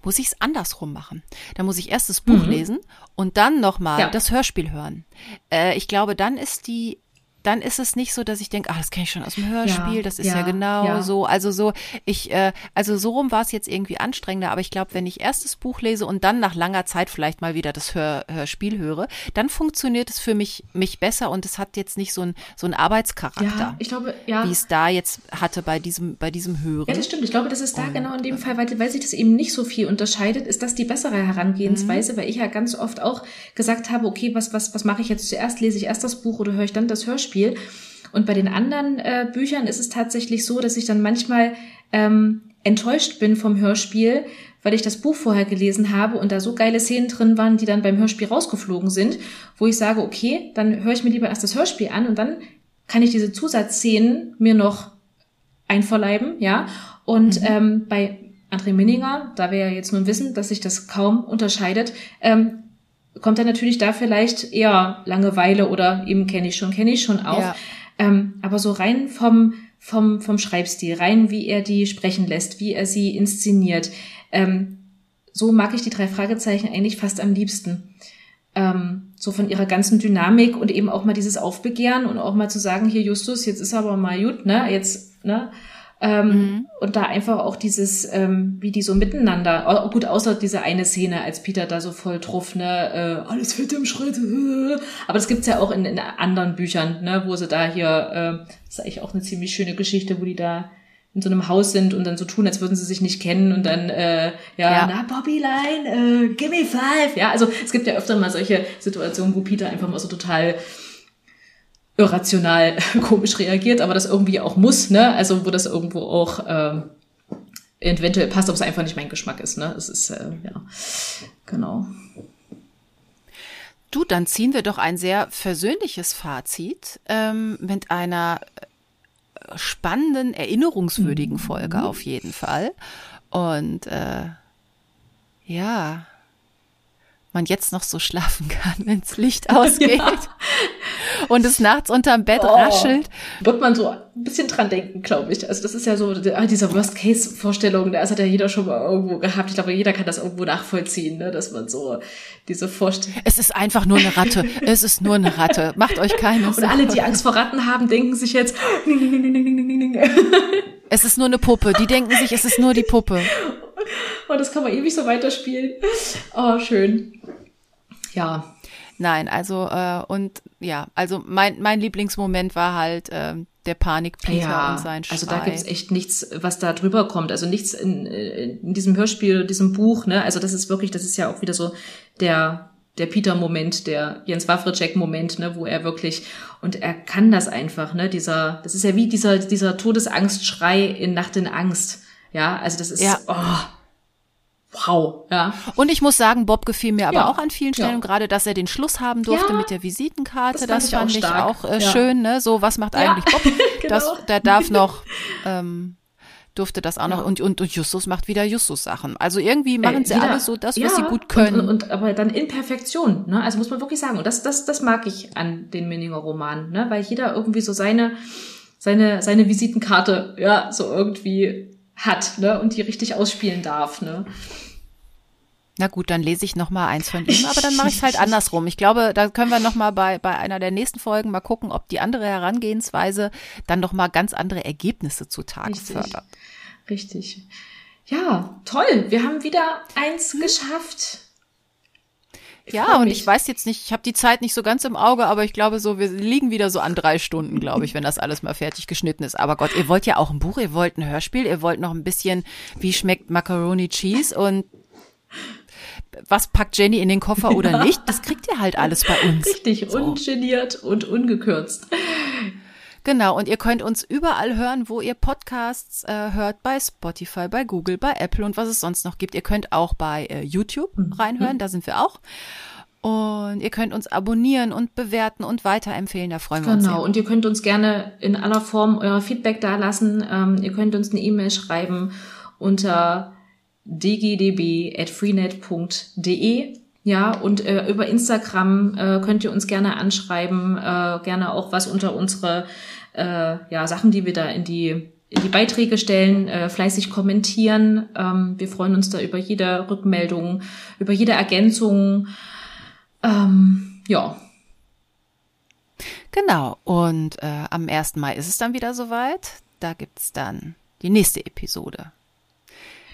Speaker 1: muss ich es andersrum machen. Da muss ich erst das Buch mhm. lesen und dann nochmal ja. das Hörspiel hören. Äh, ich glaube, dann ist die dann ist es nicht so, dass ich denke, ah, das kenne ich schon aus dem Hörspiel, ja, das ist ja, ja genau ja. so. Also so, ich, äh, also so rum war es jetzt irgendwie anstrengender, aber ich glaube, wenn ich erst das Buch lese und dann nach langer Zeit vielleicht mal wieder das Hör, Hörspiel höre, dann funktioniert es für mich, mich besser und es hat jetzt nicht so ein so ein Arbeitscharakter.
Speaker 2: Ich glaube, ja.
Speaker 1: Wie es da jetzt hatte bei diesem, bei diesem Hören.
Speaker 2: Ja, das stimmt. Ich glaube, das ist da und, genau in dem Fall, weil, weil sich das eben nicht so viel unterscheidet, ist das die bessere Herangehensweise, mhm. weil ich ja ganz oft auch gesagt habe, okay, was, was, was mache ich jetzt zuerst? Lese ich erst das Buch oder höre ich dann das Hörspiel? Und bei den anderen äh, Büchern ist es tatsächlich so, dass ich dann manchmal ähm, enttäuscht bin vom Hörspiel, weil ich das Buch vorher gelesen habe und da so geile Szenen drin waren, die dann beim Hörspiel rausgeflogen sind, wo ich sage, okay, dann höre ich mir lieber erst das Hörspiel an und dann kann ich diese Zusatzszenen mir noch einverleiben, ja. Und mhm. ähm, bei André Minninger, da wir ja jetzt nun wissen, dass sich das kaum unterscheidet, ähm, kommt dann natürlich da vielleicht eher Langeweile oder eben kenne ich schon, kenne ich schon auf. Ja. Ähm, aber so rein vom, vom, vom Schreibstil, rein wie er die sprechen lässt, wie er sie inszeniert, ähm, so mag ich die drei Fragezeichen eigentlich fast am liebsten. Ähm, so von ihrer ganzen Dynamik und eben auch mal dieses Aufbegehren und auch mal zu sagen, hier Justus, jetzt ist aber mal gut, ne, jetzt, ne, ähm, mhm. Und da einfach auch dieses, ähm, wie die so miteinander, oh, gut, außer diese eine Szene, als Peter da so voll truff, ne, äh, alles fällt im Schritt. Aber das gibt's ja auch in, in anderen Büchern, ne, wo sie da hier, äh, das ist eigentlich auch eine ziemlich schöne Geschichte, wo die da in so einem Haus sind und dann so tun, als würden sie sich nicht kennen und dann, äh, ja, ja. na, Bobbyline, äh, give me five. Ja, also es gibt ja öfter mal solche Situationen, wo Peter einfach mal so total irrational komisch reagiert, aber das irgendwie auch muss, ne? Also wo das irgendwo auch ähm, eventuell passt, ob es einfach nicht mein Geschmack ist, ne? Es ist äh, ja genau.
Speaker 1: Du, dann ziehen wir doch ein sehr versöhnliches Fazit ähm, mit einer spannenden, erinnerungswürdigen mhm. Folge auf jeden Fall. Und äh, ja, man jetzt noch so schlafen kann, wenns Licht ausgeht ja. und es nachts unterm Bett oh, raschelt.
Speaker 2: Wird man so ein bisschen dran denken, glaube ich. Also das ist ja so ah, diese Worst-Case-Vorstellung, das hat ja jeder schon mal irgendwo gehabt. Ich glaube, jeder kann das irgendwo nachvollziehen, ne? dass man so diese Vorstellung.
Speaker 1: Es ist einfach nur eine Ratte. es ist nur eine Ratte. Macht euch keine
Speaker 2: Sorgen. Und alle, die Angst vor Ratten haben, denken sich jetzt.
Speaker 1: es ist nur eine Puppe. Die denken sich, es ist nur die Puppe.
Speaker 2: Und das kann man ewig so weiterspielen. Oh, schön. Ja.
Speaker 1: Nein, also äh, und ja, also mein mein Lieblingsmoment war halt äh, der Panik Peter ja, und sein Schrei.
Speaker 2: Also da gibt's echt nichts, was da drüber kommt. Also nichts in, in diesem Hörspiel, diesem Buch. Ne? Also das ist wirklich, das ist ja auch wieder so der der Peter-Moment, der Jens Wawritschek-Moment, ne, wo er wirklich und er kann das einfach, ne, dieser, das ist ja wie dieser dieser Todesangstschrei in Nacht in Angst, ja, also das ist, ja. oh, wow, ja.
Speaker 1: Und ich muss sagen, Bob gefiel mir aber ja. auch an vielen Stellen, ja. gerade, dass er den Schluss haben durfte ja. mit der Visitenkarte, das, das fand ich auch, ich auch äh, schön, ne? So, was macht eigentlich Bob? genau. Das, der darf noch, ähm, durfte das auch noch und, und, und Justus macht wieder Justus Sachen. Also irgendwie machen sie wieder, alles so das, was sie gut können.
Speaker 2: Und, und, und, aber dann in Perfektion, ne? Also muss man wirklich sagen, und das, das, das mag ich an den Minninger Romanen, ne? Weil jeder irgendwie so seine, seine, seine Visitenkarte, ja, so irgendwie hat, ne? Und die richtig ausspielen darf, ne?
Speaker 1: Na gut, dann lese ich noch mal eins von ihm, aber dann mache ich es halt andersrum. Ich glaube, da können wir noch mal bei, bei einer der nächsten Folgen mal gucken, ob die andere Herangehensweise dann noch mal ganz andere Ergebnisse zutage Richtig. fördert.
Speaker 2: Richtig. Ja, toll. Wir haben wieder eins geschafft.
Speaker 1: Ich ja, und ich weiß jetzt nicht, ich habe die Zeit nicht so ganz im Auge, aber ich glaube so, wir liegen wieder so an drei Stunden, glaube ich, wenn das alles mal fertig geschnitten ist. Aber Gott, ihr wollt ja auch ein Buch, ihr wollt ein Hörspiel, ihr wollt noch ein bisschen, wie schmeckt Macaroni Cheese und was packt Jenny in den Koffer oder ja. nicht, das kriegt ihr halt alles bei uns.
Speaker 2: Richtig, so. ungeniert und ungekürzt.
Speaker 1: Genau, und ihr könnt uns überall hören, wo ihr Podcasts äh, hört, bei Spotify, bei Google, bei Apple und was es sonst noch gibt. Ihr könnt auch bei äh, YouTube mhm. reinhören, mhm. da sind wir auch. Und ihr könnt uns abonnieren und bewerten und weiterempfehlen, da freuen wir
Speaker 2: genau.
Speaker 1: uns.
Speaker 2: Genau, und ihr könnt uns gerne in aller Form euer Feedback dalassen. Ähm, ihr könnt uns eine E-Mail schreiben unter dgdb.freenet.de. Ja, und äh, über Instagram äh, könnt ihr uns gerne anschreiben, äh, gerne auch was unter unsere äh, ja, Sachen, die wir da in die in die Beiträge stellen, äh, fleißig kommentieren. Ähm, wir freuen uns da über jede Rückmeldung, über jede Ergänzung. Ähm, ja.
Speaker 1: Genau. Und äh, am 1. Mai ist es dann wieder soweit. Da gibt's dann die nächste Episode.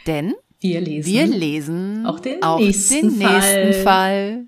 Speaker 1: Denn
Speaker 2: wir lesen,
Speaker 1: wir lesen
Speaker 2: auch den
Speaker 1: auch
Speaker 2: nächsten,
Speaker 1: den nächsten Fall. Fall.